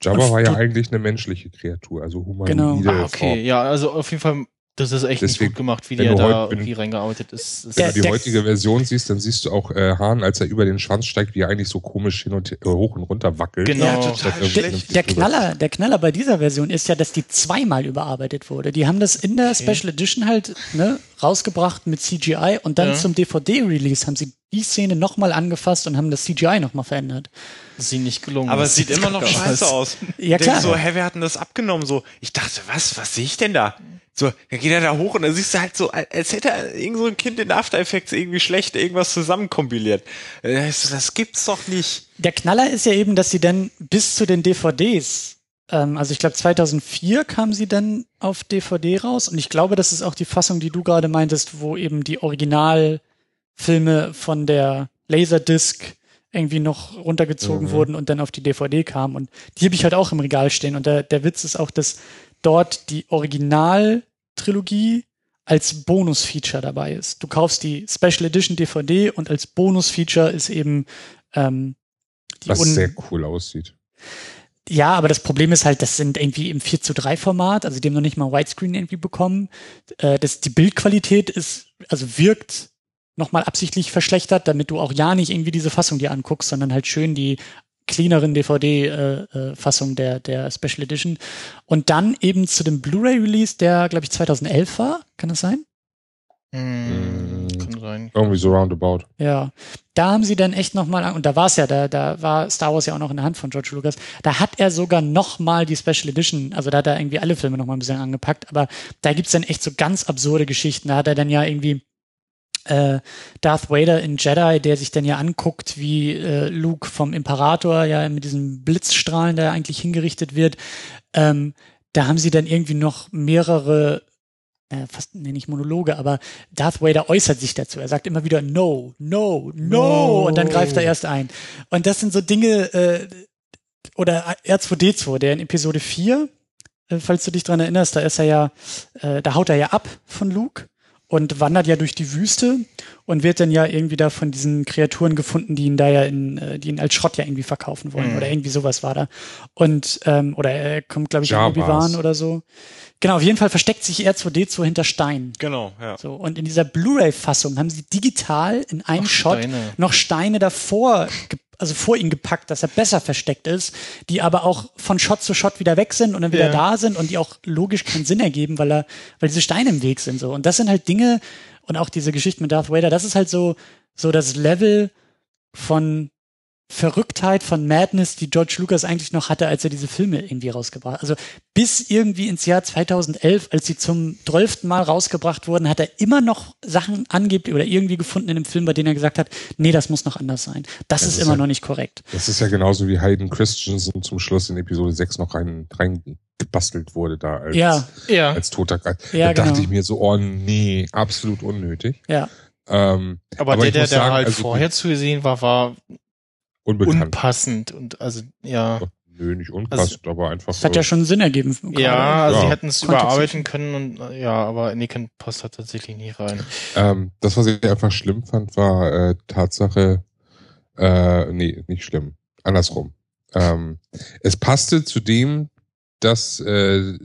Jabba war ja eigentlich eine menschliche Kreatur, also humanoide Genau. Ah, okay, Form. ja, also auf jeden Fall das ist echt Deswegen, gut gemacht, wie der da irgendwie reingearbeitet ist. Wenn du die heutige Version siehst, dann siehst du auch äh, Hahn, als er über den Schwanz steigt, wie er eigentlich so komisch hin und äh, hoch und runter wackelt. Genau. Ja, total der, der Knaller, der Knaller bei dieser Version ist ja, dass die zweimal überarbeitet wurde. Die haben das in der okay. Special Edition halt ne, rausgebracht mit CGI und dann ja. zum DVD-Release haben sie die Szene nochmal angefasst und haben das CGI nochmal verändert. Das ist ihnen nicht gelungen. Aber es sieht immer noch scheiße aus. Ja, klar. so, hä, wir hatten das abgenommen? So, ich dachte, was, was sehe ich denn da? So, dann geht er da hoch und dann siehst du halt so, als hätte er irgend so ein Kind in After Effects irgendwie schlecht irgendwas zusammenkompiliert. Das, das gibt's doch nicht. Der Knaller ist ja eben, dass sie dann bis zu den DVDs, ähm, also ich glaube 2004 kam sie dann auf DVD raus und ich glaube, das ist auch die Fassung, die du gerade meintest, wo eben die Originalfilme von der Laserdisc irgendwie noch runtergezogen mhm. wurden und dann auf die DVD kamen. Und die habe ich halt auch im Regal stehen. Und der, der Witz ist auch, dass dort die Original-Trilogie als Bonus-Feature dabei ist. Du kaufst die Special Edition DVD und als Bonus-Feature ist eben ähm, die Was sehr cool aussieht. Ja, aber das Problem ist halt, das sind irgendwie im 4 zu 3 Format, also die haben noch nicht mal Widescreen irgendwie bekommen. Äh, das, die Bildqualität ist, also wirkt nochmal absichtlich verschlechtert, damit du auch ja nicht irgendwie diese Fassung dir anguckst, sondern halt schön die cleaneren DVD-Fassung äh, äh, der, der Special Edition. Und dann eben zu dem Blu-ray-Release, der, glaube ich, 2011 war. Kann das sein? Mm, kann sein. Irgendwie so roundabout. Ja. Da haben sie dann echt nochmal, und da war es ja, da, da war Star Wars ja auch noch in der Hand von George Lucas, da hat er sogar nochmal die Special Edition, also da hat er irgendwie alle Filme nochmal ein bisschen angepackt, aber da gibt's dann echt so ganz absurde Geschichten. Da hat er dann ja irgendwie äh, Darth Vader in Jedi, der sich dann ja anguckt, wie äh, Luke vom Imperator ja mit diesen Blitzstrahlen, der eigentlich hingerichtet wird. Ähm, da haben sie dann irgendwie noch mehrere äh, fast nenne ich Monologe, aber Darth Vader äußert sich dazu. Er sagt immer wieder No, no, no, no. und dann greift er erst ein. Und das sind so Dinge, äh, oder R2D2, der in Episode 4, äh, falls du dich dran erinnerst, da ist er ja, äh, da haut er ja ab von Luke und wandert ja durch die Wüste und wird dann ja irgendwie da von diesen Kreaturen gefunden, die ihn da ja in, äh, die ihn als Schrott ja irgendwie verkaufen wollen. Mhm. Oder irgendwie sowas war da. Und, ähm, oder er kommt, glaube ich, in Obi-Wan oder so. Genau, auf jeden Fall versteckt sich R2D2 hinter Stein. Genau, ja. So, und in dieser Blu-ray-Fassung haben sie digital in einem Ach, Shot Steine. noch Steine davor also vor ihn gepackt, dass er besser versteckt ist, die aber auch von Shot zu Shot wieder weg sind und dann wieder ja. da sind und die auch logisch keinen Sinn ergeben, weil er, weil diese Steine im Weg sind so. Und das sind halt Dinge und auch diese Geschichte mit Darth Vader, das ist halt so so das Level von Verrücktheit von Madness, die George Lucas eigentlich noch hatte, als er diese Filme irgendwie rausgebracht hat. Also bis irgendwie ins Jahr 2011, als sie zum zwölften Mal rausgebracht wurden, hat er immer noch Sachen angeblich oder irgendwie gefunden in dem Film, bei denen er gesagt hat, nee, das muss noch anders sein. Das, das ist, ist, immer ja, noch nicht korrekt. Das ist ja genauso wie Hayden Christensen zum Schluss in Episode 6 noch rein, rein gebastelt wurde da als, ja. Ja. als toter Geist. Ja, da dachte genau. ich mir so, oh nee, absolut unnötig. Ja. Ähm, aber, aber der, der, der halt also, vorher zu sehen war, war Unbekannt. unpassend und also ja. Nö, nicht unpassend, also, aber einfach. Das hat ja schon Sinn ergeben. Ja, also ja. sie hätten es überarbeiten können und ja, aber Anakin passt da tatsächlich nie rein. Ähm, das, was ich einfach schlimm fand, war äh, Tatsache, äh, nee, nicht schlimm. Andersrum. Ähm, es passte zu dem, dass äh,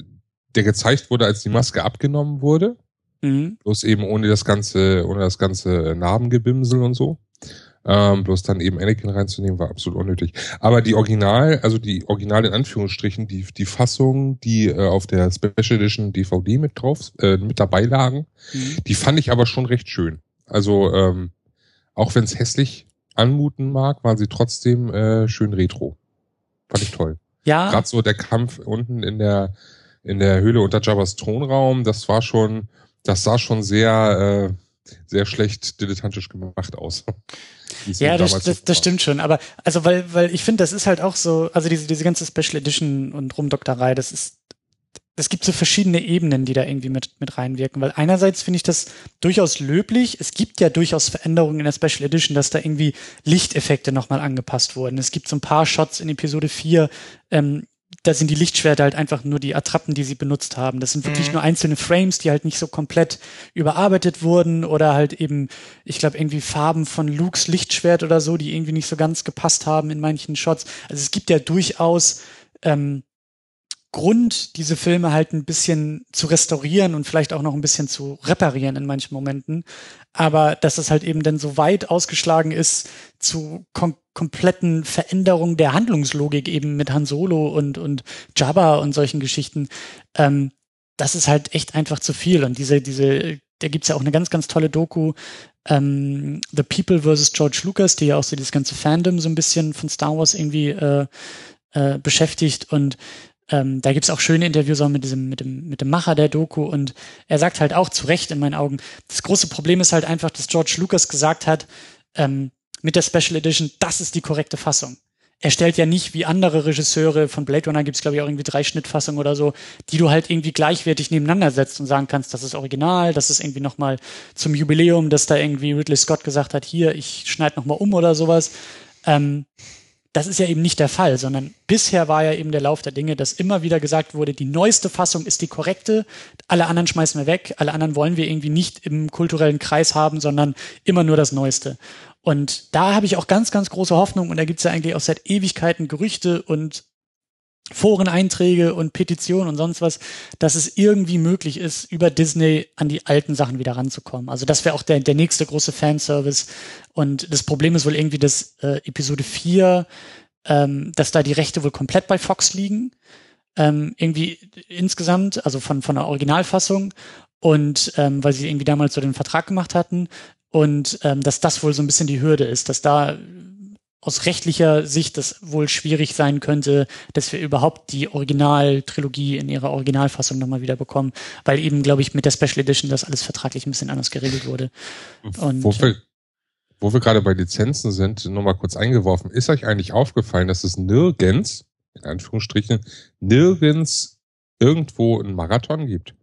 der gezeigt wurde, als die Maske abgenommen wurde. Mhm. Bloß eben ohne das ganze, ohne das ganze Narbengebimsel und so. Ähm, bloß dann eben Anakin reinzunehmen, war absolut unnötig. Aber die Original, also die Original in Anführungsstrichen, die, die Fassung, die äh, auf der Special Edition DVD mit drauf, äh, mit dabei lagen, mhm. die fand ich aber schon recht schön. Also, ähm, auch wenn es hässlich anmuten mag, waren sie trotzdem äh, schön retro. Fand ich toll. Ja. Gerade so der Kampf unten in der in der Höhle unter Jabba's Thronraum, das war schon, das sah schon sehr äh, sehr schlecht dilettantisch gemacht aus. Ja, das, das, das stimmt schon. Aber also weil, weil ich finde, das ist halt auch so, also diese, diese ganze Special Edition und Rumdokterei, das ist, es gibt so verschiedene Ebenen, die da irgendwie mit, mit reinwirken. Weil einerseits finde ich das durchaus löblich. Es gibt ja durchaus Veränderungen in der Special Edition, dass da irgendwie Lichteffekte nochmal angepasst wurden. Es gibt so ein paar Shots in Episode 4, ähm, da sind die Lichtschwerter halt einfach nur die Attrappen, die sie benutzt haben. Das sind wirklich mhm. nur einzelne Frames, die halt nicht so komplett überarbeitet wurden oder halt eben, ich glaube, irgendwie Farben von Lukes Lichtschwert oder so, die irgendwie nicht so ganz gepasst haben in manchen Shots. Also es gibt ja durchaus ähm, Grund, diese Filme halt ein bisschen zu restaurieren und vielleicht auch noch ein bisschen zu reparieren in manchen Momenten. Aber dass es halt eben dann so weit ausgeschlagen ist zu kom kompletten Veränderungen der Handlungslogik eben mit Han Solo und, und Jabba und solchen Geschichten, ähm, das ist halt echt einfach zu viel. Und diese, diese, da gibt's ja auch eine ganz, ganz tolle Doku, ähm, The People vs. George Lucas, die ja auch so dieses ganze Fandom so ein bisschen von Star Wars irgendwie äh, äh, beschäftigt und ähm, da gibt's auch schöne Interviews auch mit diesem, mit dem, mit dem Macher der Doku und er sagt halt auch zu Recht in meinen Augen, das große Problem ist halt einfach, dass George Lucas gesagt hat, ähm, mit der Special Edition, das ist die korrekte Fassung. Er stellt ja nicht wie andere Regisseure von Blade Runner gibt's glaube ich auch irgendwie drei Schnittfassungen oder so, die du halt irgendwie gleichwertig nebeneinander setzt und sagen kannst, das ist original, das ist irgendwie nochmal zum Jubiläum, dass da irgendwie Ridley Scott gesagt hat, hier, ich schneide nochmal um oder sowas. Ähm, das ist ja eben nicht der Fall, sondern bisher war ja eben der Lauf der Dinge, dass immer wieder gesagt wurde, die neueste Fassung ist die korrekte, alle anderen schmeißen wir weg, alle anderen wollen wir irgendwie nicht im kulturellen Kreis haben, sondern immer nur das Neueste. Und da habe ich auch ganz, ganz große Hoffnung. Und da gibt es ja eigentlich auch seit Ewigkeiten Gerüchte und Foreneinträge und Petitionen und sonst was, dass es irgendwie möglich ist, über Disney an die alten Sachen wieder ranzukommen. Also das wäre auch der, der nächste große Fanservice. Und das Problem ist wohl irgendwie, dass äh, Episode 4, ähm, dass da die Rechte wohl komplett bei Fox liegen. Ähm, irgendwie insgesamt, also von, von der Originalfassung. Und ähm, weil sie irgendwie damals so den Vertrag gemacht hatten. Und ähm, dass das wohl so ein bisschen die Hürde ist, dass da aus rechtlicher Sicht das wohl schwierig sein könnte, dass wir überhaupt die Originaltrilogie in ihrer Originalfassung nochmal wieder bekommen, weil eben, glaube ich, mit der Special Edition das alles vertraglich ein bisschen anders geregelt wurde. Und, wo wir, wo wir gerade bei Lizenzen sind, nochmal kurz eingeworfen, ist euch eigentlich aufgefallen, dass es nirgends, in Anführungsstrichen, nirgends irgendwo einen Marathon gibt?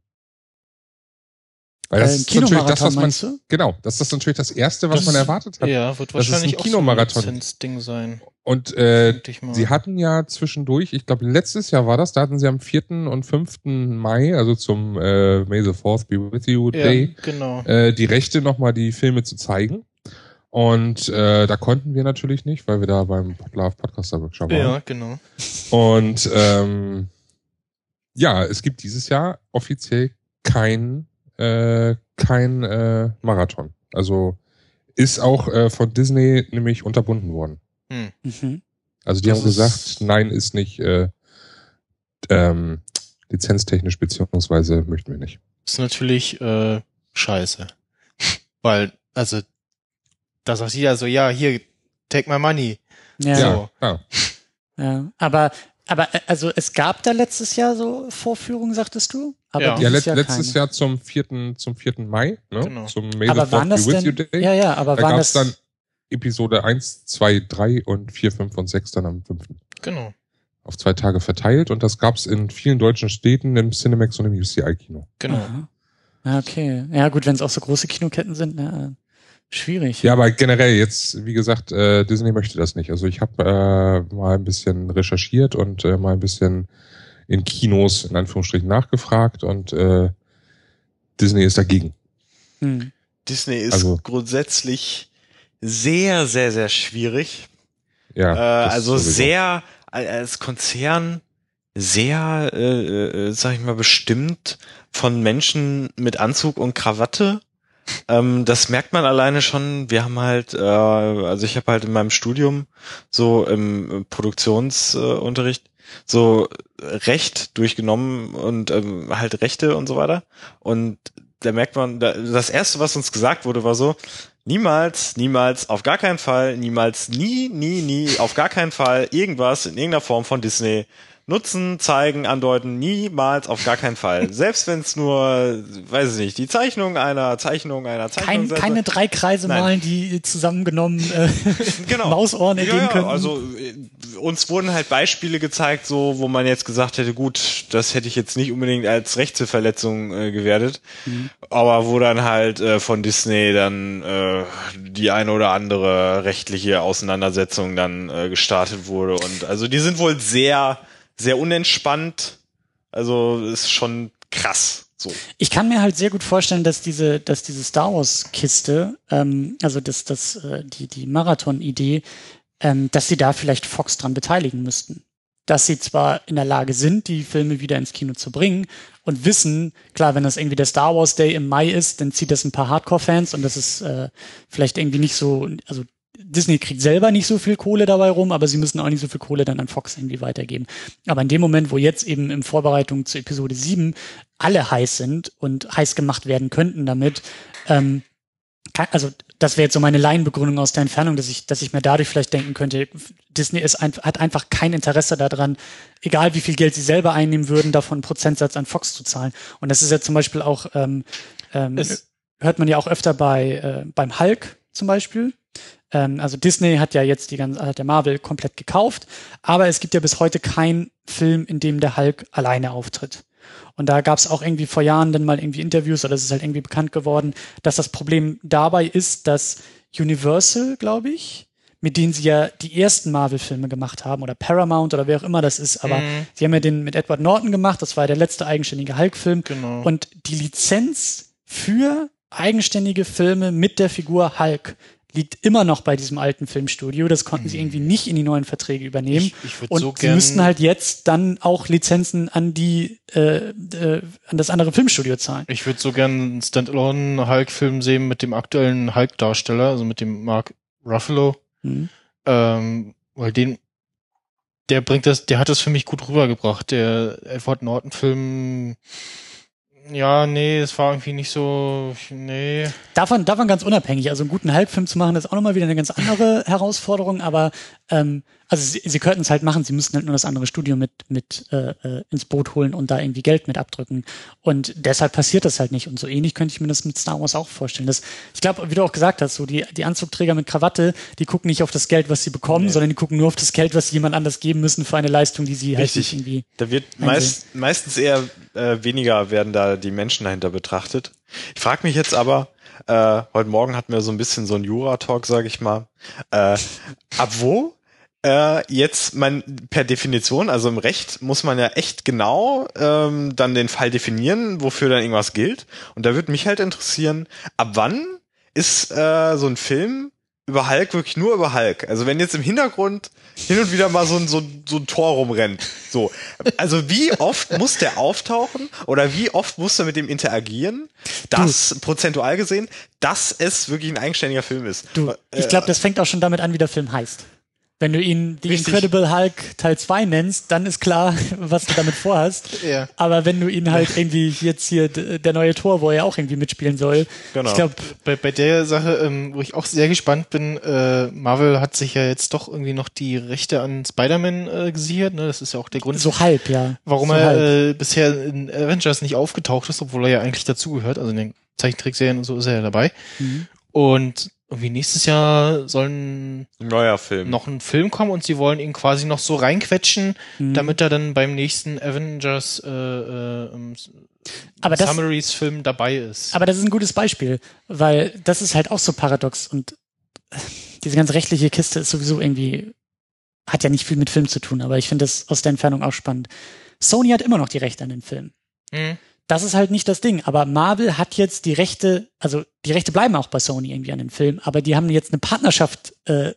Weil das äh, ist natürlich das, was man, genau, das ist natürlich das erste, was das, man erwartet hat. Ja, wird wahrscheinlich das ist ein Kinomarathon. So ein Ding sein. Und äh, sie hatten ja zwischendurch, ich glaube letztes Jahr war das, da hatten sie am 4. und 5. Mai, also zum äh, May the Fourth Be With You Day, ja, genau. äh, die Rechte nochmal die Filme zu zeigen. Und äh, da konnten wir natürlich nicht, weil wir da beim Podlove Podcaster Workshop waren. Ja, genau. Und ähm, ja, es gibt dieses Jahr offiziell kein äh, kein äh, Marathon. Also ist auch äh, von Disney nämlich unterbunden worden. Hm. Mhm. Also die das haben gesagt, nein, ist nicht äh, ähm, lizenztechnisch beziehungsweise möchten wir nicht. Ist natürlich äh, scheiße. Weil, also, da sagt jeder so, ja, hier, take my money. Ja, Ja, ja. ja. Aber, aber äh, also es gab da letztes Jahr so Vorführungen, sagtest du? Aber Ja. ja let, Jahr letztes keine. Jahr zum 4. zum 4. Mai, ne? Genau. Zum May Aber the waren das denn? Day. Ja, ja, aber da waren gab das es dann Episode 1, 2, 3 und 4, 5 und 6 dann am 5. Genau. Auf zwei Tage verteilt und das gab es in vielen deutschen Städten im Cinemax und im UCI-Kino. Genau. Aha. Ja, okay. Ja, gut, wenn es auch so große Kinoketten sind, ne, schwierig. Ja, aber generell jetzt, wie gesagt, äh, Disney möchte das nicht. Also ich habe äh, mal ein bisschen recherchiert und äh, mal ein bisschen in Kinos in Anführungsstrichen nachgefragt und äh, Disney ist dagegen. Hm. Disney ist Also- grundsätzlich sehr, sehr, sehr schwierig. Ja, äh, also sehr äh, als Konzern sehr, äh, äh, sag ich mal, bestimmt von Menschen mit Anzug und Krawatte. Ähm, das merkt man alleine schon. Wir haben halt, äh, also ich habe halt in meinem Studium so im Produktionsunterricht äh, so Recht durchgenommen und ähm, halt Rechte und so weiter. Und da merkt man, da, das erste, was uns gesagt wurde, war so, niemals, niemals, auf gar keinen Fall, niemals, nie, nie, nie, auf gar keinen Fall irgendwas in irgendeiner Form von Disney nutzen, zeigen, andeuten, niemals, auf gar keinen Fall. Selbst wenn es nur, weiß ich nicht, die Zeichnung einer Zeichnung einer Zeichnung Kein, keine drei Kreise Nein. malen, die zusammengenommen äh, genau. Mausohren ergeben ja, ja, könnten. Also äh, uns wurden halt Beispiele gezeigt, so wo man jetzt gesagt hätte, gut, das hätte ich jetzt nicht unbedingt als Rechtsverletzung äh, gewertet, Mhm. aber wo dann halt äh, von Disney dann äh, die eine oder andere rechtliche Auseinandersetzung dann äh, gestartet wurde und also die sind wohl sehr sehr unentspannt. Also ist schon krass. So. Ich kann mir halt sehr gut vorstellen, dass diese, dass diese Star Wars Kiste, ähm, also das, das, äh, die, die Marathon-Idee, ähm, dass sie da vielleicht Fox dran beteiligen müssten. Dass sie zwar in der Lage sind, die Filme wieder ins Kino zu bringen und wissen, klar, wenn das irgendwie der Star Wars Day im Mai ist, dann zieht das ein paar Hardcore-Fans und das ist äh, vielleicht irgendwie nicht so, also Disney kriegt selber nicht so viel Kohle dabei rum, aber sie müssen auch nicht so viel Kohle dann an Fox irgendwie weitergeben. Aber in dem Moment, wo jetzt eben in Vorbereitung zu Episode 7 alle heiß sind und heiß gemacht werden könnten damit, ähm, kann, also das wäre jetzt so meine Laienbegründung aus der Entfernung, dass ich, dass ich mir dadurch vielleicht denken könnte, Disney ist ein, hat einfach kein Interesse daran, egal wie viel Geld sie selber einnehmen würden, davon einen Prozentsatz an Fox zu zahlen. Und das ist ja zum Beispiel auch, ähm, ähm, hört man ja auch öfter bei äh, beim Hulk zum Beispiel. Ähm, also Disney hat ja jetzt die ganze, hat der Marvel komplett gekauft, aber es gibt ja bis heute keinen Film, in dem der Hulk alleine auftritt. Und da gab es auch irgendwie vor Jahren dann mal irgendwie Interviews, oder es ist halt irgendwie bekannt geworden, dass das Problem dabei ist, dass Universal, glaube ich, mit denen sie ja die ersten Marvel-Filme gemacht haben, oder Paramount oder wer auch immer das ist, aber Mhm. sie haben ja den mit Edward Norton gemacht, das war der letzte eigenständige Hulk-Film. Genau. Und die Lizenz für eigenständige Filme mit der Figur Hulk liegt immer noch bei diesem alten Filmstudio. Das konnten sie irgendwie nicht in die neuen Verträge übernehmen. Ich- ich und so sie müssten halt jetzt dann auch Lizenzen an die äh, äh, an das andere Filmstudio zahlen. Ich würde so gern einen Standalone-Hulk-Film sehen mit dem aktuellen Hulk-Darsteller, also mit dem Mark Ruffalo. Mhm. Ähm, weil den, der bringt das, der hat das für mich gut rübergebracht. Der Edward Norton-Film, ja, nee, es war irgendwie nicht so, nee. Davon, davon ganz unabhängig. Also einen guten Hulk-Film zu machen, ist auch nochmal wieder eine ganz andere Herausforderung, aber ähm, also sie, sie könnten es halt machen, sie müssten halt nur das andere Studio mit, mit äh, äh, ins Boot holen und da irgendwie Geld mit abdrücken. Und deshalb passiert das halt nicht. Und so ähnlich könnte ich mir das mit Star Wars auch vorstellen. Das, ich glaube, wie du auch gesagt hast, so die, die Anzugträger mit Krawatte, die gucken nicht auf das Geld, was sie bekommen, Nee. sondern die gucken nur auf das Geld, was sie jemand anders geben müssen für eine Leistung, die sie halt Richtig. nicht irgendwie. Da wird meist, meistens eher äh, weniger werden da die Menschen dahinter betrachtet. Ich frage mich jetzt aber, äh, heute Morgen hatten wir so ein bisschen so ein Jura-Talk, sage ich mal. Äh, ab wo äh, jetzt man per Definition, also im Recht muss man ja echt genau ähm, dann den Fall definieren, wofür dann irgendwas gilt. Und da würde mich halt interessieren, ab wann ist äh, so ein Film über Hulk wirklich nur über Hulk? Also wenn jetzt im Hintergrund hin und wieder mal so ein, so, so ein Tor rumrennt. So. Also wie oft muss der auftauchen oder wie oft muss er mit dem interagieren, dass, prozentual gesehen, dass es wirklich ein eigenständiger Film ist? Du, ich Äh, glaube, das fängt auch schon damit an, wie der Film heißt. Wenn du ihn The Richtig. Incredible Hulk Teil 2 nennst, dann ist klar, was du damit vorhast. Ja. Aber wenn du ihn halt irgendwie jetzt hier der neue Tor, wo er auch irgendwie mitspielen soll, Genau. ich glaube, Bei, bei der Sache, ähm, wo ich auch sehr gespannt bin, äh, Marvel hat sich ja jetzt doch irgendwie noch die Rechte an Spider-Man äh, gesichert. Ne? Das ist ja auch der Grund, so halb, ja. warum so er halb. äh, bisher in Avengers nicht aufgetaucht ist, obwohl er ja eigentlich dazugehört. Also in den Zeichentrickserien und so ist er ja dabei. Mhm. Und irgendwie nächstes Jahr sollen Neuer Film. noch ein Film kommen und sie wollen ihn quasi noch so reinquetschen, Mhm. damit er dann beim nächsten Avengers äh, äh, ähm, das, Summaries-Film dabei ist. Aber das ist ein gutes Beispiel, weil das ist halt auch so paradox und diese ganze rechtliche Kiste ist sowieso irgendwie, hat ja nicht viel mit Film zu tun, aber ich finde das aus der Entfernung auch spannend. Sony hat immer noch die Rechte an den Film. Hm. Das ist halt nicht das Ding, aber Marvel hat jetzt die Rechte, also die Rechte bleiben auch bei Sony irgendwie an den Film, aber die haben jetzt eine Partnerschaft, äh,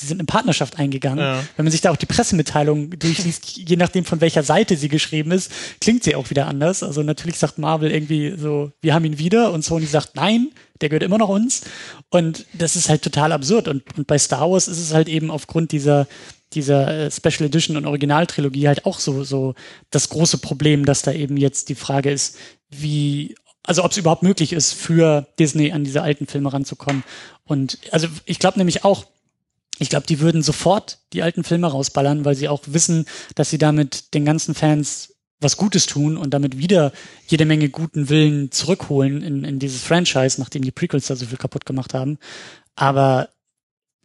sie sind eine Partnerschaft eingegangen. Ja. Wenn man sich da auch die Pressemitteilung durchliest, je nachdem von welcher Seite sie geschrieben ist, klingt sie auch wieder anders. Also natürlich sagt Marvel irgendwie so, wir haben ihn wieder und Sony sagt, nein, der gehört immer noch uns. Und das ist halt total absurd. Und, und bei Star Wars ist es halt eben aufgrund dieser, dieser äh, Special Edition und Originaltrilogie halt auch so, so das große Problem, dass da eben jetzt die Frage ist, wie, also ob es überhaupt möglich ist, für Disney an diese alten Filme ranzukommen. Und also ich glaube nämlich auch, ich glaube, die würden sofort die alten Filme rausballern, weil sie auch wissen, dass sie damit den ganzen Fans was Gutes tun und damit wieder jede Menge guten Willen zurückholen in, in dieses Franchise, nachdem die Prequels da so viel kaputt gemacht haben. Aber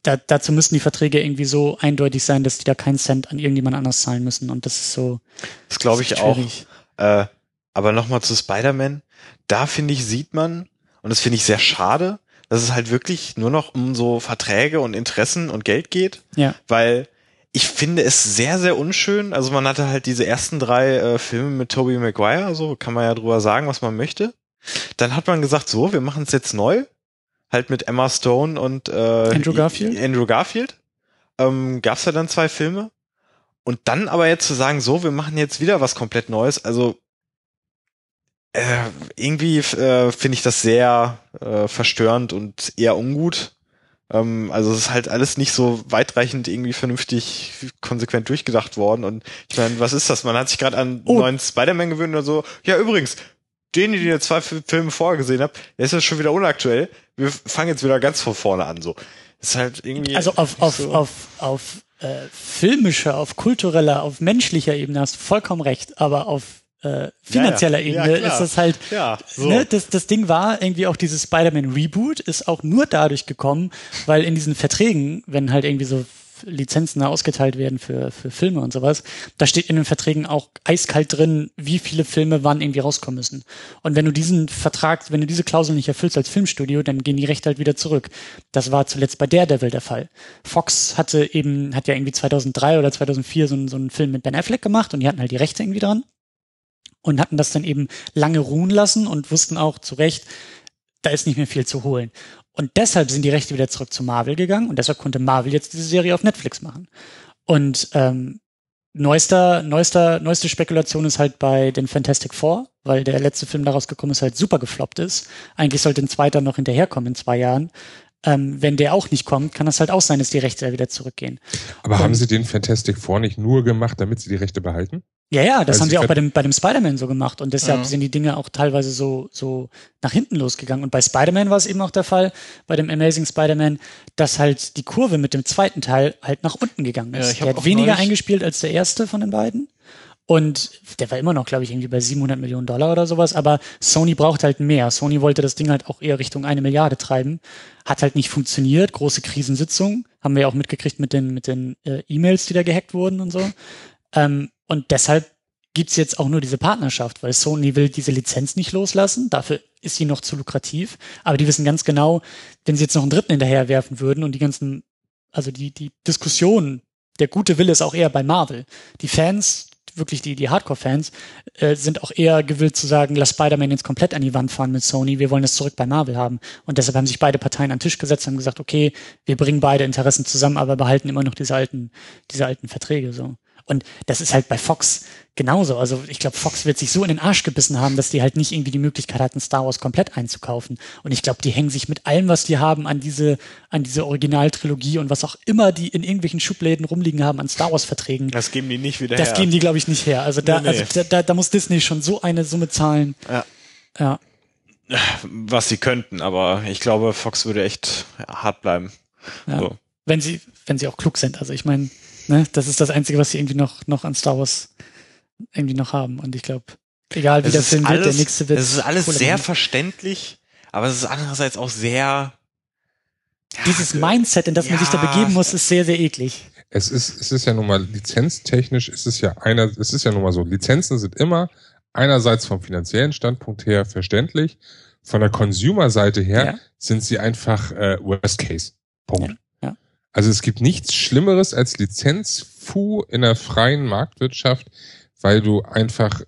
da, dazu müssen die Verträge irgendwie so eindeutig sein, dass die da keinen Cent an irgendjemand anders zahlen müssen. Und das ist so. Das glaube ich ist auch. schwierig. Äh, aber nochmal zu Spider-Man. Da finde ich, sieht man, und das finde ich sehr schade, dass es halt wirklich nur noch um so Verträge und Interessen und Geld geht. Ja. Weil ich finde es sehr, sehr unschön. Also man hatte halt diese ersten drei äh, Filme mit Tobey Maguire, so kann man ja drüber sagen, was man möchte. Dann hat man gesagt, so, wir machen es jetzt neu. Halt mit Emma Stone und äh, Andrew Garfield? Andrew Garfield. Ähm, Gab es ja dann zwei Filme. Und dann aber jetzt zu sagen, so, wir machen jetzt wieder was komplett Neues, also äh, irgendwie äh, finde ich das sehr äh, verstörend und eher ungut. Ähm, also es ist halt alles nicht so weitreichend irgendwie vernünftig konsequent durchgedacht worden. Und ich meine, was ist das? Man hat sich gerade an Oh. neuen Spider-Man gewöhnt oder so. Ja, übrigens, den, den ihr zwei Fi- Filme vorher gesehen habt, der ist jetzt schon wieder unaktuell. Wir fangen jetzt wieder ganz von vorne an. So, ist halt irgendwie. Also auf, auf, so. auf, auf äh, filmischer, auf kultureller, auf menschlicher Ebene hast du vollkommen recht, aber auf äh, finanzieller Ja, ja. Ja, Ebene klar. ist das halt ja, so. Ne, das, das Ding war irgendwie auch dieses Spider-Man Reboot ist auch nur dadurch gekommen, weil in diesen Verträgen, wenn halt irgendwie so Lizenzen da ausgeteilt werden für, für Filme und sowas, da steht in den Verträgen auch eiskalt drin, wie viele Filme wann irgendwie rauskommen müssen. Und wenn du diesen Vertrag, wenn du diese Klausel nicht erfüllst als Filmstudio, dann gehen die Rechte halt wieder zurück. Das war zuletzt bei Daredevil der Fall. Fox hatte eben, hat ja irgendwie 2003 oder 2004 so, so einen Film mit Ben Affleck gemacht und die hatten halt die Rechte irgendwie dran und hatten das dann eben lange ruhen lassen und wussten auch zu Recht, da ist nicht mehr viel zu holen. Und deshalb sind die Rechte wieder zurück zu Marvel gegangen und deshalb konnte Marvel jetzt diese Serie auf Netflix machen. Und ähm, neuester, neuester, neueste Spekulation ist halt bei den Fantastic Four, weil der letzte Film daraus gekommen ist, halt super gefloppt ist. Eigentlich sollte ein zweiter noch hinterherkommen in zwei Jahren. Ähm, wenn der auch nicht kommt, kann das halt auch sein, dass die Rechte wieder zurückgehen. Aber Und- haben sie den Fantastic Four nicht nur gemacht, damit sie die Rechte behalten? Ja, ja, das Also haben sie auch bei dem, bei dem Spider-Man so gemacht und deshalb Ja. sind die Dinge auch teilweise so, so nach hinten losgegangen. Und bei Spider-Man war es eben auch der Fall, bei dem Amazing Spider-Man, dass halt die Kurve mit dem zweiten Teil halt nach unten gegangen Ja, ist. hab der hat weniger eingespielt als der erste von den beiden. Und der war immer noch, glaube ich, irgendwie bei 700 Millionen Dollar oder sowas. Aber Sony braucht halt mehr. Sony wollte das Ding halt auch eher Richtung eine Milliarde treiben. Hat halt nicht funktioniert. Große Krisensitzung. Haben wir ja auch mitgekriegt mit den, mit den äh, E-Mails, die da gehackt wurden und so. Ähm, und deshalb gibt's jetzt auch nur diese Partnerschaft, weil Sony will diese Lizenz nicht loslassen. Dafür ist sie noch zu lukrativ. Aber die wissen ganz genau, wenn sie jetzt noch einen dritten hinterher werfen würden und die ganzen, also die, die Diskussion, der gute Wille ist auch eher bei Marvel. Die Fans, wirklich die, die Hardcore-Fans, äh, sind auch eher gewillt zu sagen, lass Spider-Man jetzt komplett an die Wand fahren mit Sony, wir wollen das zurück bei Marvel haben. Und deshalb haben sich beide Parteien an den Tisch gesetzt und gesagt, okay, wir bringen beide Interessen zusammen, aber behalten immer noch diese alten, diese alten Verträge so. Und das ist halt bei Fox genauso. Also ich glaube, Fox wird sich so in den Arsch gebissen haben, dass die halt nicht irgendwie die Möglichkeit hatten, Star Wars komplett einzukaufen. Und ich glaube, die hängen sich mit allem, was die haben, an diese, an diese Originaltrilogie und was auch immer die in irgendwelchen Schubläden rumliegen haben an Star Wars Verträgen. Das geben die nicht wieder Das her. geben die, glaube ich, nicht her. Also da, Nee, nee. also da, da muss Disney schon so eine Summe zahlen. Ja. Ja. Was sie könnten, aber ich glaube, Fox würde echt hart bleiben. Ja. So. Wenn sie, wenn sie auch klug sind. Also ich meine, ne, das ist das Einzige, was sie irgendwie noch, noch an Star Wars irgendwie noch haben. Und ich glaube, egal wie Es der ist Film wird, der alles- nächste wird. Es ist alles sehr verständlich, aber es ist andererseits auch sehr. Dieses Mindset, in das man sich da Ja. begeben muss, ist sehr, sehr eklig. Es ist, es ist ja nun mal lizenztechnisch, ist es ja einer, es ist ja nun mal so, Lizenzen sind immer einerseits vom finanziellen Standpunkt her verständlich, von der Consumer-Seite her Ja. sind sie einfach äh, Worst Case. Punkt. Also es gibt nichts Schlimmeres als Lizenzfu in der freien Marktwirtschaft, weil du einfach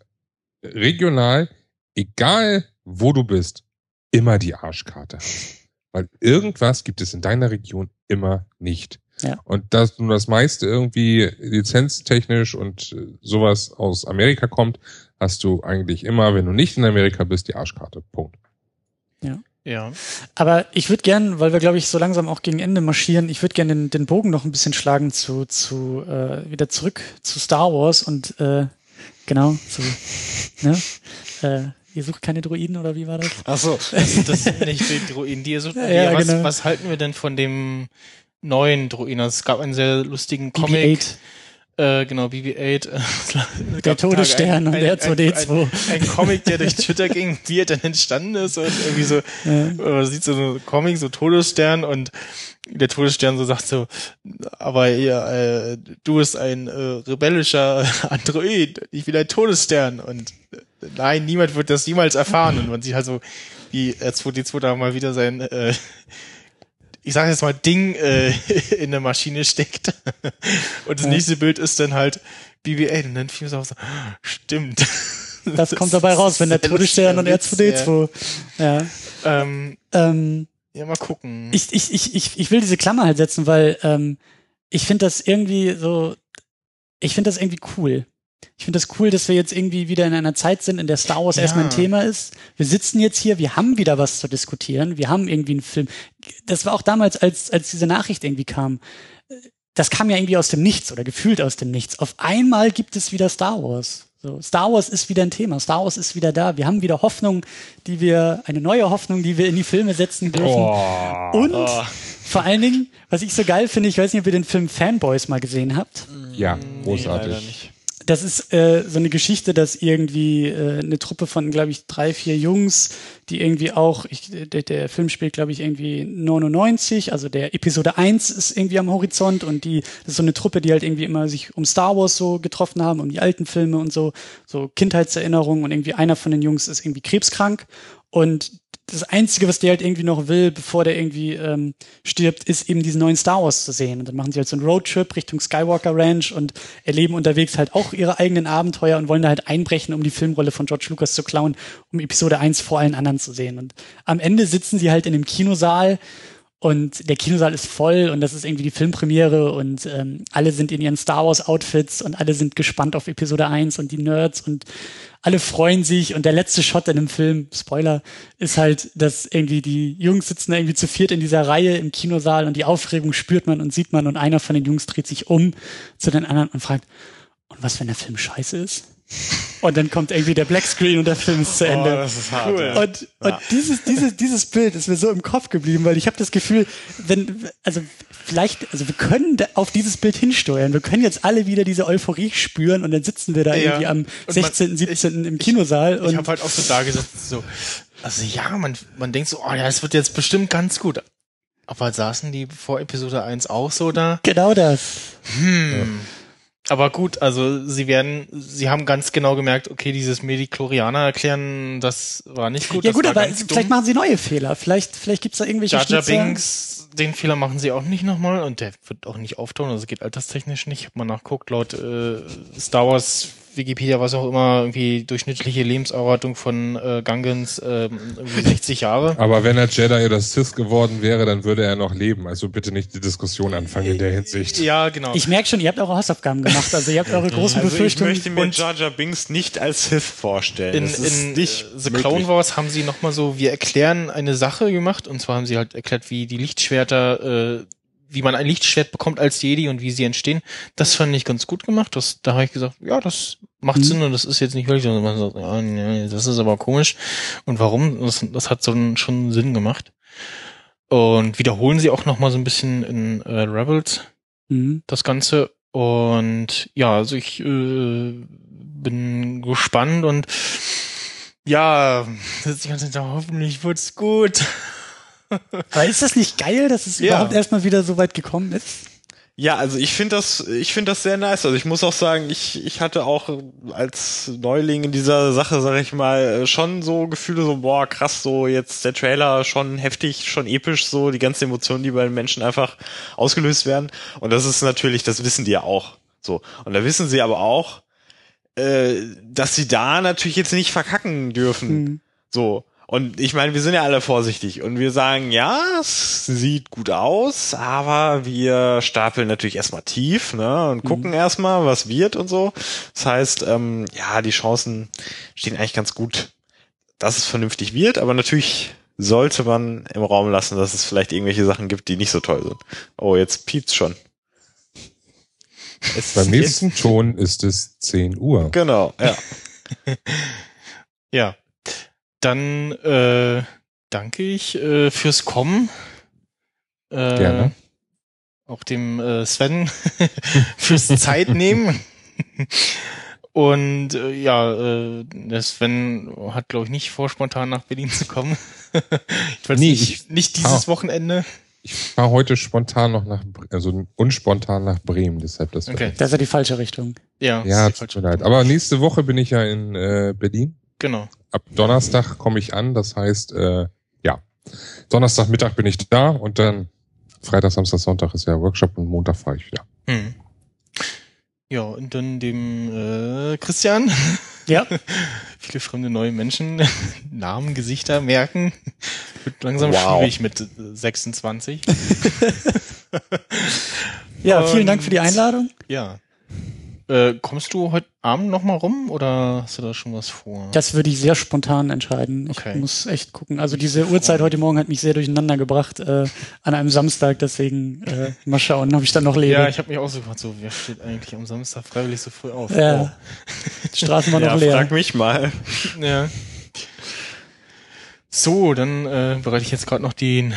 regional, egal wo du bist, immer die Arschkarte hast. Weil irgendwas gibt es in deiner Region immer nicht. Ja. Und dass nun das meiste irgendwie lizenztechnisch und äh, sowas aus Amerika kommt, hast du eigentlich immer, wenn du nicht in Amerika bist, die Arschkarte. Punkt. Ja. Aber ich würde gern, weil wir, glaube ich, so langsam auch gegen Ende marschieren, ich würde gern den, den Bogen noch ein bisschen schlagen zu, zu äh, wieder zurück zu Star Wars und äh, genau, zu, ne? Äh, ihr sucht keine Droiden oder wie war das? Ach so. Also das sind nicht die Droiden, die ihr so. Ja, ja, was, genau. was halten wir denn von dem neuen Droiden? Also Es gab einen sehr lustigen Comic. BB-8. Äh, genau, BB-8. äh, Der Todesstern und der R2D2. Ein, ein, Comic, der durch Twitter ging, wie er dann entstanden ist und irgendwie so, äh, sieht so ein Comic, so Todesstern und der Todesstern so sagt so, aber ja, äh, du bist ein äh, rebellischer Android, ich will ein Todesstern und äh, nein, niemand wird das jemals erfahren und man sieht halt so, wie R2D2 da mal wieder sein äh, ich sage jetzt mal Ding äh, in der Maschine steckt. Und das nächste Bild ist dann halt BB-8 und dann fiel mir so, so stimmt. Das kommt dabei raus, wenn der Todesstern und lustiger Witz, R2D2. Ja. Ja. Ähm, Ähm, ja, mal gucken. ich, ich, ich, ich, ich will diese Klammer halt setzen, weil ähm, ich finde das irgendwie so, ich finde das irgendwie cool. Ich finde das cool, dass wir jetzt irgendwie wieder in einer Zeit sind, in der Star Wars Ja. erstmal ein Thema ist. Wir sitzen jetzt hier, wir haben wieder was zu diskutieren, wir haben irgendwie einen Film. Das war auch damals, als, als diese Nachricht irgendwie kam. Das kam ja irgendwie aus dem Nichts oder gefühlt aus dem Nichts. Auf einmal gibt es wieder Star Wars. So, Star Wars ist wieder ein Thema. Star Wars ist wieder da. Wir haben wieder Hoffnung, die wir, eine neue Hoffnung, die wir in die Filme setzen dürfen. Und Oh. vor allen Dingen, was ich so geil finde, ich weiß nicht, ob ihr den Film Fanboys mal gesehen habt. Ja, Nee, großartig. nicht. Das ist äh, so eine Geschichte, dass irgendwie äh, eine Truppe von, glaube ich, drei, vier Jungs, die irgendwie auch, ich, der, der Film spielt, glaube ich, irgendwie 99, also der Episode 1 ist irgendwie am Horizont und die, das ist so eine Truppe, die halt irgendwie immer sich um Star Wars so getroffen haben, um die alten Filme und so, so Kindheitserinnerungen und irgendwie einer von den Jungs ist irgendwie krebskrank und das Einzige, was der halt irgendwie noch will, bevor der irgendwie ähm, stirbt, ist eben diesen neuen Star Wars zu sehen. Und dann machen sie halt so einen Roadtrip Richtung Skywalker Ranch und erleben unterwegs halt auch ihre eigenen Abenteuer und wollen da halt einbrechen, um die Filmrolle von George Lucas zu klauen, um Episode 1 vor allen anderen zu sehen. Und am Ende sitzen sie halt in dem Kinosaal und der Kinosaal ist voll und das ist irgendwie die Filmpremiere und ähm, alle sind in ihren Star Wars Outfits und alle sind gespannt auf Episode 1 und die Nerds und alle freuen sich und der letzte Shot in dem Film, Spoiler, ist halt, dass irgendwie die Jungs sitzen irgendwie zu viert in dieser Reihe im Kinosaal und die Aufregung spürt man und sieht man und einer von den Jungs dreht sich um zu den anderen und fragt, und was, wenn der Film scheiße ist? Und dann kommt irgendwie der Blackscreen und der Film ist zu Ende. Oh, das ist hart. Ja. Und, und dieses, dieses, dieses Bild ist mir so im Kopf geblieben, weil ich habe das Gefühl, wenn, also vielleicht, also wir können auf dieses Bild hinsteuern. Wir können jetzt alle wieder diese Euphorie spüren und dann sitzen wir da Ja. irgendwie am Und man- 16., 17. im Kinosaal ich und habe halt auch so da gesessen, so, also ja, man, man denkt so, oh ja, es wird jetzt bestimmt ganz gut. Aber saßen die vor Episode 1 auch so da? genau das. Hm. Aber gut, also sie werden, sie haben ganz genau gemerkt, okay, dieses Mediklorianer erklären, das war nicht gut. ja gut, aber vielleicht dumm. machen sie neue Fehler. Vielleicht, vielleicht gibt's da irgendwelche Schnitzer. Binks, den Fehler machen sie auch nicht nochmal und der wird auch nicht auftauchen, also geht alterstechnisch nicht. Ich hab mal nachguckt, laut äh, Star Wars Wikipedia, was auch immer, irgendwie durchschnittliche Lebenserwartung von äh, Gangans äh, irgendwie 60 Jahre. Aber wenn er Jedi oder Sith geworden wäre, dann würde er noch leben. Also bitte nicht die Diskussion anfangen in der Hinsicht. Ja, genau. Ich merke schon, ihr habt eure Hausaufgaben gemacht. Also ihr habt eure großen Also ich Befürchtungen. möchte mir Jar Jar Binks nicht als Sith vorstellen. in, in nicht äh, The möglich. Clone Wars haben sie nochmal so, wir erklären eine Sache gemacht, und zwar haben sie halt erklärt, wie die Lichtschwerter, äh, wie man ein Lichtschwert bekommt als Jedi und wie sie entstehen. Das fand ich ganz gut gemacht. Das, da habe ich gesagt, ja, das macht Mhm. Sinn und das ist jetzt nicht wirklich so. Man sagt, ja, nee, das ist aber komisch. Und warum? Das, das hat so einen, schon Sinn gemacht. Und wiederholen sie auch nochmal so ein bisschen in äh, Rebels Mhm. das Ganze. Und ja, also ich äh, bin gespannt und ja, das ist die ganze Zeit, hoffentlich wird's gut. Aber ist das nicht geil, dass es Ja. überhaupt erstmal wieder so weit gekommen ist? Ja, also ich finde das, ich finde das sehr nice. Also ich muss auch sagen, ich, ich hatte auch als Neuling in dieser Sache, sag ich mal, schon so Gefühle so, boah, krass, so jetzt der Trailer schon heftig, schon episch, so die ganzen Emotionen, die bei den Menschen einfach ausgelöst werden. Und das ist natürlich, das wissen die ja auch. So. Und da wissen sie aber auch, äh, dass sie da natürlich jetzt nicht verkacken dürfen. Mhm. So. Und ich meine, wir sind ja alle vorsichtig und wir sagen, ja, es sieht gut aus, aber wir stapeln natürlich erstmal tief, ne, und gucken erstmal, was wird und so. Das heißt, ähm, ja, die Chancen stehen eigentlich ganz gut, dass es vernünftig wird, aber natürlich sollte man im Raum lassen, dass es vielleicht irgendwelche Sachen gibt, die nicht so toll sind. Oh, jetzt piept's schon. Es Beim nächsten Ton ist es 10 Uhr. Genau, ja. Ja, dann äh, danke ich äh, fürs Kommen. Äh, Gerne. Auch dem äh, Sven fürs Zeitnehmen. Und äh, ja, äh, der Sven hat, glaube ich, nicht vor, spontan nach Berlin zu kommen. ich weiß Nee, nicht, ich- nicht dieses Ah. Wochenende. Ich fahre heute spontan noch nach, also unspontan nach Bremen, deshalb das. Okay. Das ist ja die falsche Richtung. Ja, Ja, ist die tut mir leid. Aber nächste Woche bin ich ja in äh, Berlin. Genau. Ab Donnerstag komme ich an, das heißt, äh, ja, Donnerstagmittag bin ich da und dann Freitag, Samstag, Sonntag ist ja Workshop und Montag fahre ich wieder. Hm. Ja, und dann dem äh, Christian. Ja. Viele fremde neue Menschen, Namen, Gesichter merken. Wird langsam Wow. schwierig mit äh, 26. Ja, vielen Dank für die Einladung. Ja. Äh, kommst du heute Abend noch mal rum oder hast du da schon was vor? Das würde ich sehr spontan entscheiden. Ich Okay. muss echt gucken. Also diese Uhrzeit heute Morgen hat mich sehr durcheinander gebracht äh, an einem Samstag. Deswegen äh, mal schauen, ob ich dann noch lebe. ja, ich habe mich auch so gefragt, so, wer steht eigentlich am Samstag freiwillig so früh auf? Ja. Die Straßen waren ja, noch leer. frag mich mal. Oh. ja. So, dann äh, bereite ich jetzt gerade noch den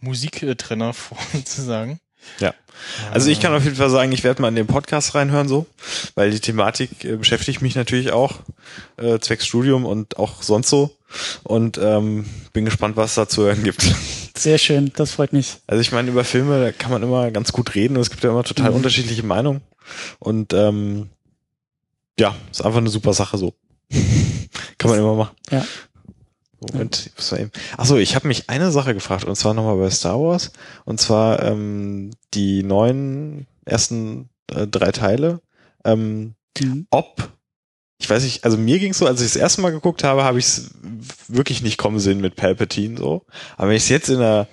Musiktrenner vor, sozusagen. Ja. Also ich kann auf jeden Fall sagen, ich werde mal in den Podcast reinhören so, weil die Thematik äh, beschäftigt mich natürlich auch, äh, zwecks Studium und auch sonst so. Und ähm, bin gespannt, was es da zu hören gibt. Sehr schön, das freut mich. Also ich meine, über Filme da kann man immer ganz gut reden und es gibt ja immer total Mhm. unterschiedliche Meinungen. Und ähm, ja, ist einfach eine super Sache so. kann man immer machen. Ja. Moment, ich eben. Achso, ich habe mich eine Sache gefragt, und zwar nochmal bei Star Wars. Und zwar ähm, die neuen ersten äh, drei Teile. Ähm, Mhm. ob, ich weiß nicht, also mir ging's so, als ich das erste Mal geguckt habe, habe ich es wirklich nicht kommen sehen mit Palpatine so. Aber wenn ich es jetzt in der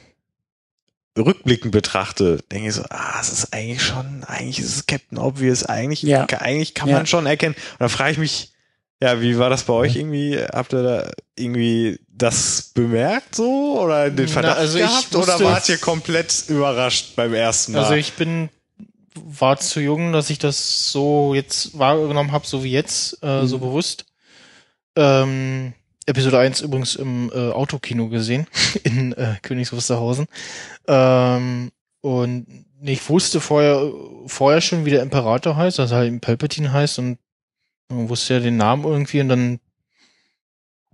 rückblickend betrachte, denke ich so, ah, es ist eigentlich schon, eigentlich ist es Captain Obvious, eigentlich, Ja. eigentlich kann Ja. man schon erkennen. Und dann frage ich mich, ja, wie war das bei euch irgendwie? Habt ihr da irgendwie das bemerkt so oder den Na, Verdacht also ich gehabt oder wusste- wart ihr komplett überrascht beim ersten Mal? Also ich bin war zu jung, dass ich das so jetzt wahrgenommen habe, so wie jetzt, äh, so Mhm. bewusst. Ähm, Episode 1 übrigens im äh, Autokino gesehen, in äh, Königs Wusterhausen. Ähm, und ich wusste vorher, vorher schon, wie der Imperator heißt, also halt Palpatine heißt und man wusste ja den Namen irgendwie und dann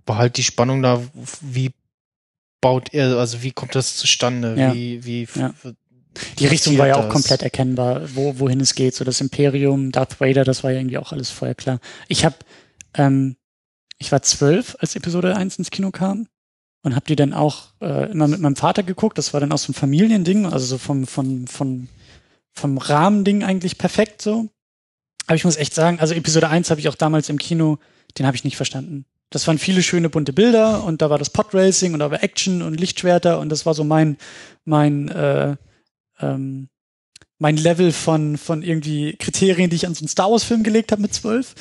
war halt die Spannung da, wie baut er, also wie kommt das zustande? Ja. Wie, wie Ja. Die Richtung war ja auch das? komplett erkennbar, wo, wohin es geht. So das Imperium, Darth Vader, das war ja irgendwie auch alles vorher klar. Ich habe, ähm, ich war zwölf, als Episode 1 ins Kino kam und habe die dann auch äh, immer mit meinem Vater geguckt. Das war dann auch so ein Familiending, also so vom, vom, vom, vom Rahmending eigentlich perfekt so. Aber ich muss echt sagen, also Episode 1 habe ich auch damals im Kino, den habe ich nicht verstanden. Das waren viele schöne bunte Bilder und da war das Podracing und da war Action und Lichtschwerter und das war so mein, mein, äh, ähm, mein Level von, von irgendwie Kriterien, die ich an so einen Star Wars-Film gelegt habe mit zwölf.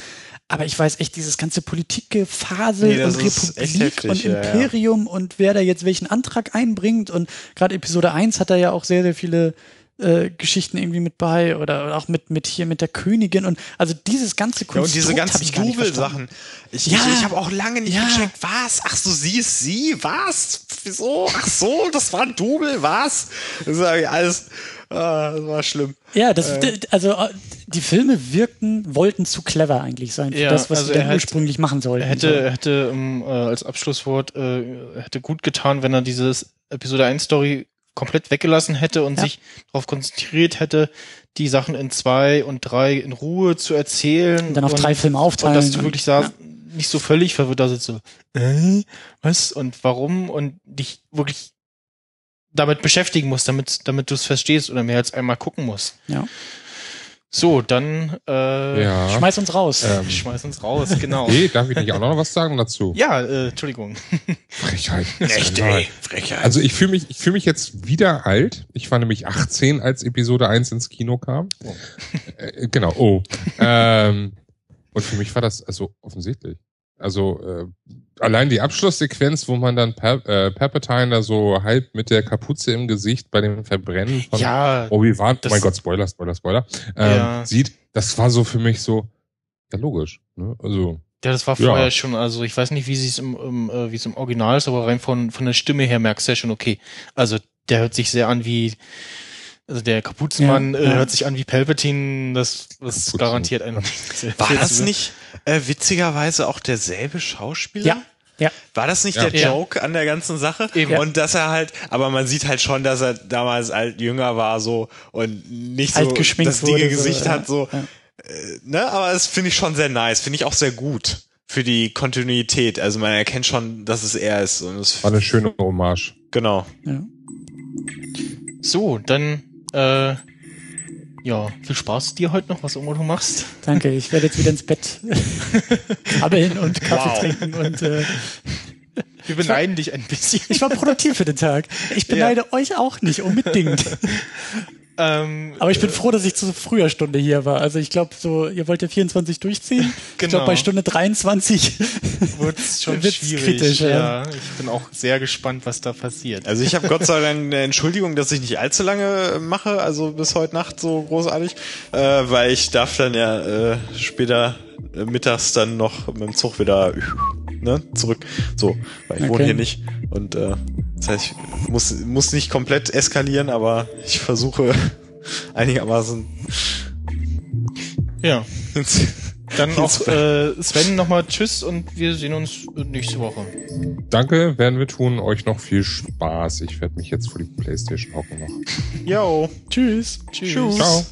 Aber ich weiß echt, dieses ganze Politikgefasel Nee, und Republik heftig, und ja, ja. Imperium und wer da jetzt welchen Antrag einbringt. Und gerade Episode 1 hat da ja auch sehr, sehr viele äh, Geschichten irgendwie mit bei oder auch mit, mit hier mit der Königin und also dieses ganze Ja, und diese Konstrukt ganzen. Double-Sachen. Ich, Ja. ich, ich habe auch lange nicht Ja. gecheckt, was? Ach so, sie ist sie? Was? Wieso? Ach so, das war ein Double? Was? Das war ja alles, ah, das war schlimm. Ja, das, d- also äh, die Filme wirkten, wollten zu clever eigentlich sein für Ja, das, was also sie dann er hätte- ursprünglich machen sollten. Er hätte, er hätte ähm, äh, als Abschlusswort äh, hätte gut getan, wenn er dieses Episode 1 Story komplett weggelassen hätte und Ja. sich darauf konzentriert hätte, die Sachen in zwei und drei in Ruhe zu erzählen. Und dann auf und, drei Filme Und aufteilen. dass du wirklich sagst, nicht so völlig verwirrt da sitzt, so, äh, was und warum und dich wirklich damit beschäftigen musst, damit, damit du es verstehst oder mehr als einmal gucken musst. Ja. So, dann äh, Ja. Schmeiß uns raus. Ähm, schmeiß uns raus, genau. hey, darf ich nicht auch noch was sagen dazu? Ja, äh, Entschuldigung. Frechheit. Echt, ey. Frechheit. Also ich fühle mich, ich fühle mich jetzt wieder alt. Ich war nämlich 18, als Episode 1 ins Kino kam. Oh. Äh, genau, oh. ähm, und für mich war das also offensichtlich. Also äh, allein die Abschlusssequenz, wo man dann per, äh, Palpatine da so halb mit der Kapuze im Gesicht bei dem Verbrennen von Ja, Obi-Wan, oh mein Gott, Spoiler, Spoiler, Spoiler, ähm, Ja. sieht, das war so für mich so, ja logisch. Ne? Also Ja, das war Ja. vorher schon, also ich weiß nicht, wie sie es im, im äh, wie es im Original ist, aber rein von von der Stimme her merkst du ja schon, okay. Also der hört sich sehr an wie also der Kapuzenmann Ja, äh, ja. hört sich an wie Palpatine, das das Kapuzen. garantiert ein. war das nicht äh, witzigerweise auch derselbe Schauspieler? Ja, ja. War das nicht Ja. der Ja. Joke an der ganzen Sache? Eben. Und dass er halt, aber man sieht halt schon, dass er damals halt jünger war so und nicht so Alt das dicke so, Gesicht ja. hat so. Ja. Äh, ne, aber das finde ich schon sehr nice, finde ich auch sehr gut für die Kontinuität. Also man erkennt schon, dass es er ist und es war eine schöne Hommage. genau. ja. So, dann äh, ja, viel Spaß dir heute noch, was immer du machst. Danke, ich werde jetzt wieder ins Bett krabbeln und Kaffee Wow. trinken und äh, Wir beneiden dich ein bisschen. ich war produktiv für den Tag. Ich beneide euch auch nicht unbedingt. ähm, Aber ich bin froh, dass ich zu früher Stunde hier war. Also ich glaube, so, ihr wollt ja 24 durchziehen. Ich Genau. glaube, bei Stunde 23 wird's schon wird's schwierig. kritisch, ja. ja. Ich bin auch sehr gespannt, was da passiert. Also ich habe Gott sei Dank eine Entschuldigung, dass ich nicht allzu lange mache, also bis heute Nacht so großartig, äh, weil ich darf dann ja äh, später äh, mittags dann noch mit dem Zug wieder ne, zurück. So, weil ich wohne Okay. hier nicht und äh, das heißt, ich muss muss nicht komplett eskalieren, aber ich versuche einigermaßen Ja. Dann auch äh, Sven nochmal Tschüss und wir sehen uns nächste Woche. Danke, werden wir tun. Euch noch viel Spaß. Ich werde mich jetzt vor die Playstation hocken noch. Yo. Tschüss. Tschüss. Ciao.